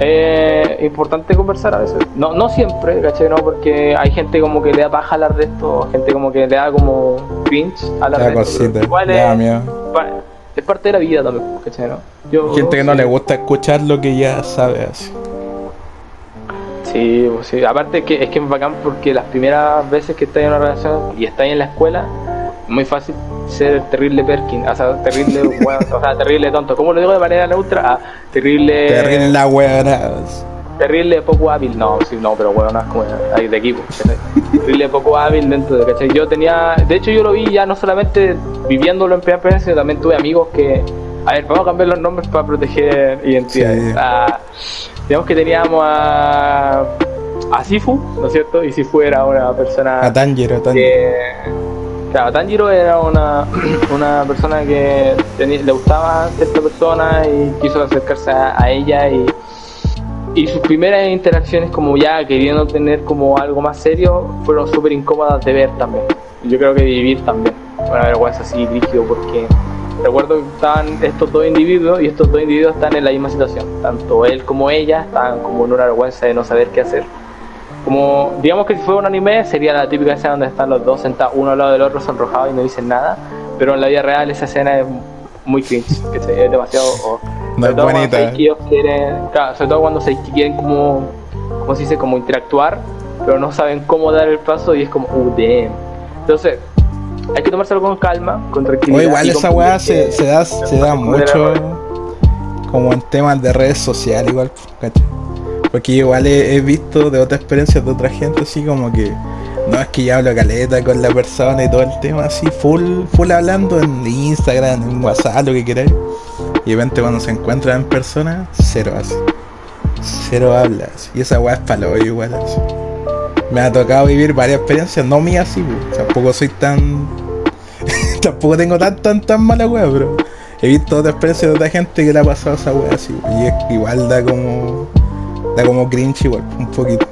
es importante conversar a veces. No, no siempre, ¿cachai? No, porque hay gente como que le da paja hablar de esto, gente como que le da como cringe hablar La de esto. Igual es, es parte de la vida también, ¿cachai? No? Yo, Gente que no le gusta escuchar lo que ya sabe así. Sí, pues sí. Aparte que es que es bacán porque las primeras veces que estás en una relación y estás en la escuela, es muy fácil ser terrible Perkin, o sea, terrible, [LAUGHS] o sea, terrible tonto. ¿Cómo lo digo de manera neutra? Ah, terrible, Terrible la weá. terrible poco hábil. No, sí, no, pero es como ahí de equipo. [LAUGHS] terrible poco hábil dentro de, ¿cachai? Yo tenía, de hecho yo lo vi ya no solamente viviéndolo en primera experiencia, sino también tuve amigos que, a ver, vamos a cambiar los nombres para proteger identidades. Sí. Ah, digamos que teníamos a, a Sifu, ¿no es cierto? Y Sifu era una persona A Tanjiro, a Tanjiro. que Tanjiro era una, una persona que le gustaba a cierta persona y quiso acercarse a, a ella y, y sus primeras interacciones como ya queriendo tener como algo más serio fueron súper incómodas de ver también. Yo creo que de vivir también. Una vergüenza así rígido porque recuerdo que estaban estos dos individuos y estos dos individuos están en la misma situación. Tanto él como ella estaban como en una vergüenza de no saber qué hacer como, digamos que si fuera un anime, sería la típica escena donde están los dos sentados uno al lado del otro, sonrojados y no dicen nada. Pero en la vida real esa escena es muy cringe, que es demasiado. o- No sobre todo cuando bonita. ellos quieren, claro, sobre todo cuando se quieren como, como se dice, como interactuar, pero no saben cómo dar el paso y es como, uh, damn. Entonces, hay que tomárselo con calma, con O tranquilidad. igual y esa weá se, se da, se da mucho como en temas de redes sociales igual, ¿cachai? Porque igual he, visto de otras experiencias de otra gente así como que no es que ya hablo caleta con la persona y todo el tema así, full, full hablando en Instagram, en WhatsApp, lo que queráis. Y de repente cuando se encuentran en persona, cero así. Cero hablas. Y esa weá es palo igual así. Me ha tocado vivir varias experiencias, no mías así, pues. tampoco soy tan [LAUGHS] tampoco tengo tan tan tan mala wea, pero he visto otra experiencia de otra gente que le ha pasado esa wea así. Y es igual da como. Da como cringe igual, un poquito.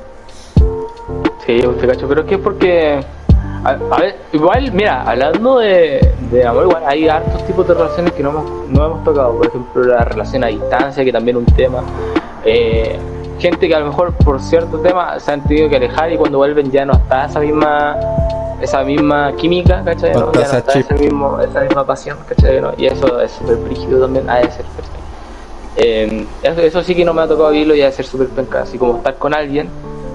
Sí, usted cacho, pero es que es porque. A, a ver, igual, mira, hablando de, de amor, igual hay hartos tipos de relaciones que no hemos, no hemos tocado. Por ejemplo, la relación a distancia, que también es un tema. Eh, gente que a lo mejor por cierto tema se han tenido que alejar y cuando vuelven ya no está esa misma esa misma química, ¿cachai? No Ya no está ese mismo, esa misma pasión, ¿cachai? ¿no? Y eso es súper brígido también, ha de ser, ¿cachai? Eh, eso, sí que no me ha tocado vivirlo y ha ser súper penca, así como estar con alguien,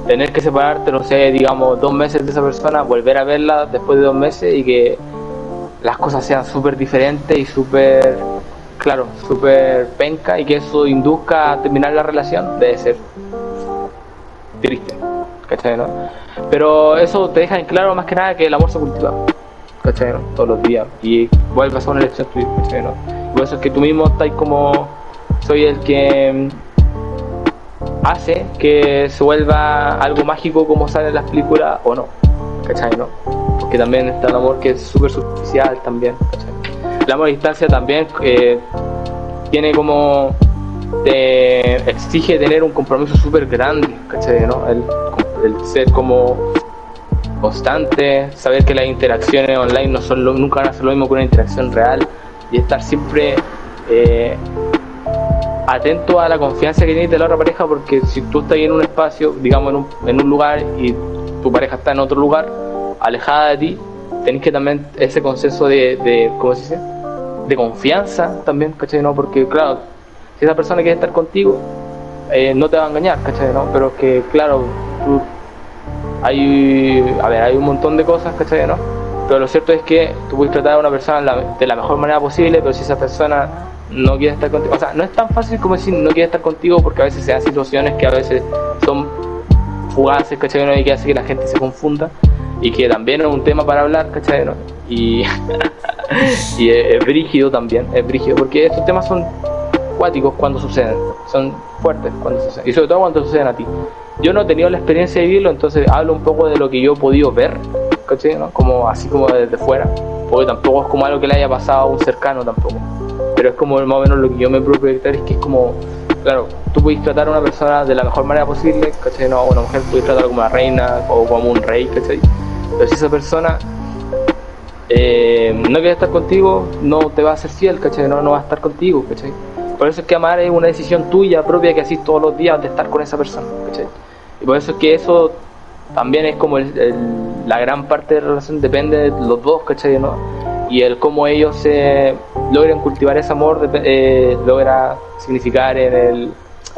tener que separarte, no sé, digamos, dos meses de esa persona, volver a verla después de dos meses y que las cosas sean súper diferentes y súper, claro, súper penca y que eso induzca a terminar la relación, debe ser triste, ¿cachai? Pero eso te deja en claro más que nada que el amor se cultiva, ¿cachai? Todos los días y vuelve a ser una elección tuya, ¿cachai? por eso es que tú mismo estás como, soy el que mm, hace que se vuelva algo mágico como sale en las películas o no, ¿cachai? No? Porque también está el amor que es súper superficial también, ¿cachai? El amor a distancia también eh, tiene como te exige tener un compromiso súper grande, ¿cachai? ¿no? El, ser como constante, saber que las interacciones online no son lo, nunca van a ser lo mismo que una interacción real y estar siempre eh, atento a la confianza que tienes de la otra pareja porque si tú estás en un espacio, digamos en un, en un lugar y tu pareja está en otro lugar, alejada de ti, tenés que también ese consenso de, de ¿cómo se dice? De confianza también, ¿cachai? ¿no? Porque claro, si esa persona quiere estar contigo, eh, no te va a engañar, ¿cachai? ¿no? Pero que claro, hay, a ver, hay un montón de cosas, ¿cachai? ¿no? Pero lo cierto es que tú puedes tratar a una persona de la mejor manera posible, pero si esa persona no quiere estar contigo. O sea, no es tan fácil como decir no quiere estar contigo porque a veces se dan situaciones que a veces son fugaces, ¿cachai? Y que hace que la gente se confunda y que también es un tema para hablar, ¿cachai? Y, [LAUGHS] y es, brígido también, es brígido porque estos temas son cuáticos cuando suceden, son fuertes cuando suceden y sobre todo cuando suceden a ti. Yo no he tenido la experiencia de vivirlo, entonces hablo un poco de lo que yo he podido ver, ¿cachai? Como así como desde fuera, porque tampoco es como algo que le haya pasado a un cercano tampoco pero es como más o menos lo que yo me puedo proyectar es que es como, claro, tú puedes tratar a una persona de la mejor manera posible, ¿cachai? No, una mujer puedes tratarla como una reina o como un rey, ¿cachai? Pero si esa persona eh, no quiere estar contigo, no te va a ser fiel, ¿cachai? No, no va a estar contigo, ¿cachai? Por eso es que amar es una decisión tuya propia que haces todos los días de estar con esa persona, ¿cachai? Y por eso es que eso también es como la gran parte de la relación depende de los dos, ¿cachai? ¿no? Y el cómo ellos se logran cultivar ese amor eh, logra significar en el,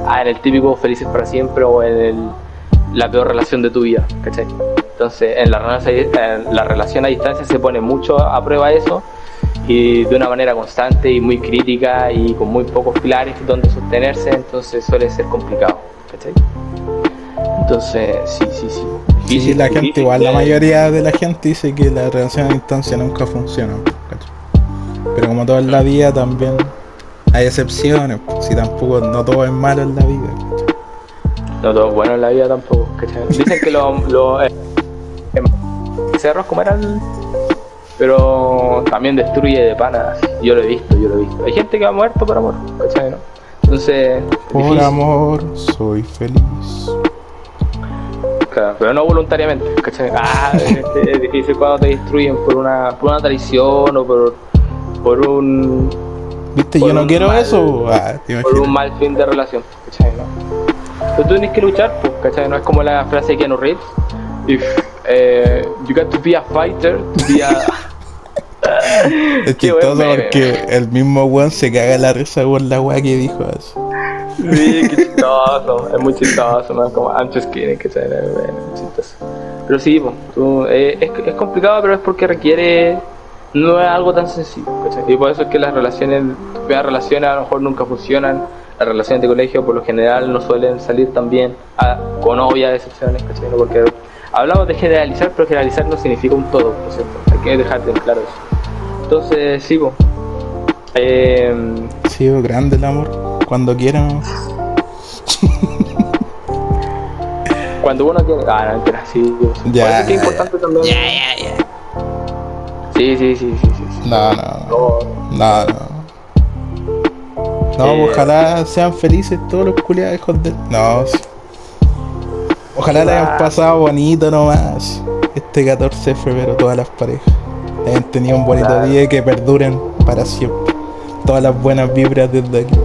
ah, típico felices para siempre o en el, la peor relación de tu vida, ¿cachai? Entonces en la, en la relación a distancia se pone mucho a prueba eso y de una manera constante y muy crítica y con muy pocos pilares donde sostenerse, entonces suele ser complicado, ¿cachai? Entonces, sí, sí, sí. Sí, la gente, igual la mayoría de la gente dice que la relación a distancia nunca funciona. Pero como todo en la vida también hay excepciones, si tampoco no todo es malo en la vida. No todo es bueno en la vida tampoco, [LAUGHS] Dicen que los lo, eh, cerros como eran pero también destruye de panas. Yo lo he visto, yo lo he visto. Hay gente que ha muerto por amor, ¿cachai? Entonces. Por amor, soy feliz pero no voluntariamente, Ah, es, difícil cuando te destruyen por una, por una traición o por, por un... Viste, yo no quiero eso. Ah, por un mal fin de relación, ¿cachai? ¿no? Pero tú tienes que luchar, pues, ¿cachai? No es como la frase de Keanu Reeves. If eh, you got to be a fighter, to be a... [LAUGHS] es [LAUGHS] chistoso porque el mismo weón se caga la risa por la weá que dijo eso. Sí, qué chistoso, es muy chistoso, ¿no? Como just kidding, que se chistoso. Pero sí, eh, es, es, complicado, pero es porque requiere. No es algo tan sencillo, ¿cachai? Y por eso es que las relaciones, las relaciones a lo mejor nunca funcionan. Las relaciones de colegio, por lo general, no suelen salir tan bien, a, con obvias excepciones, ¿cachai? Porque hablamos de generalizar, pero generalizar no significa un todo, por cierto. Hay que dejarte en claro eso. Entonces, sí, pues. Eh, sí, grande el amor cuando quieran. cuando uno quiere. Ah, no, sí. Ya. Es importante también. Ya, ya, ya. Sí, sí, sí, sí, sí. No, no. No, no. No, eh, ojalá sean felices todos los culiados hijos de. No, sí. Ojalá le hayan pasado bonito nomás. Este 14 de febrero, todas las parejas. Hayan tenido un bonito día y que perduren para siempre. Todas las buenas vibras desde aquí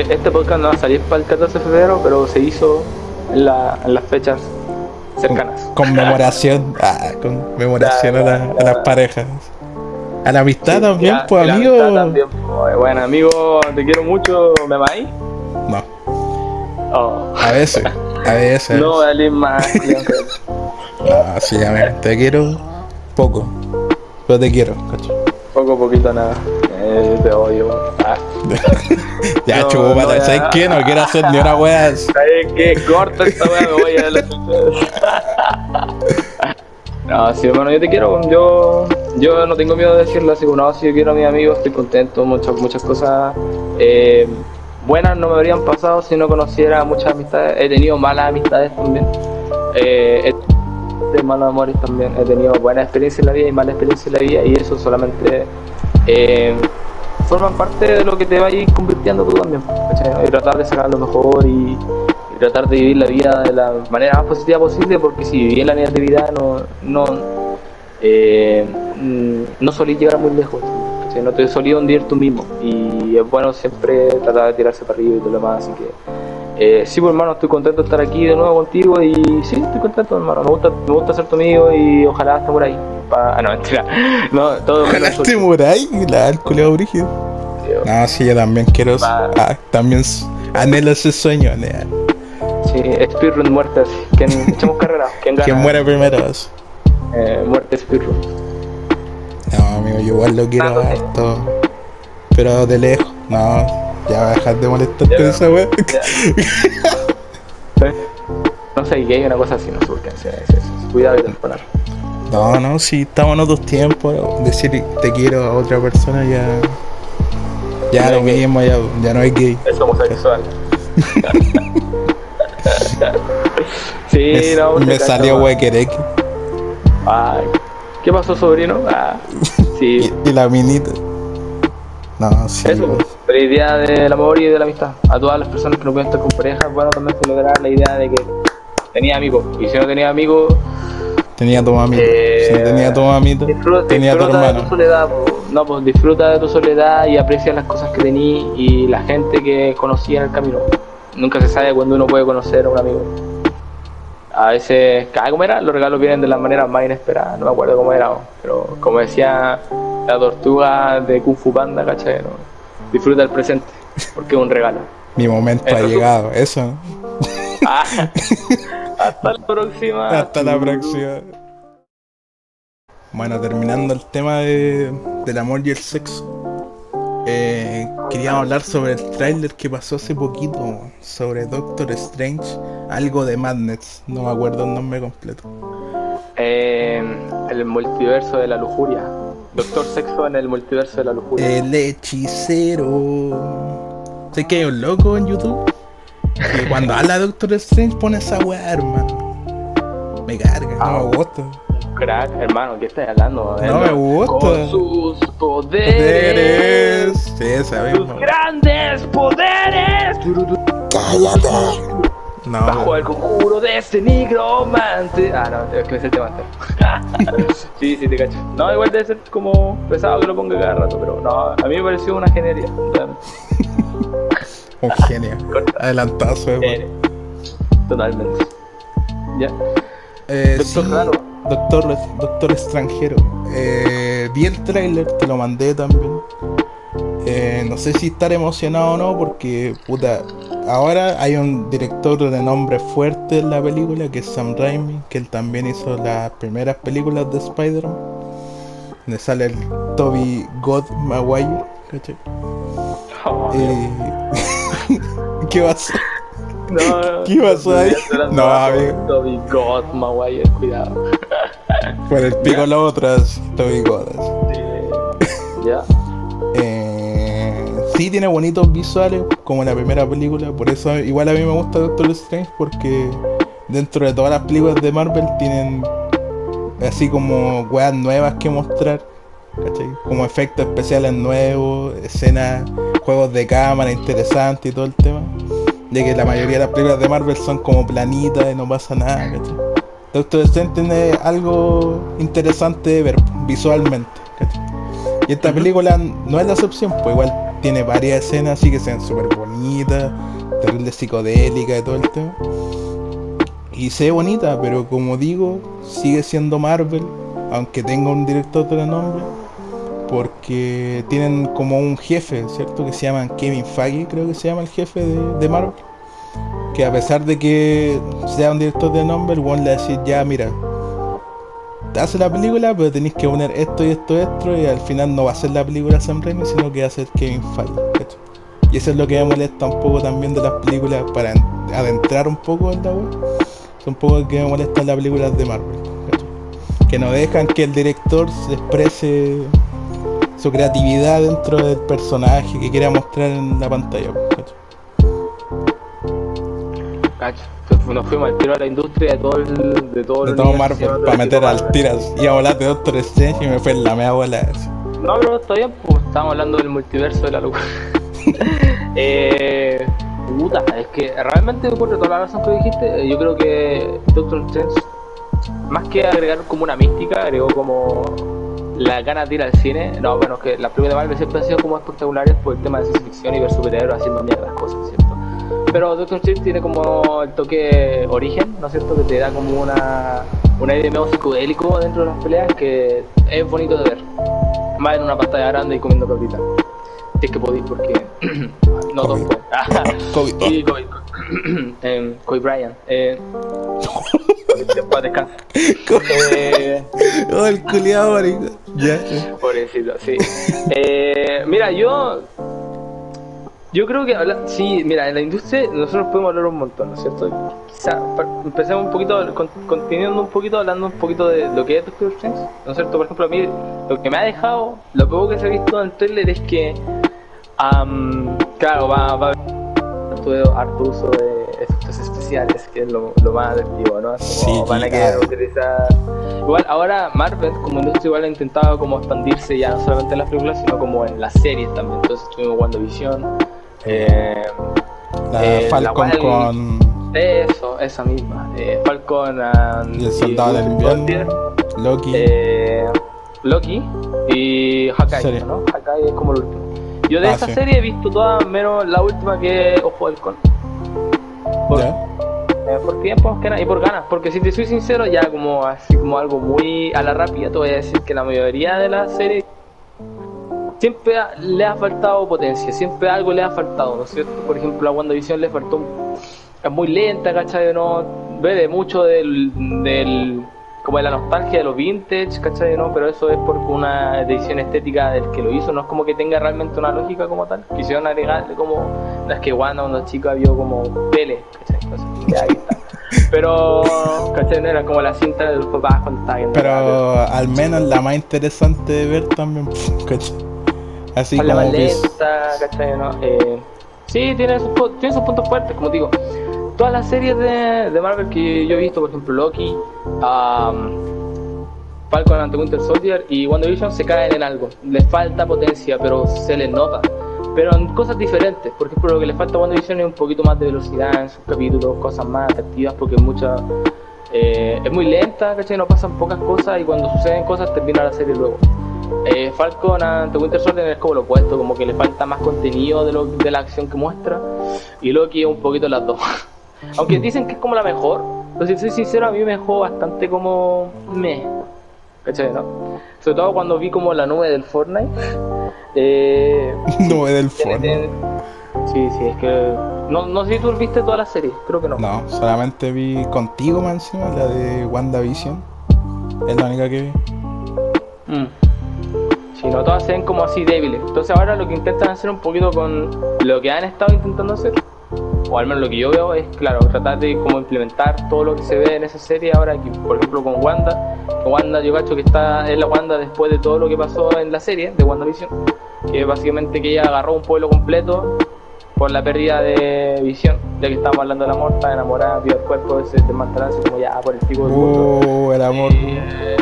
este podcast no va a salir para el 14 de febrero, pero se hizo en, la, en las fechas cercanas. conmemoración, ah, conmemoración a, las parejas. A la amistad también, pues amigo. También, pues, bueno, amigo, te quiero mucho, ¿me vais? No. Oh. A veces, a veces. no, dale más. [LAUGHS] no, sí, a ver, te quiero poco, pero te quiero, cacho. Poco, poquito, nada. Eh, te odio. Ah. [LAUGHS] ya, no, chúpate, ¿sabes qué? No quiero hacer ni una wea. ¿Sabes qué? Corta esta wea, me voy a No, sí, hermano, yo te quiero. Yo, yo no tengo miedo de decirlo así. No, si yo quiero a mis amigos, estoy contento. Muchas, muchas cosas eh, buenas no me habrían pasado si no conociera muchas amistades. He tenido malas amistades también. Eh, he malos amores también. He tenido buenas experiencias en la vida y malas experiencias en la vida. Y eso solamente eh, forman parte de lo que te va a ir convirtiendo tú también, Y tratar de sacar lo mejor y, tratar de vivir la vida de la manera más positiva posible, porque si vivís la negatividad no, no, eh, no solís llegar muy lejos, no te solís hundir tú mismo, y es bueno siempre tratar de tirarse para arriba y todo lo demás, así que eh, sí, pues hermano, estoy contento de estar aquí de nuevo contigo y sí, estoy contento hermano, me gusta, me gusta ser tu amigo y ojalá esté por ahí. Pa... Ah, no, mentira. No, todo esté por ahí, la culeo brígido. No, sí, yo también quiero. Ah, también anhelo ese sueño. anhelo. Sí, speedrun muerte así. ¿Quién, echemos carrera? ¿Quién gana? Quien muere primero. Eh, muerte speedrun. No, amigo, yo igual lo quiero Ah, harto. Pero de lejos. No, ya va a dejar de molestar Ya. con esa. ¿Eh? [LAUGHS] No sé, gay, una cosa así, no sé por qué sea eso. eso. Cuidado y temporal. No, no, si estamos en otros tiempos, decir te quiero a otra persona ya. Ya No lo gay. mismo, ya, ya no es gay. Es homosexual. [LAUGHS] sí, Me, no, me salió huequereque. Ay, ¿qué pasó, sobrino? Ah, sí, [LAUGHS] Y, y la minita. No, sí. Eso, feliz día del amor y de la amistad. A todas las personas que no pueden estar con pareja, bueno, también celebrar la idea de que tenía amigos. Y si no tenía amigos, Tenía tu mamita. Eh, si no tenía tu mamita, disfruta, tenía tu disfruta de tu hermano. soledad. po. No, pues disfruta de tu soledad y aprecia las cosas que tení y la gente que conocí en el camino. Nunca se sabe cuándo uno puede conocer a un amigo. A veces, cada ¿cómo era? Los regalos vienen de las maneras más inesperadas. No me acuerdo cómo era, pero como decía la tortuga de Kung Fu Panda, ¿cachai? No? Disfruta el presente, porque es un regalo. Mi momento En ha llegado. Eso. ¿no? Ah, [LAUGHS] hasta la próxima. Hasta la próxima. Bueno, terminando el tema de, del amor y el sexo. eh, queríamos hablar sobre el tráiler que pasó hace poquito sobre Doctor Strange, algo de Madness, no me acuerdo el nombre completo. Eh, el multiverso de la lujuria. Doctor Sexo en el multiverso de la lujuria. El hechicero. Sé que hay un loco en YouTube cuando habla de Doctor Strange pone esa weá, hermano. Me carga, Ah. no me gusta. Crack, hermano, ¿qué estás hablando? No me gusta. Con sus poderes. Poderes. Sí, esa Sus grandes poderes. No, Bajo el conjuro de este nigromante. Ah, no, es que me sé el tema [LAUGHS] sí, sí, te cacho. No, igual debe ser como pesado que lo ponga cada rato, pero no, a mí me pareció una genialidad. un genio. [LAUGHS] Corta. Adelantado a su época. Eh, Totalmente. Ya. Eh, Doctor sí, Raro. Doctor, doctor extranjero. Eh, vi el tráiler, te lo mandé también. Eh, no sé si estar emocionado o no, porque puta, ahora hay un director de nombre fuerte en la película que es Sam Raimi, que él también hizo las primeras películas de Spider-Man. Donde sale el Toby God Maguire, ¿cachai? Oh, Eh, [LAUGHS] ¿Qué pasó? no, [LAUGHS] ¿Qué pasó ahí? No, amigo. Toby God, Maguire, cuidado. Por el pico lo otras, Toby God. Ya. [LAUGHS] Eh, sí tiene bonitos visuales, como en la primera película, por eso igual a mí me gusta Doctor Strange, porque dentro de todas las películas de Marvel tienen así como weas nuevas que mostrar, ¿cachai? Como efectos especiales nuevos, escenas, juegos de cámara interesantes y todo el tema. De que la mayoría de las películas de Marvel son como planitas y no pasa nada, ¿cachai? Doctor Strange tiene algo interesante de ver visualmente, ¿cachai? Y esta película no es la excepción, pues igual tiene varias escenas así que sean súper bonitas, terrible psicodélica y todo el tema. Y se ve bonita, pero como digo, sigue siendo Marvel, aunque tenga un director de nombre, porque tienen como un jefe, ¿cierto? Que se llama Kevin Feige, creo que se llama el jefe de, Marvel. Que a pesar de que sea un director de nombre, el weón le va ya mira, hace la película, pero tenéis que poner esto y esto y esto, y al final no va a ser la película Sam Raimi, sino que va a ser Kevin Feige, ¿cachai? Y eso es lo que me molesta un poco también de las películas, para en- adentrar un poco en la web, es un poco que me molesta en las películas de Marvel, ¿cachai? Que no dejan que el director se exprese su creatividad dentro del personaje que quiera mostrar en la pantalla, ¿cachai? Nos fuimos al tiro a la industria de todo el. De todo, De el todo Marvel, para meter al tiras. Iba a hablar de Doctor Strange y me fue en la mea bola. No, pero está bien, pues estamos hablando del multiverso de la locura. [LAUGHS] eh, Puta, es que realmente por toda la razón que dijiste, eh, yo creo que Doctor Strange, más que agregar como una mística, agregó como la ganas de ir al cine. No, bueno, que las películas de Marvel siempre han sido como espectaculares por el tema de ciencia ficción y ver superhéroes haciendo mierdas cosas, ¿cierto? Pero Doctor Strange tiene como el toque origen, ¿no es cierto? Que te da como una, un aire medio psicodélico dentro de las peleas que es bonito de ver. Más en una pantalla grande y comiendo papitas. Si es que podéis, porque [CLEARS THROAT] no todos COVID. pueden. COVID. [LAUGHS] Sí, Kobe, eh, [CLEARS THROAT] Kobe Bryant. Eh, después descansa. Eh, Oh, el culiado. Ya. pobrecito, sí. Eh, mira, yo. Yo creo que habla, sí, mira, en la industria nosotros podemos hablar un montón, ¿no es cierto? Quizá empecemos un poquito, con- continuando un poquito, hablando un poquito de lo que es Doctor Strange, ¿no es cierto? Por ejemplo, a mí lo que me ha dejado, lo poco que se ha visto en el trailer es que, am, claro, va, va a haber harto uso de efectos especiales, que es lo, lo más atractivo, ¿no? Como Sí, van a querer utilizar... Igual ahora Marvel como industria igual ha intentado como expandirse ya no solamente en las películas, sino como en las series también. Entonces tuvimos WandaVision, eh, La Eh, la Falcon cual- con eso, esa misma. Eh, Falcon and- Y el Soldado del Invierno. Loki. eh, Loki y Hawkeye. ¿no? Hawkeye es como el último. Yo de Ah, esa sí. serie he visto todas menos la última que es Ojo del Con. Por, eh, por tiempo más que nada, y por ganas, porque si te soy sincero, ya como así como algo muy a la rápida, te voy a decir que la mayoría de las series siempre ha- le ha faltado potencia, siempre algo le ha faltado, ¿no es cierto? Por ejemplo, a WandaVision le faltó, es muy lenta, ¿cachai? No bebe mucho del, del, como de la nostalgia de los vintage, ¿cachai? ¿no? Pero eso es por una decisión estética del que lo hizo, no es como que tenga realmente una lógica como tal, quisieron agregarle como, es que Wanda cuando chica vio como tele, ¿cachai? Entonces, ya ahí está. Pero, ¿cachai? No era como la cinta de los papás cuando estaba viendo Pero al menos la más interesante de ver también, ¿cachai? Así como más lenta, ¿cachai? ¿no? Eh, sí, tiene sus, tiene sus puntos fuertes, como digo. Todas las series de, Marvel que yo he visto, por ejemplo Loki, Falcon ante Winter Soldier y WandaVision se caen en algo. Les falta potencia, pero se les nota. Pero en cosas diferentes. Por ejemplo, lo que le falta a WandaVision es un poquito más de velocidad en sus capítulos, cosas más atractivas, porque mucha, eh, es muy lenta, ¿cachai? No pasan pocas cosas y cuando suceden cosas termina la serie luego. Eh, Falcon ante Winter Soldier es como lo opuesto, como que le falta más contenido de, lo, de la acción que muestra. Y Loki es un poquito las dos. [LAUGHS] Aunque dicen que es como la mejor, pero si soy sincero, a mí me dejó bastante como me. ¿Cachai, no? Sobre todo cuando vi como la nube del Fortnite. [LAUGHS] Eh, es del tiene- sí, sí, es que. No, no sé si tú viste toda la serie, creo que no. No, solamente vi contigo más encima, la de WandaVision. Es la única que vi. Mm. Si no, todas se ven como así débiles. Entonces ahora lo que intentan hacer un poquito con lo que han estado intentando hacer, o al menos lo que yo veo, es claro, tratar de como implementar todo lo que se ve en esa serie ahora aquí, por ejemplo con Wanda. Wanda yo cacho que está es la Wanda después de todo lo que pasó en la serie de WandaVision. Que básicamente que ella agarró un pueblo completo por la pérdida de visión, ya que estábamos hablando del amor, estaba enamorada, vio el cuerpo de ese desmantelarse como ya por el pico del mundo Oh, el amor. eh,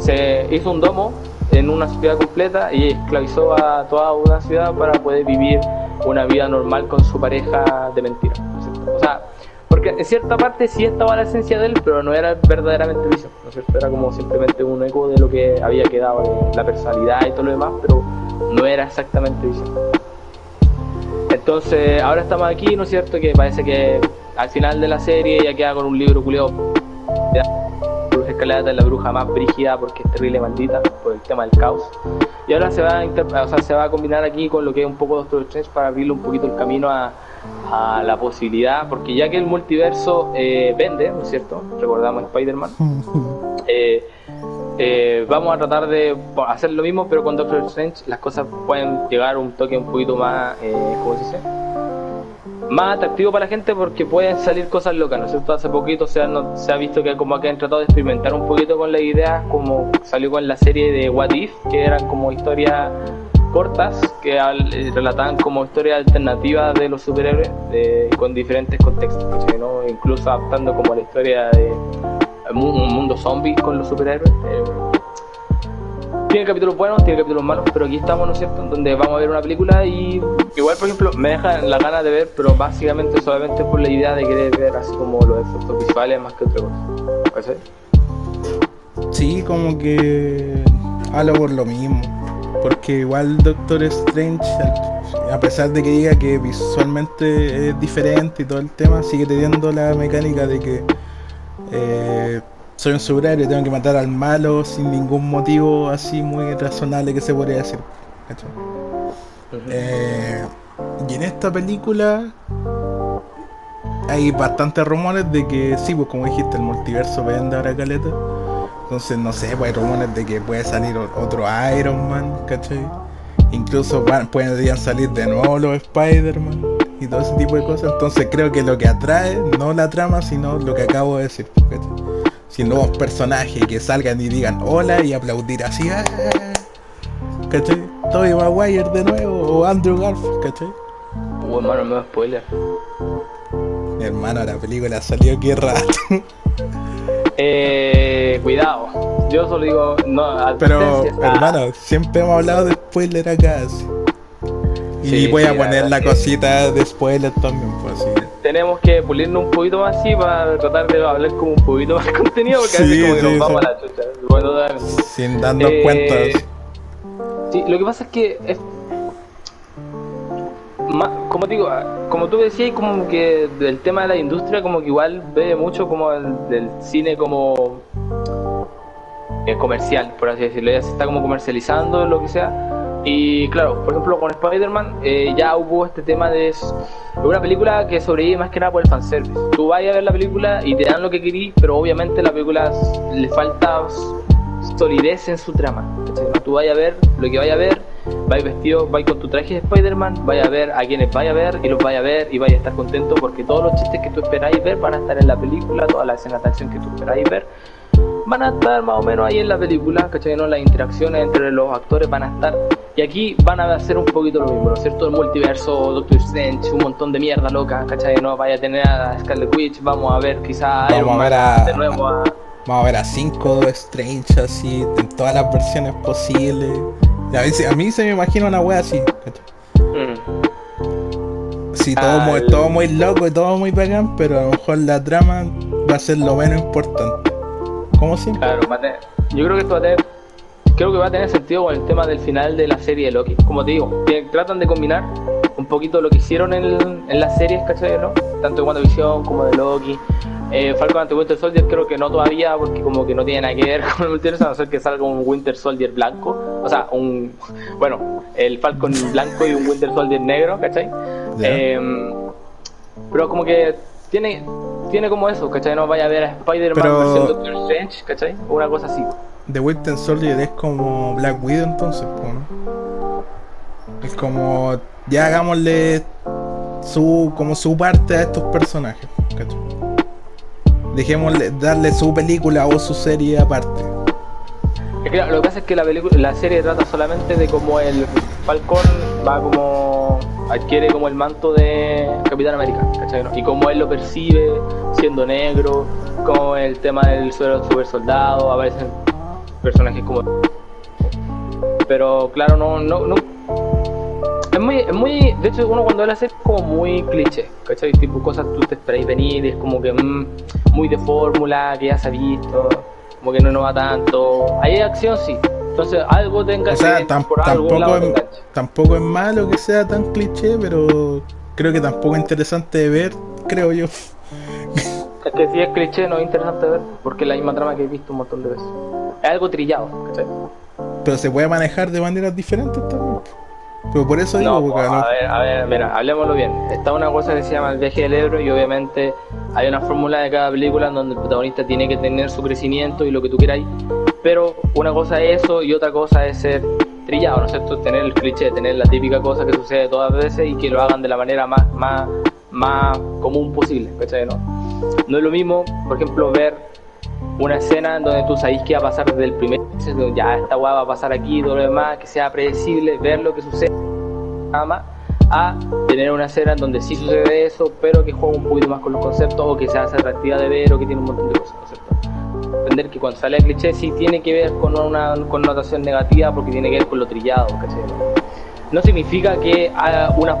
se hizo un domo en una ciudad completa y esclavizó a toda una ciudad para poder vivir una vida normal con su pareja de mentira. ¿no? O sea, porque en cierta parte sí estaba la esencia de él, pero no era verdaderamente visión, ¿no es cierto? Era como simplemente un eco de lo que había quedado la personalidad y todo lo demás, pero no era exactamente visión. Entonces, ahora estamos aquí, ¿no es cierto? Que parece que al final de la serie ya queda con un libro culiado Escarlata es la bruja más brígida porque es terrible maldita por el tema del caos. Y ahora se va a, o sea, se va a combinar aquí con lo que es un poco Doctor Strange para abrirle un poquito el camino a, a la posibilidad, porque ya que el multiverso eh, vende, ¿no es cierto? Recordamos Spider-Man. [LAUGHS] Eh, eh, vamos a tratar de hacer lo mismo, pero con Doctor Strange las cosas pueden llegar a un toque un poquito más, ¿cómo se dice? Más atractivo para la gente porque pueden salir cosas locas, ¿no es cierto? Hace poquito se ha, no- se ha visto que como que han tratado de experimentar un poquito con las ideas, como salió con la serie de What If, que eran como historias cortas que eh, relataban como historias alternativas de los superhéroes de- con diferentes contextos, incluso adaptando como la historia de mu- un mundo zombie con los superhéroes. eh. Tiene capítulos buenos, tiene capítulos malos, pero aquí estamos, ¿no es cierto?, donde vamos a ver una película y igual, por ejemplo, me dejan la gana de ver, pero básicamente solamente por la idea de querer ver así como los efectos visuales más que otra cosa. ¿Cachai? Sí, como que hablo por lo mismo. Porque igual Doctor Strange, a pesar de que diga que visualmente es diferente y todo el tema, sigue teniendo la mecánica de que eh, soy un superior y tengo que matar al malo sin ningún motivo así muy razonable que se podría decir. Eh, y en esta película hay bastantes rumores de que sí, pues como dijiste, el multiverso vende ahora caleta. Entonces, no sé, pues hay rumores de que puede salir otro Iron Man, ¿cachai? Incluso van, pueden salir de nuevo los Spider-Man y todo ese tipo de cosas. Entonces creo que lo que atrae, no la trama, sino lo que acabo de decir, ¿cachai? Si nuevos personajes que salgan y digan hola y aplaudir así, ¡ah! ¿cachai? Tobey Maguire de nuevo o Andrew Garfield, ¿cachai? Uh, hermano, me spoiler. Hermano, la película salió que rato. Eh, cuidado. Yo solo digo, no, Pero, hermano, siempre hemos hablado de spoiler acá. así. Y Sí, voy sí, a poner la que- cosita de spoiler también, pues así. Tenemos que pulirnos un poquito más así para tratar de hablar como un poquito más [LAUGHS] contenido porque a veces Sí, como que sí, nos vamos sí. a la chucha. Bueno. Sin darnos Eh, cuenta. Sí, lo que pasa es que es como digo, ah, como tú decías, como que del tema de la industria, como que igual ve mucho como el, del cine como eh, comercial, por así decirlo, ya se está como comercializando, lo que sea. Y claro, por ejemplo, con Spider-Man eh, ya hubo este tema de una película que sobrevive más que nada por el fanservice. Tú vas a ver la película y te dan lo que querís, pero obviamente la película le falta solidez en su trama. Tú vayas a ver lo que vaya a ver, vais vestido, vais con tu traje de Spider-Man, vaya a ver a quienes vaya a ver y los vaya a ver y vaya a estar contento porque todos los chistes que tú esperáis ver van a estar en la película, todas las escenas de acción que tú esperáis ver van a estar más o menos ahí en la película, ¿cachai? ¿no? Las interacciones entre los actores van a estar. Y aquí van a hacer un poquito lo mismo, ¿no es cierto? El multiverso, Doctor Strange, un montón de mierda loca, ¿cachai? No vaya a tener a Scarlet Witch, vamos a ver quizá Vamos a ver a- de nuevo a... Vamos a ver a 5 Strange así, en todas las versiones posibles. A, mí, se- a mí se me imagina una wea así, ¿cachai? Mm. Sí, todo, muy, todo muy loco y todo muy bacán, pero a lo mejor la trama va a ser lo menos importante. Como siempre. Claro, va a tener- yo creo que esto va a tener, creo que va a tener sentido con el tema del final de la serie de Loki. Como te digo, que tratan de combinar un poquito lo que hicieron en, en las series, ¿cachai? ¿no? Tanto de WandaVision como de Loki. Eh, Falcon ante Winter Soldier creo que no todavía, porque como que no tiene nada que ver [LAUGHS] con el multiverso, a no ser que salga un Winter Soldier blanco. O sea, un, [LAUGHS] bueno, el Falcon blanco y un Winter Soldier negro, ¿cachai? Eh, pero como que tiene tiene como eso, ¿cachai? No vaya a ver a Spider-Man Pero- versión Doctor Strange, ¿cachai? Una cosa así. The Winter Soldier es como Black Widow entonces, ¿no? Es como ya hagámosle su como su parte a estos personajes, ¿cachai? Dejémosle darle su película o su serie aparte. Es que, claro, lo que pasa es que la película, la serie trata solamente de cómo el Falcon va como adquiere como el manto de Capitán América, ¿cachai? no? Y cómo él lo percibe siendo negro, como el tema del super soldado, aparecen personajes como pero claro no no no es muy, es muy, de hecho uno cuando habla así es como muy cliché, ¿cachai? Tipo cosas tú te esperáis venir, es como que mm, muy de fórmula, que ya se ha visto, como que no nos va tanto. Hay acción sí, entonces algo tenga O sea, que tam- por tampoco, te es, tampoco es malo que sea tan cliché, pero creo que tampoco es interesante de ver, creo yo. Es que si es cliché no es interesante ver, porque es la misma trama que he visto un montón de veces. Es algo trillado, ¿cachai? Pero se puede manejar de maneras diferentes también. Pero por eso digo, No, porque no- a ver, a ver, mira, hablemoslo bien. Está una cosa que se llama el viaje del Ebro y obviamente hay una fórmula de cada película en donde el protagonista tiene que tener su crecimiento y lo que tú queráis. Pero una cosa es eso y otra cosa es ser trillado, ¿no es cierto? Tener el cliché, tener la típica cosa que sucede todas las veces y que lo hagan de la manera más, más, más común posible, ¿cachai? No? no es lo mismo, por ejemplo, ver una escena en donde tú sabes que va a pasar desde el primer ya esta weá va a pasar aquí, todo lo demás, que sea predecible, ver lo que sucede nada más, a tener una escena en donde sí sucede eso, pero que juega un poquito más con los conceptos o que se hace atractiva de ver o que tiene un montón de cosas, ¿no es cierto? Que cuando sale el cliché sí tiene que ver con una connotación negativa porque tiene que ver con lo trillado, ¿cachai? No significa que haya unas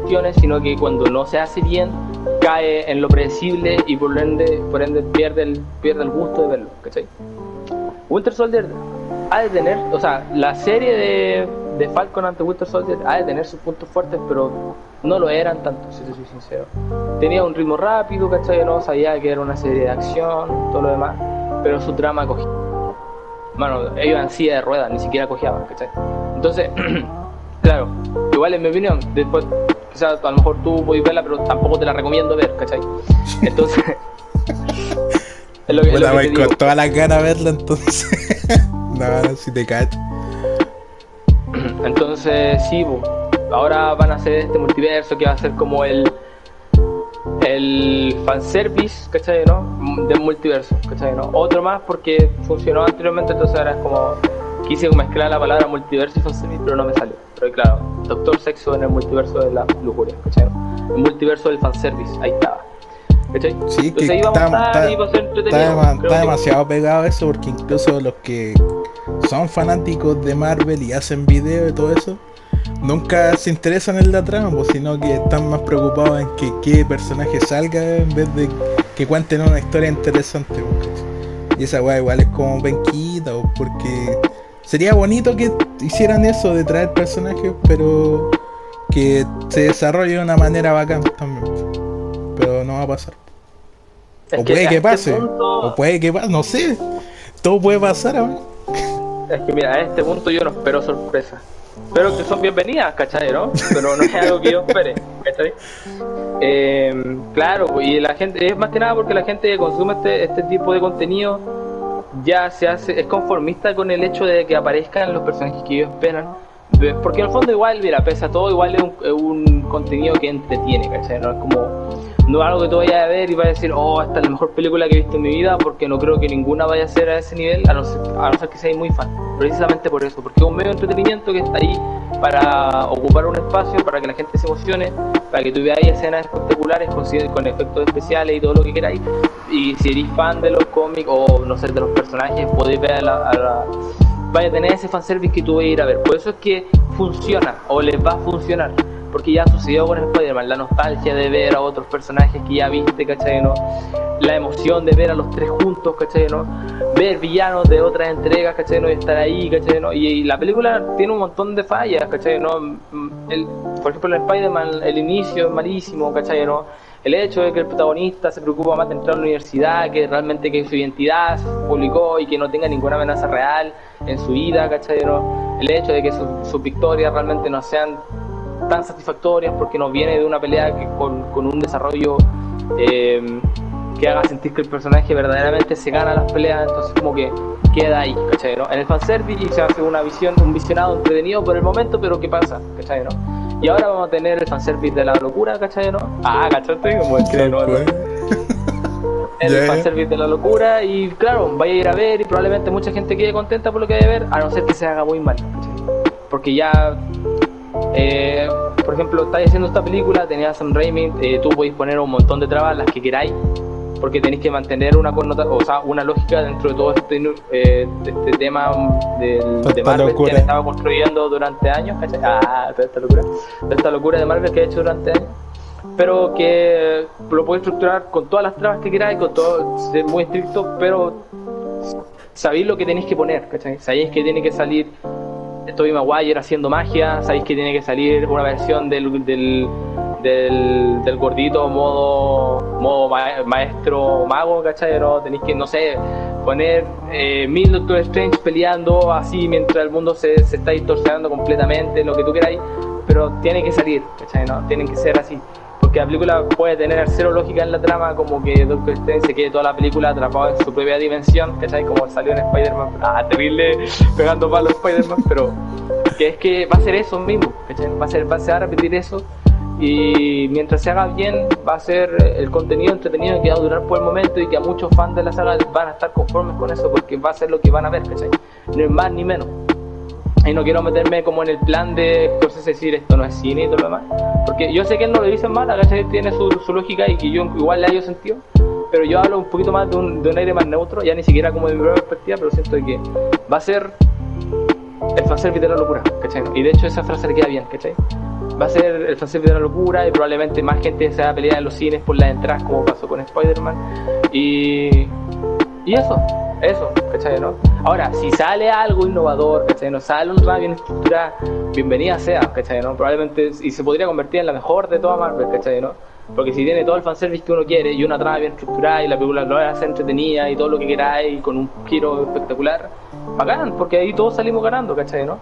funciones, sino que cuando no se hace bien cae en lo predecible y por ende, por ende pierde, el, pierde el gusto de verlo, ¿cachai? Winter Soldier ha de tener, o sea, la serie de, de Falcon ante Winter Soldier ha de tener sus puntos fuertes, pero no lo eran tanto, si te soy sincero. Tenía un ritmo rápido, ¿cachai? No sabía que era una serie de acción, todo lo demás, pero su trama cogía. Bueno, ellos en silla de ruedas, ni siquiera cojeaban, ¿cachai? Entonces, [CLEARS THROAT] claro, igual en mi opinión, después, quizás a lo mejor tú puedes verla, pero tampoco te la recomiendo ver, ¿cachai? Entonces. [LAUGHS] es lo que, bueno, es lo que con toda la gana verla, entonces. [LAUGHS] no, si te caes. Entonces, sí, ahora van a hacer este multiverso que va a ser como el el fanservice, ¿cachai? ¿no? Del multiverso, ¿cachai? ¿no? Otro más porque funcionó anteriormente, entonces ahora es como quise mezclar la palabra multiverso y fanservice, pero no me salió. Pero claro, Doctor Sexo en el multiverso de la lujuria, ¿cachai? El multiverso del fanservice, ahí estaba. ¿Cachai? Sí, que está, está, demasiado pegado eso porque incluso los que son fanáticos de Marvel y hacen video y todo eso, nunca se interesan en la trama, pues, sino que están más preocupados en que qué personaje salga en vez de que cuenten una historia interesante. Pues, y esa weá igual es como penquita, pues, porque sería bonito que hicieran eso de traer personajes, pero que se desarrolle de una manera bacán también. Pero no va a pasar. o puede que, pase, o puede que pase, no sé. Todo puede pasar, Es que mira, a este punto yo no espero sorpresa pero que son bienvenidas, ¿cachai? ¿no? Pero no es algo que yo espere, ¿cachai? Eh, claro, y la gente, es más que nada porque la gente que consume este, este tipo de contenido ya se hace, es conformista con el hecho de que aparezcan los personajes que ellos esperan. Porque en el fondo igual, mira, pese a todo, igual es un, es un contenido que entretiene, ¿cachai? No es como no es algo que tú vayas a ver y vayas a decir, oh, esta es la mejor película que he visto en mi vida, porque no creo que ninguna vaya a ser a ese nivel, a no ser, a no ser que seas muy fan. Precisamente por eso, porque es un medio de entretenimiento que está ahí para ocupar un espacio, para que la gente se emocione, para que tú veas escenas espectaculares con, con efectos especiales y todo lo que queráis. Y si eres fan de los cómics o no sé, de los personajes, podéis ver a la, vaya a tener ese fanservice que tú vas a ir a ver. Por eso es que funciona o les va a funcionar porque ya sucedió con Spider-Man, la nostalgia de ver a otros personajes que ya viste, ¿cachai? ¿no? La emoción de ver a los tres juntos, ¿cachai? ¿no? Ver villanos de otras entregas, ¿cachai? ¿no? Y estar ahí, ¿cachai? ¿no? Y, la película tiene un montón de fallas, ¿cachai? ¿no? El, por ejemplo, en Spider-Man el inicio es malísimo, ¿cachai? ¿no? el hecho de que el protagonista se preocupa más de entrar a la universidad, que realmente que su identidad se publicó y que no tenga ninguna amenaza real en su vida, ¿cachai? ¿no? El hecho de que sus victorias realmente no sean tan satisfactorias porque nos viene de una pelea que con, con un desarrollo eh, que haga sentir que el personaje verdaderamente se gana las peleas, entonces como que queda ahí, ¿cachai? ¿no? En el fanservice se hace una visión, un visionado entretenido por el momento, pero ¿qué pasa? ¿cachai? ¿no? Y ahora vamos a tener el fanservice de la locura, ¿cachai? ¿no? Ah, ¿cachai? Como el que no, [LAUGHS] el fanservice de la locura y claro, vaya a ir a ver y probablemente mucha gente quede contenta por lo que vaya a ver, a no ser que se haga muy mal, ¿cachai? Porque ya eh, por ejemplo, estáis haciendo esta película, tenías Sam Raimi, eh, tú podéis poner un montón de trabas, las que queráis, porque tenéis que mantener una o sea, una lógica dentro de todo este, eh, este tema del, de Marvel que han estado construyendo durante años, Ah, esta locura, esta locura de Marvel que ha hecho durante años. Pero que lo podéis estructurar con todas las trabas que queráis, con todo, ser muy estricto, pero sabéis lo que tenéis que poner, ¿cachai? Sabéis que tiene que salir Tobey Maguire haciendo magia, sabéis que tiene que salir una versión del, del, del, gordito modo, modo maestro mago, ¿cachai? Tenéis que, no sé, poner eh, mil Doctor Strange peleando así mientras el mundo se, se está distorsionando completamente, lo que tú queráis, pero tiene que salir, ¿cachai? ¿no? Tienen que ser así que la película puede tener cero lógica en la trama, como que Doctor Strange se quede toda la película atrapado en su propia dimensión, ¿cachai? Como salió en Spider-Man, ah, terrible, pegando palos Spider-Man, pero que es que va a ser eso mismo, ¿cachai? Va a, ser, va a repetir eso y mientras se haga bien va a ser el contenido entretenido que va a durar por el momento y que a muchos fans de la saga van a estar conformes con eso porque va a ser lo que van a ver, ¿cachai? No es más ni menos y no quiero meterme como en el plan de cosas decir esto no es cine y todo lo demás porque yo sé que él no lo dice mal, ¿cachai? tiene su, su, lógica y que yo igual le haya sentido pero yo hablo un poquito más de un, de un aire más neutro, ya ni siquiera como de mi propia perspectiva, pero siento que va a ser el fanservice de la locura, ¿cachai? Y de hecho esa frase le queda bien, ¿cachai? Va a ser el fanservice de la locura y probablemente más gente se va a pelear en los cines por las entradas como pasó con Spider-Man. Y, y eso, eso, ¿cachai? ¿no? Ahora, si sale algo innovador, ¿cachai? No sale un bien estructurada, bienvenida sea, ¿cachai? ¿no? Probablemente, y se podría convertir en la mejor de todas Marvel, ¿cachai? ¿no? Porque si tiene todo el fanservice que uno quiere y una trama bien estructurada y la película lo hace entretenida y todo lo que queráis con un giro espectacular, bacán, porque ahí todos salimos ganando, ¿cachai? ¿no?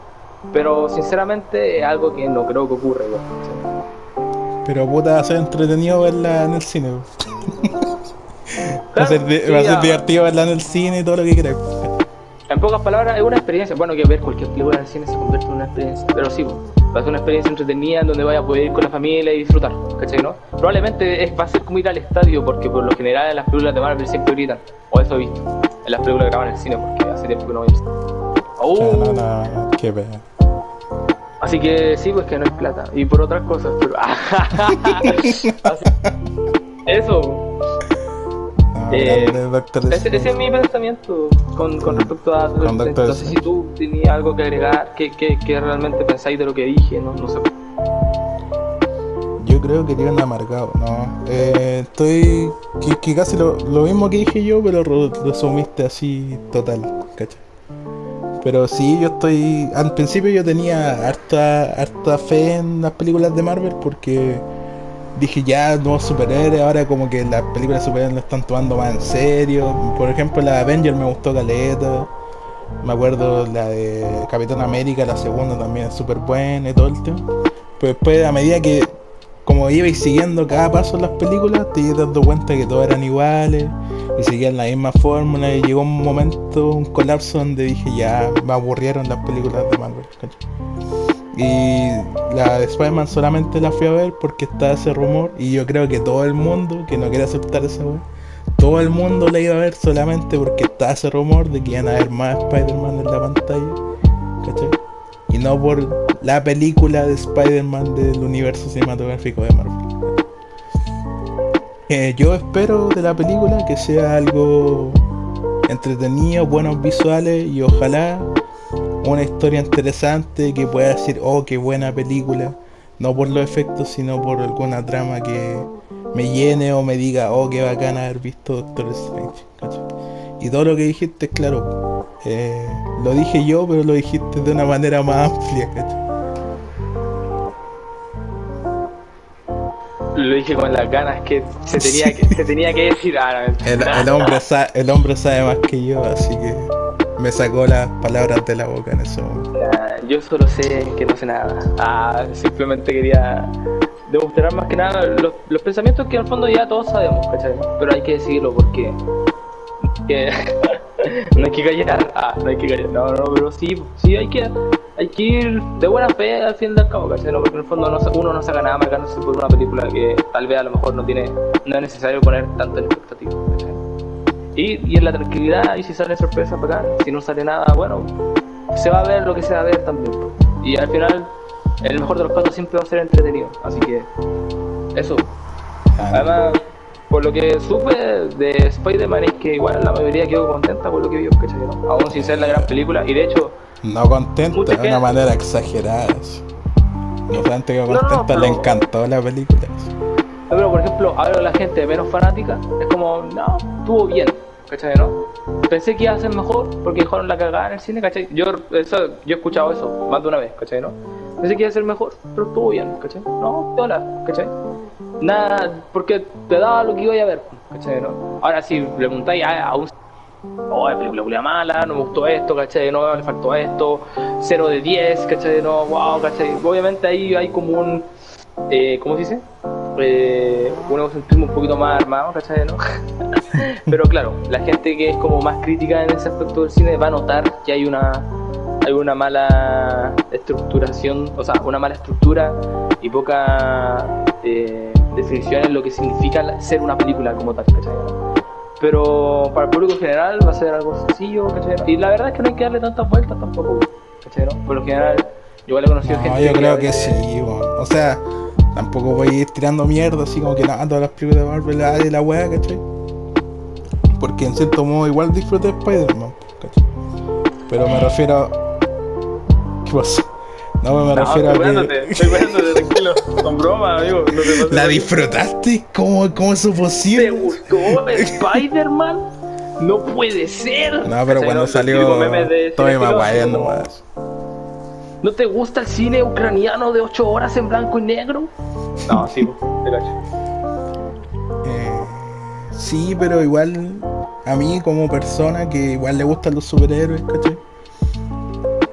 Pero sinceramente es algo que no creo que ocurra ¿cachai? Pero puta, ser entretenido verla en el cine. [LAUGHS] va a ser, di- sí, va a ser ah. divertido verla en el cine y todo lo que quieras. En pocas palabras, es una experiencia. Bueno, que ver cualquier película en el cine se convierte en una experiencia. Pero sí, po, va a ser una experiencia entretenida en donde vaya a poder ir con la familia y disfrutar. ¿Cachai? ¿no? Probablemente es, va a ser como ir al estadio, porque por lo general en las películas de Marvel siempre gritan. O eso he visto. En las películas que graban en el cine, porque hace tiempo que no voy al cine. O sea, Uh, no, no, qué pena. Así que sí, pues que no hay plata. Y por otras cosas, pero. [LAUGHS] Así- Eso. Eh, Ese, ese es mi pensamiento con, con respecto a. No sé si tú tenías algo que agregar, que, que, que realmente pensáis de lo que dije, no, no sé. Yo creo que tienen amargado, ¿no? Eh, estoy. Que, que casi lo, lo mismo que dije yo, pero lo resumiste así total, ¿cachai? Pero sí, yo estoy. Al principio yo tenía harta, harta fe en las películas de Marvel porque dije ya, nuevos superhéroes, ahora como que las películas superhéroes lo están tomando más en serio. Por ejemplo, la de Avenger me gustó Caleta. Me acuerdo la de Capitán América, la segunda también es súper buena y todo el tema. Pero después, a medida que, como ibais siguiendo cada paso en las películas, te ibas dando cuenta que todos eran iguales y seguían la misma fórmula. Y llegó un momento, un colapso donde dije ya me aburrieron las películas de Marvel. ¿cachai? Y la de Spider-Man solamente la fui a ver porque está ese rumor. Y yo creo que todo el mundo que no quiere aceptar esa wea, todo el mundo la iba a ver solamente porque está ese rumor de que iban a haber más Spider-Man en la pantalla. ¿Cachai? Y no por la película de Spider-Man del universo cinematográfico de Marvel. Eh, yo espero de la película que sea algo entretenido, buenos visuales y ojalá una historia interesante que pueda decir, oh, qué buena película. No por los efectos, sino por alguna trama que me llene o me diga, oh, qué bacán haber visto Doctor Strange. ¿cachai? Y todo lo que dijiste, claro, eh, lo dije yo, pero lo dijiste de una manera más amplia. ¿cachai? Lo dije con las ganas que se tenía que, se tenía que decir. Ah, no, [LAUGHS] El, el hombre sa- el hombre sabe más que yo, así que me sacó las palabras de la boca en. Ah, Yo solo sé que no sé nada. Ah, simplemente quería demostrar más que nada los, pensamientos que en el fondo ya todos sabemos. Pero hay que decirlo porque que [LAUGHS] no hay que callar, ah, no hay que callar, no, no, pero sí, sí hay que, hay que ir de buena fe al fin y al cabo, ¿cachai? Porque en el fondo uno no saca nada marcándose por una película que tal vez a lo mejor no tiene, no es necesario poner tanto en expectativa, ¿cachai? Y, y en la tranquilidad, y si sale sorpresa bacán, si no sale nada, bueno, se va a ver lo que se va a ver también. Y al final, el mejor de los casos siempre va a ser entretenido, así que eso. Además, por lo que supe de Spider-Man es que igual la mayoría quedó contenta por lo que vio, ¿cachai? no? Aún sin ser la gran película, y de hecho, no contenta, de una manera exagerada. No solamente que No, no, contenta, le encantó la película. Pero por ejemplo, ahora la gente menos fanática es como, no, estuvo bien, ¿cachai? ¿no? Pensé que iba a ser mejor porque dejaron la cagada en el cine, ¿cachai? Yo, eso, yo he escuchado eso más de una vez, ¿cachai? ¿no? Pensé que iba a ser mejor, pero estuvo bien, ¿cachai? No, hola, ¿cachai? Nada, porque te daba lo que iba a ver, ¿cachai? ¿no? Ahora si le preguntáis a, a un oh, la película mala, no me gustó esto, ¿cachai? No, le faltó esto, 0 de 10, ¿cachai? No, wow, ¿cachai? Obviamente ahí hay como un, eh, ¿cómo se dice? Eh, un egocentrismo un poquito más armado, ¿cachai? ¿no? [LAUGHS] Pero claro, la gente que es como más crítica en ese aspecto del cine va a notar que hay una hay una mala estructuración, o sea, una mala estructura y poca eh, definición en lo que significa ser una película como tal, ¿cachai? Pero para el público en general va a ser algo sencillo, ¿cachai? Y la verdad es que no hay que darle tantas vueltas tampoco, ¿cachai? ¿no? Por lo general, yo igual he conocido No, gente yo creo que a sí, weón. O sea, tampoco voy a ir tirando mierda así como que nada, todas las películas de Marvel, ah, de la weá, ¿cachai? porque en cierto modo igual disfruté de Spider-Man, ¿cachai? Pero me refiero a... ¿Qué pasó? No, me No, refiero a estoy que... weándote, estoy tranquilo. Con broma, amigo. No te ¿La disfrutaste? ¿Cómo, cómo es eso ¿Te posible? gustó Spider-Man? No puede ser. No, pero ¿Cachai, cuando no? salió estilo, Maguire nomás. ¿No te gusta el cine ucraniano de 8 horas en blanco y negro? No, sí, te cacho. Eh, sí, pero igual a mí como persona que igual le gustan los superhéroes, ¿cachai?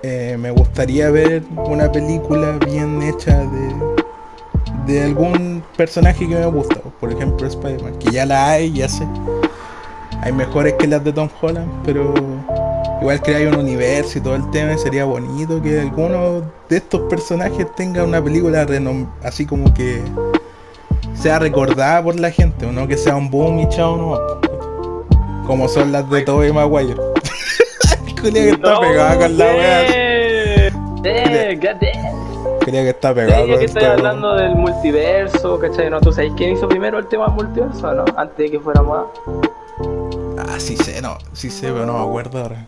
Eh, me gustaría ver una película bien hecha de, de algún personaje que me gusta. Por ejemplo, Spider-Man, que ya la hay, ya sé. Hay mejores que las de Tom Holland, pero igual hay un universo y todo el tema, sería bonito que alguno de estos personajes tenga una película así como que sea recordada por la gente, o no que sea un boom y chao no. Como son las de Tobey Maguire. [LAUGHS] Creía que está No, pegada con la wea. Creía que está Ya con que estoy hablando del multiverso, ¿cachai? ¿No? ¿Tú sabes quién hizo primero el tema del multiverso, no? Antes de que fuera moda. Ah, sí sé, no, sí sé, pero no me acuerdo ahora.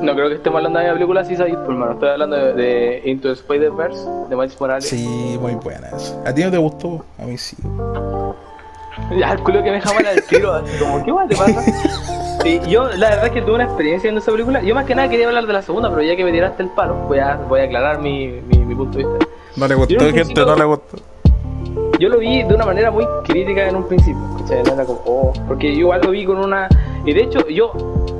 No creo que estemos hablando de la película, sí sabéis, pues, hermano. Estoy hablando de, de Into the Spider-Verse, de Miles Morales. Sí, muy buena eso. ¿A ti no te gustó? A mí sí. Ya, el culo que me deja mal al tiro, así como, ¿qué más te pasa? [LAUGHS] Sí, yo, la verdad es que tuve una experiencia viendo esa película. Yo más que nada quería hablar de la segunda, pero ya que me tiraste el palo, voy a, voy a aclarar mi, mi, mi punto de vista. No le gustó, en gente, no le gustó. Yo lo vi de una manera muy crítica en un principio, oh, porque yo igual lo vi con una... Y de hecho, yo,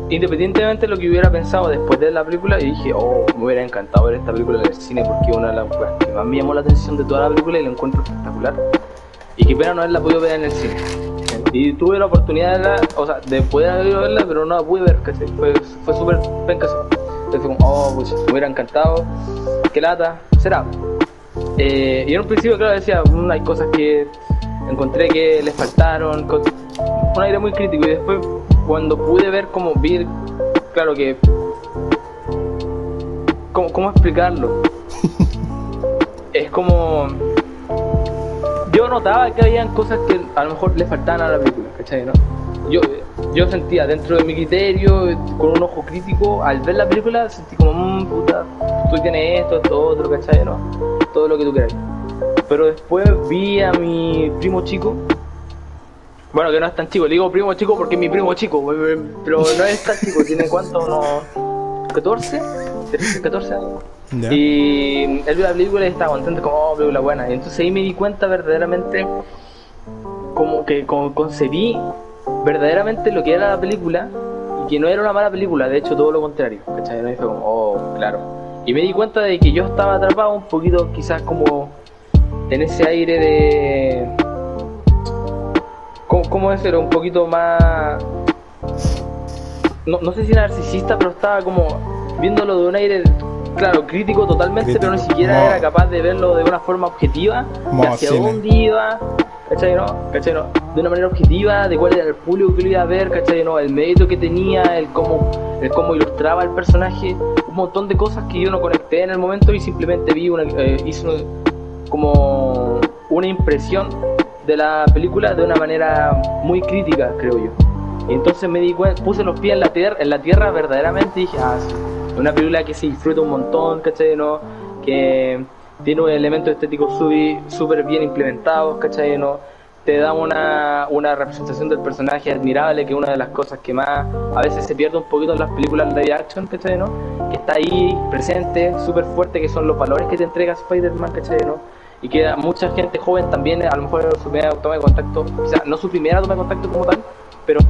independientemente de lo que hubiera pensado después de la película, y dije, oh, me hubiera encantado ver esta película en el cine porque es una de las que más me llamó la atención de toda la película y la encuentro espectacular. Y qué pena no haberla podido ver en el cine. Y tuve la oportunidad de, verla, o sea, de poder verla, pero no la pude ver, ¿cachai? Fue, fue súper penca. Entonces como, oh, pues me hubiera encantado, qué lata, será. Eh, y en un principio, claro, decía, "Mm, hay cosas que encontré que les faltaron, un aire muy crítico. Y después, cuando pude ver como vi, claro que. ¿Cómo, cómo explicarlo? [LAUGHS] es como. Yo notaba que habían cosas que a lo mejor le faltaban a la película, ¿cachai? ¿no? Yo, yo sentía dentro de mi criterio, con un ojo crítico, al ver la película, sentí como, mmm, puta, tú tienes esto, esto, otro, ¿cachai? ¿no? Todo lo que tú quieras. Pero después vi a mi primo chico, bueno, que no es tan chico, le digo primo chico porque es mi primo chico, pero no es tan chico, tiene cuánto, unos 14, 13, 14 años. Y él vio la película y estaba contento como, oh, película buena. Y entonces ahí me di cuenta verdaderamente como que como concebí verdaderamente lo que era la película y que no era una mala película, de hecho todo lo contrario, ¿cachai? ¿No? Fue como, oh, claro. Y me di cuenta de que yo estaba atrapado un poquito quizás como en ese aire de... ¿Cómo, cómo decirlo? Un poquito más... No, no sé si narcisista, pero estaba como viéndolo de un aire, claro, crítico totalmente, pero ni siquiera era capaz de verlo de una forma objetiva, de Modo hacia cine. dónde iba, ¿cachai? No? ¿cachai? No? De una manera objetiva, de cuál era el público que lo iba a ver, ¿cachai? No? El mérito que tenía, el cómo, el cómo ilustraba el personaje, un montón de cosas que yo no conecté en el momento y simplemente vi una, eh, como una impresión de la película de una manera muy crítica, creo yo. Y entonces me di cuenta, puse los pies en la tierra, en la tierra verdaderamente y dije, ah, sí, una película que se disfruta un montón, ¿cachai? ¿No? Que tiene un elemento estético súper bien implementados, ¿cachai? ¿No? Te da una, una representación del personaje admirable, que es una de las cosas que más a veces se pierde un poquito en las películas live action, ¿cachai? ¿No? Que está ahí presente, súper fuerte, que son los valores que te entrega Spider-Man, ¿cachai? ¿No? Y que mucha gente joven también, a lo mejor su primera toma de contacto, o sea, no su primera toma de contacto como tal, pero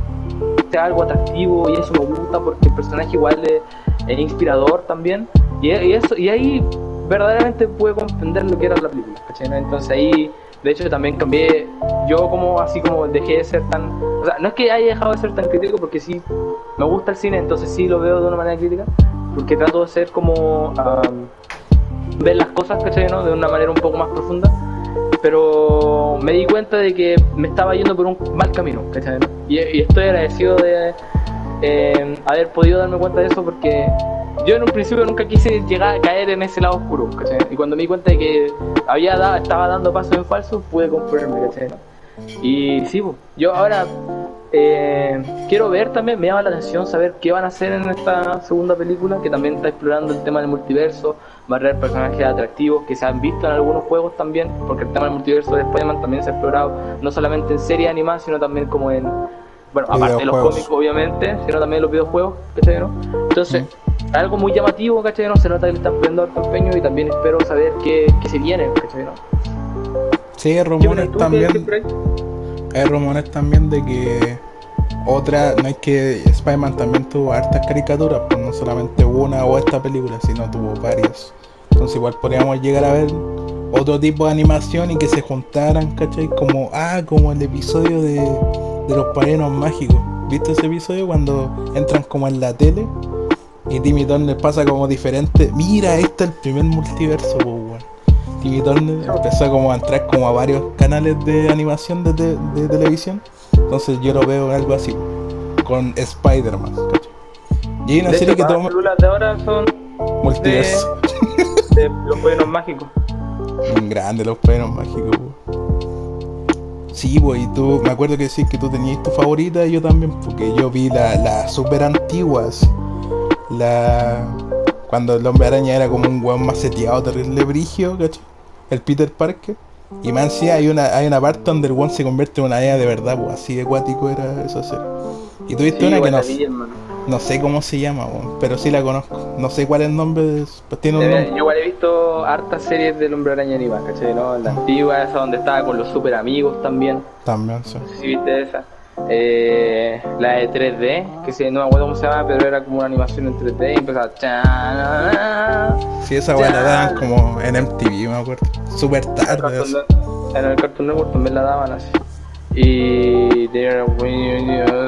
sea algo atractivo y eso me gusta porque el personaje igual es, es inspirador también y, y eso y ahí verdaderamente pude comprender lo que era la película ¿cachai? ¿no? entonces ahí de hecho también cambié yo como así como dejé de ser tan o sea no es que haya dejado de ser tan crítico porque sí me gusta el cine entonces sí lo veo de una manera crítica porque trato de ser como am, ver las cosas ¿cachai? ¿no? de una manera un poco más profunda pero me di cuenta de que me estaba yendo por un mal camino, ¿cachai? no? Y estoy agradecido de eh, haber podido darme cuenta de eso porque yo en un principio nunca quise llegar a caer en ese lado oscuro. Y cuando me di cuenta de que había da- estaba dando pasos en falso, pude comprarme. Y sí, yo ahora eh, quiero ver también, me llama la atención saber qué van a hacer en esta segunda película, que también está explorando el tema del multiverso, va a traer personajes atractivos que se han visto en algunos juegos también, porque el tema del multiverso de Spider-Man también se ha explorado no solamente en serie animada, sino también como en, bueno, aparte de los cómics obviamente, sino también los videojuegos, ¿cachai? No? Entonces, algo muy llamativo, ¿cachai? No? Se nota que le están poniendo harto empeño y también espero saber qué, qué se viene, ¿cachai? No? Sí, rumores también. Hay rumores también de que otra, no es que Spider-Man también tuvo hartas caricaturas, pues no solamente una o esta película, sino tuvo varias. Entonces igual podríamos llegar a ver otro tipo de animación y que se juntaran, ¿cachai? Como, ah, como el episodio de, de los padrinos mágicos. ¿Viste ese episodio cuando entran como en la tele? Y Timmy Turner pasa como diferente. Mira, este es el primer multiverso, pues, Timmy Turner empezó como a entrar como a varios canales de animación de, de televisión entonces yo lo veo algo así, con Spider-Man. Y hay una serie que toma. Las de ahora son. Multiverso. De, los buenos mágicos. [LAUGHS] Grande los buenos mágicos. Sí, pues, y tú, me acuerdo que decís que tú tenías tu favorita y yo también, porque yo vi las la super antiguas. La. Cuando el hombre araña era como un weón maceteado, terrible brigio, ¿cachai? El Peter Parker. Y más sí hay una, hay una parte donde el one se convierte en una EA de verdad, pues así de acuático era eso serie. Y tuviste una que no, no sé cómo se llama, pero sí la conozco. No sé cuál es el nombre, pues tiene un nombre. Yo igual he visto hartas series del Hombre Araña animada, ¿cachai? ¿no? La antigua, esa donde estaba con los super amigos también. También, sí. No sé si viste esa. Eh, la de 3D, que si no me acuerdo cómo se llama, pero era como una animación en 3D y empezaba. Sí, esa weá la daban como en MTV, me acuerdo. Super tarde. En el Cartoon Network también la daban así. Y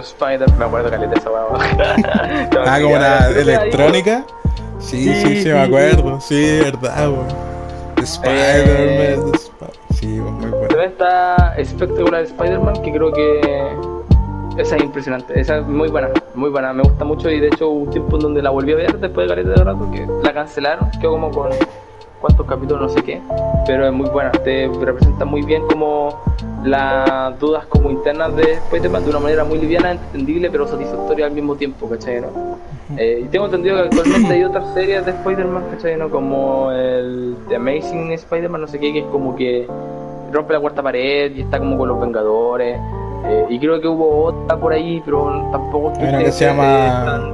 Spider, me acuerdo que esa weá. [LAUGHS] ah, como una electrónica. Sí, sí, sí, me acuerdo. Sí, verdad, weón. Spider-Man. Eh, sí, muy bueno. También está espectacular Spider-Man, que creo que esa es impresionante, esa es muy buena, muy buena, me gusta mucho y de hecho hubo un tiempo en donde la volví a ver después de Garete de rato que la cancelaron, quedó como con cuántos capítulos, no sé qué, pero es muy buena, te representa muy bien como las dudas como internas de Spider-Man de una manera muy liviana, entendible, pero satisfactoria al mismo tiempo, ¿cachai? No? Eh, y tengo entendido que actualmente hay otras series de Spider-Man, ¿cachai? No? Como el The Amazing Spider-Man, no sé qué, que es como que rompe la cuarta pared y está como con los Vengadores. Eh, y creo que hubo otra por ahí, pero tampoco Hay una que se llama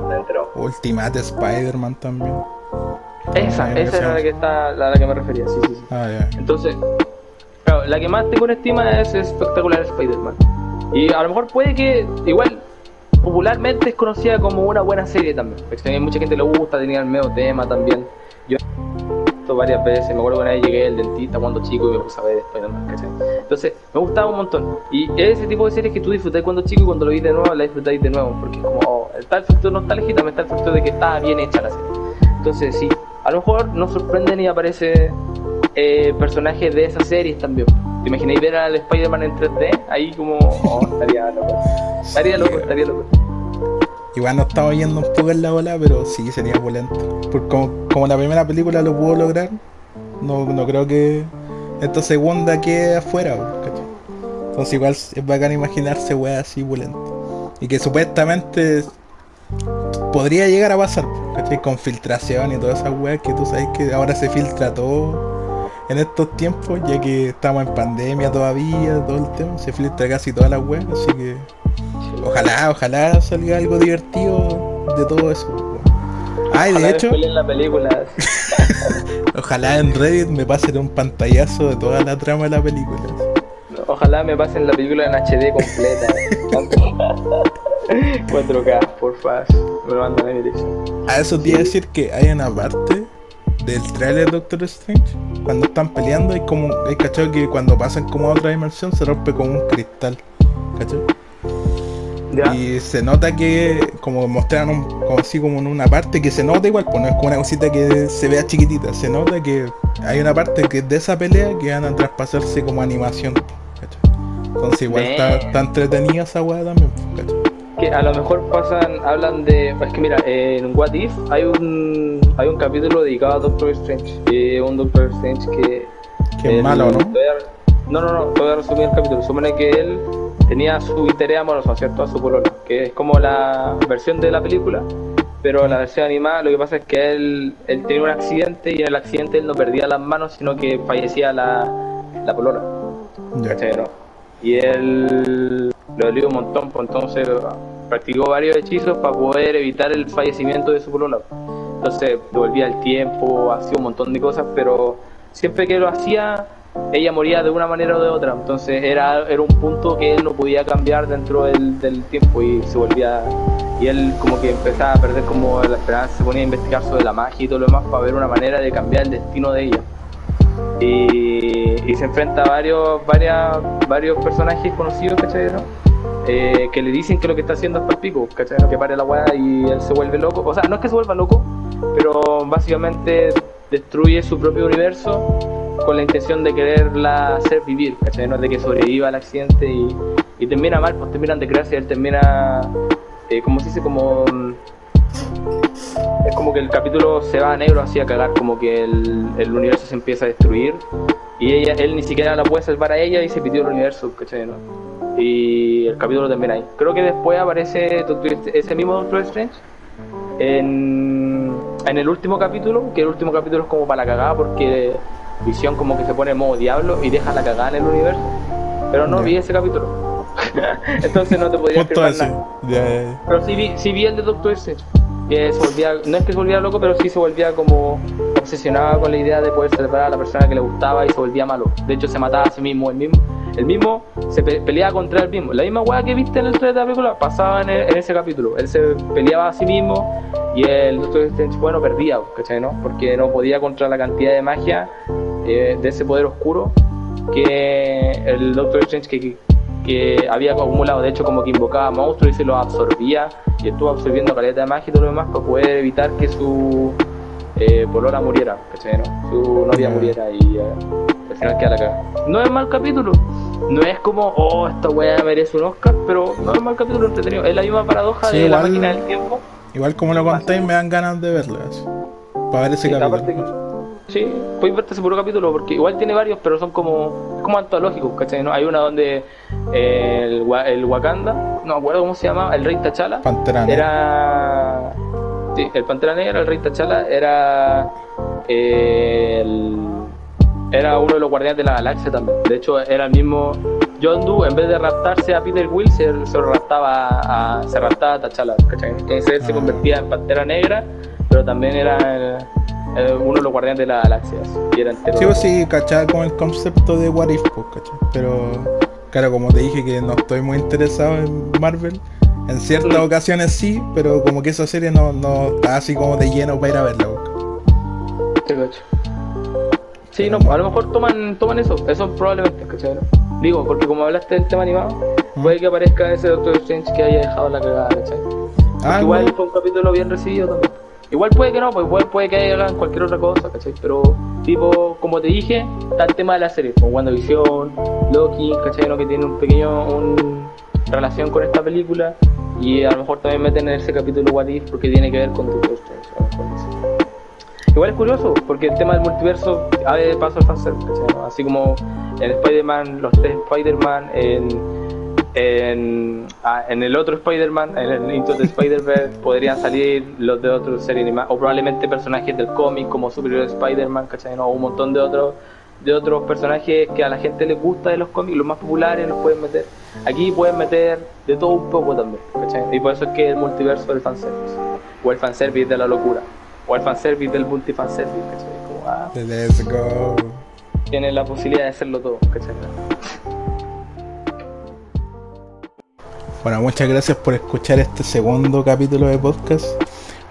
Ultimate Spider-Man también. Esa, esa era la que está, la, la que me refería, sí, sí, sí. Ah, Entonces, la que más tengo en estima es Espectacular Spider-Man. Y a lo mejor puede que, igual, popularmente es conocida como una buena serie también. Porque mucha gente le gusta, tenía el medio tema también. Yo varias veces. Me acuerdo que una vez llegué al dentista cuando chico y me puse a ver después Entonces, me gustaba un montón. Y ese tipo de series que tú disfrutas cuando chico y cuando lo vi de nuevo, la disfrutáis de nuevo. Porque es como, oh, está el factor nostálgico, también está el factor de que está bien hecha la serie. Entonces, sí, a lo mejor nos sorprenden y aparece eh, personajes de esas series también. ¿Te imagináis ver al Spider-Man en 3D? Ahí como, oh, estaría loco. [LAUGHS] Estaría loco, estaría loco. Igual no estamos yendo un poco en la bola, pero sí sería volante. Porque como, la primera película lo pudo lograr, no, no creo que esta segunda quede afuera, Entonces igual es bacán imaginarse weas así volante. Y que supuestamente podría llegar a pasar, Con filtración y todas esas weas que tú sabes que ahora se filtra todo en estos tiempos, ya que estamos en pandemia todavía, todo el tema, se filtra casi todas las weas, así que Ojalá, ojalá salga algo divertido de todo eso. Ay, de hecho. La película. [LAUGHS] ojalá en Reddit me pasen un pantallazo de toda la trama de la película. Ojalá me pasen la película en HD completa. [LAUGHS] 4K, por favor. Me lo mandan en dirección. A eso te iba a decir que hay una parte del trailer de Doctor Strange. Cuando están peleando, hay como. Hay cachado que cuando pasan como a otra dimensión se rompe como un cristal. ¿Cachai? Y se nota que, como mostraron como así como en una parte que se nota igual, pues no es como una cosita que se vea chiquitita, se nota que hay una parte que de esa pelea que van a traspasarse como animación, Entonces igual está, entretenida esa weá también, Que a lo mejor pasan, hablan de. Es que mira, en What If hay un hay un capítulo dedicado a Doctor Strange. un Doctor Strange que. Que es malo, ¿no? No, no, no, voy a resumir el capítulo. Supone que él tenía su interés amoroso, ¿cierto? A su polola, que es como la versión de la película, pero la versión animada lo que pasa es que él, él tenía un accidente y en el accidente él no perdía las manos, sino que fallecía la, la polola. Ya. ¿cachai, no? Y él lo dolió un montón, pues entonces practicó varios hechizos para poder evitar el fallecimiento de su polola. Entonces devolvía el tiempo, hacía un montón de cosas, pero siempre que lo hacía, ella moría de una manera o de otra. Entonces era, era un punto que él no podía cambiar dentro del, del tiempo y se volvía. Y él como que empezaba a perder como la esperanza, se ponía a investigar sobre la magia y todo lo demás para ver una manera de cambiar el destino de ella. Y, se enfrenta a varios, varias, varios personajes conocidos, ¿cachai? no? Eh, que le dicen que lo que está haciendo es palpico, ¿cachai? Que pare la weá y él se vuelve loco. O sea, no es que se vuelva loco, pero básicamente destruye su propio universo con la intención de quererla hacer vivir, ¿cachai? No de que sobreviva al accidente y, termina mal, pues terminan de crearse y él termina, eh, como se dice, como... Es como que el capítulo se va a negro así a cagar, como que el, el universo se empieza a destruir y ella, él ni siquiera la puede salvar a ella y se pidió el universo, ¿cachai? no? Y el capítulo termina ahí. Creo que después aparece ese mismo Doctor Strange en, en el último capítulo, que el último capítulo es como para la cagada porque Visión como que se pone en modo diablo y deja la cagada en el universo. Pero no vi ese capítulo. [LAUGHS] Entonces no te podría afirmar nada. Ya. Pero sí vi, sí vi el de Doctor Strange. Que se volvía, no es que se volviera loco, pero sí se volvía como obsesionado con la idea de poder salvar a la persona que le gustaba y se volvía malo. De hecho, se mataba a sí mismo. El mismo, el mismo se pe- peleaba contra él mismo. La misma weá que viste en el trailer de la película pasaba en, el- en ese capítulo. Él se peleaba a sí mismo y el Doctor Strange, bueno, perdía, ¿cachai? ¿no? Porque no podía contra la cantidad de magia eh, de ese poder oscuro que el Doctor Strange que, que, había acumulado, de hecho como que invocaba monstruos y se los absorbía y estuvo absorbiendo caleta de magia y todo lo demás para poder evitar que su eh, muriera, ¿cachai? no? Su novia muriera y eh, al final queda la cagada. No es mal capítulo, no es como, oh, esta weá merece un Oscar, pero no es mal capítulo entretenido. Es la misma paradoja Sí, de la máquina del tiempo. Igual como lo contáis, me dan ganas de verlo. Para ver ese Sí, capítulo. Sí, puedes verte ese puro capítulo porque igual tiene varios, pero son como, como antológicos, ¿cachai? ¿no? Hay una donde eh, el, el Wakanda, no me acuerdo cómo se llama, el rey T'Challa, Pantera Negra. era. Sí, el Pantera Negra, el rey T'Challa, era. eh, el- era uno de los guardianes de la galaxia también. De hecho, era el mismo. John Doe, en vez de raptarse a Peter Will, se, se raptaba a, se raptaba a T'Challa, ¿cachai? Entonces él se Ah. convertía en Pantera Negra, pero también era el- uno de los guardianes de la galaxia. Y era entero. Sí, pues sí, cachaba con el concepto de What If, pues, ¿cachai? Pero, claro, como te dije que no estoy muy interesado en Marvel, en ciertas Mm. ocasiones sí, pero como que esa serie no, no está así como de lleno para ir a verla. pues. Sí, cacho. Sí, no, a lo mejor toman, toman eso, eso probablemente, ¿cachai? no? Digo, porque como hablaste del tema animado, Mm. puede que aparezca ese Doctor Strange que haya dejado la cagada, ¿cachai? Ah, igual fue un capítulo bien recibido también. Igual puede que no, pues igual puede que hagan cualquier otra cosa, ¿cachai? Pero, tipo, como te dije, está el tema de la serie, como WandaVision, Loki, ¿cachai? ¿no? Que tiene un pequeño un, relación con esta película. Y a lo mejor también meten en ese capítulo What If porque tiene que ver con a dice. Igual es curioso, porque el tema del multiverso abre paso al fanservice, no? Así como en Spider-Man, los tres Spider-Man, en, en, ah, en el otro Spider-Man, en el Into the Spider-Verse, podrían salir los de otros series animadas, o probablemente personajes del cómic como Superior Spider-Man, ¿cachai? no? O un montón de otros de otros personajes que a la gente les gusta de los cómics, los más populares los pueden meter. Aquí pueden meter de todo un poco también, ¿cachai? Y por eso es que el multiverso del fanservice, o el fanservice de la locura, o el fanservice del multifanservice, ¿cachai? Como, ah, Let's go. tienen la posibilidad de hacerlo todo, ¿cachai? Bueno, muchas gracias por escuchar este segundo capítulo de podcast.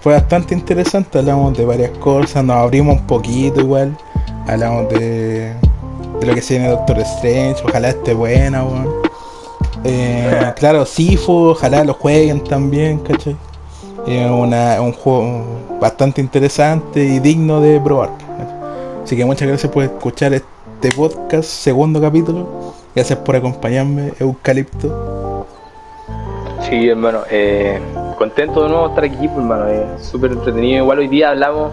Fue bastante interesante, hablamos de varias cosas, nos abrimos un poquito igual, hablamos de, de lo que se viene Doctor Strange, ojalá esté buena, weón. Eh, [LAUGHS] claro, Sifu, ojalá lo jueguen también, ¿cachai? Es una- un juego bastante interesante y digno de probar. ¿cachai? Así que muchas gracias por escuchar este podcast, segundo capítulo. Gracias por acompañarme, Eucalipto. Sí, hermano, eh, contento de nuevo estar aquí, pues, hermano, es súper entretenido. Igual hoy día hablamos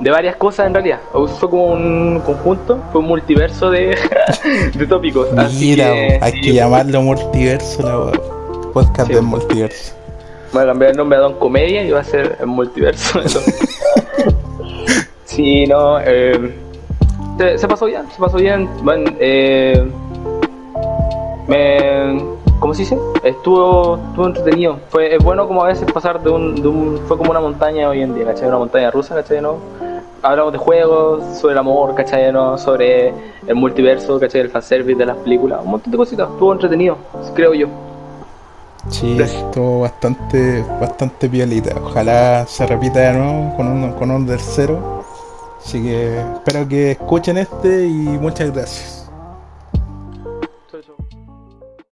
de varias cosas en realidad. Fue como un conjunto, fue un multiverso de, [LAUGHS] de tópicos. Mira, hay que llamarlo multiverso la podcast del multiverso. Voy a cambiar el nombre a Don Comedia y va a ser el multiverso. [LAUGHS] sí, no, eh, se, pasó bien, se pasó bien. Bueno, eh, me, ¿cómo se dice? Estuvo, estuvo entretenido. Fue es bueno como a veces pasar de un, de un, fue como una montaña hoy en día, ¿cachai? Una montaña rusa, ¿cachai? ¿no? Hablamos de juegos, sobre el amor, ¿cachai? ¿no? Sobre el multiverso, ¿cachai? El fanservice de las películas, un montón de cositas. Estuvo entretenido, creo yo. Sí, estuvo bastante, bastante piolita. Ojalá se repita de nuevo con un, con un del cero. Así que espero que escuchen este y muchas gracias.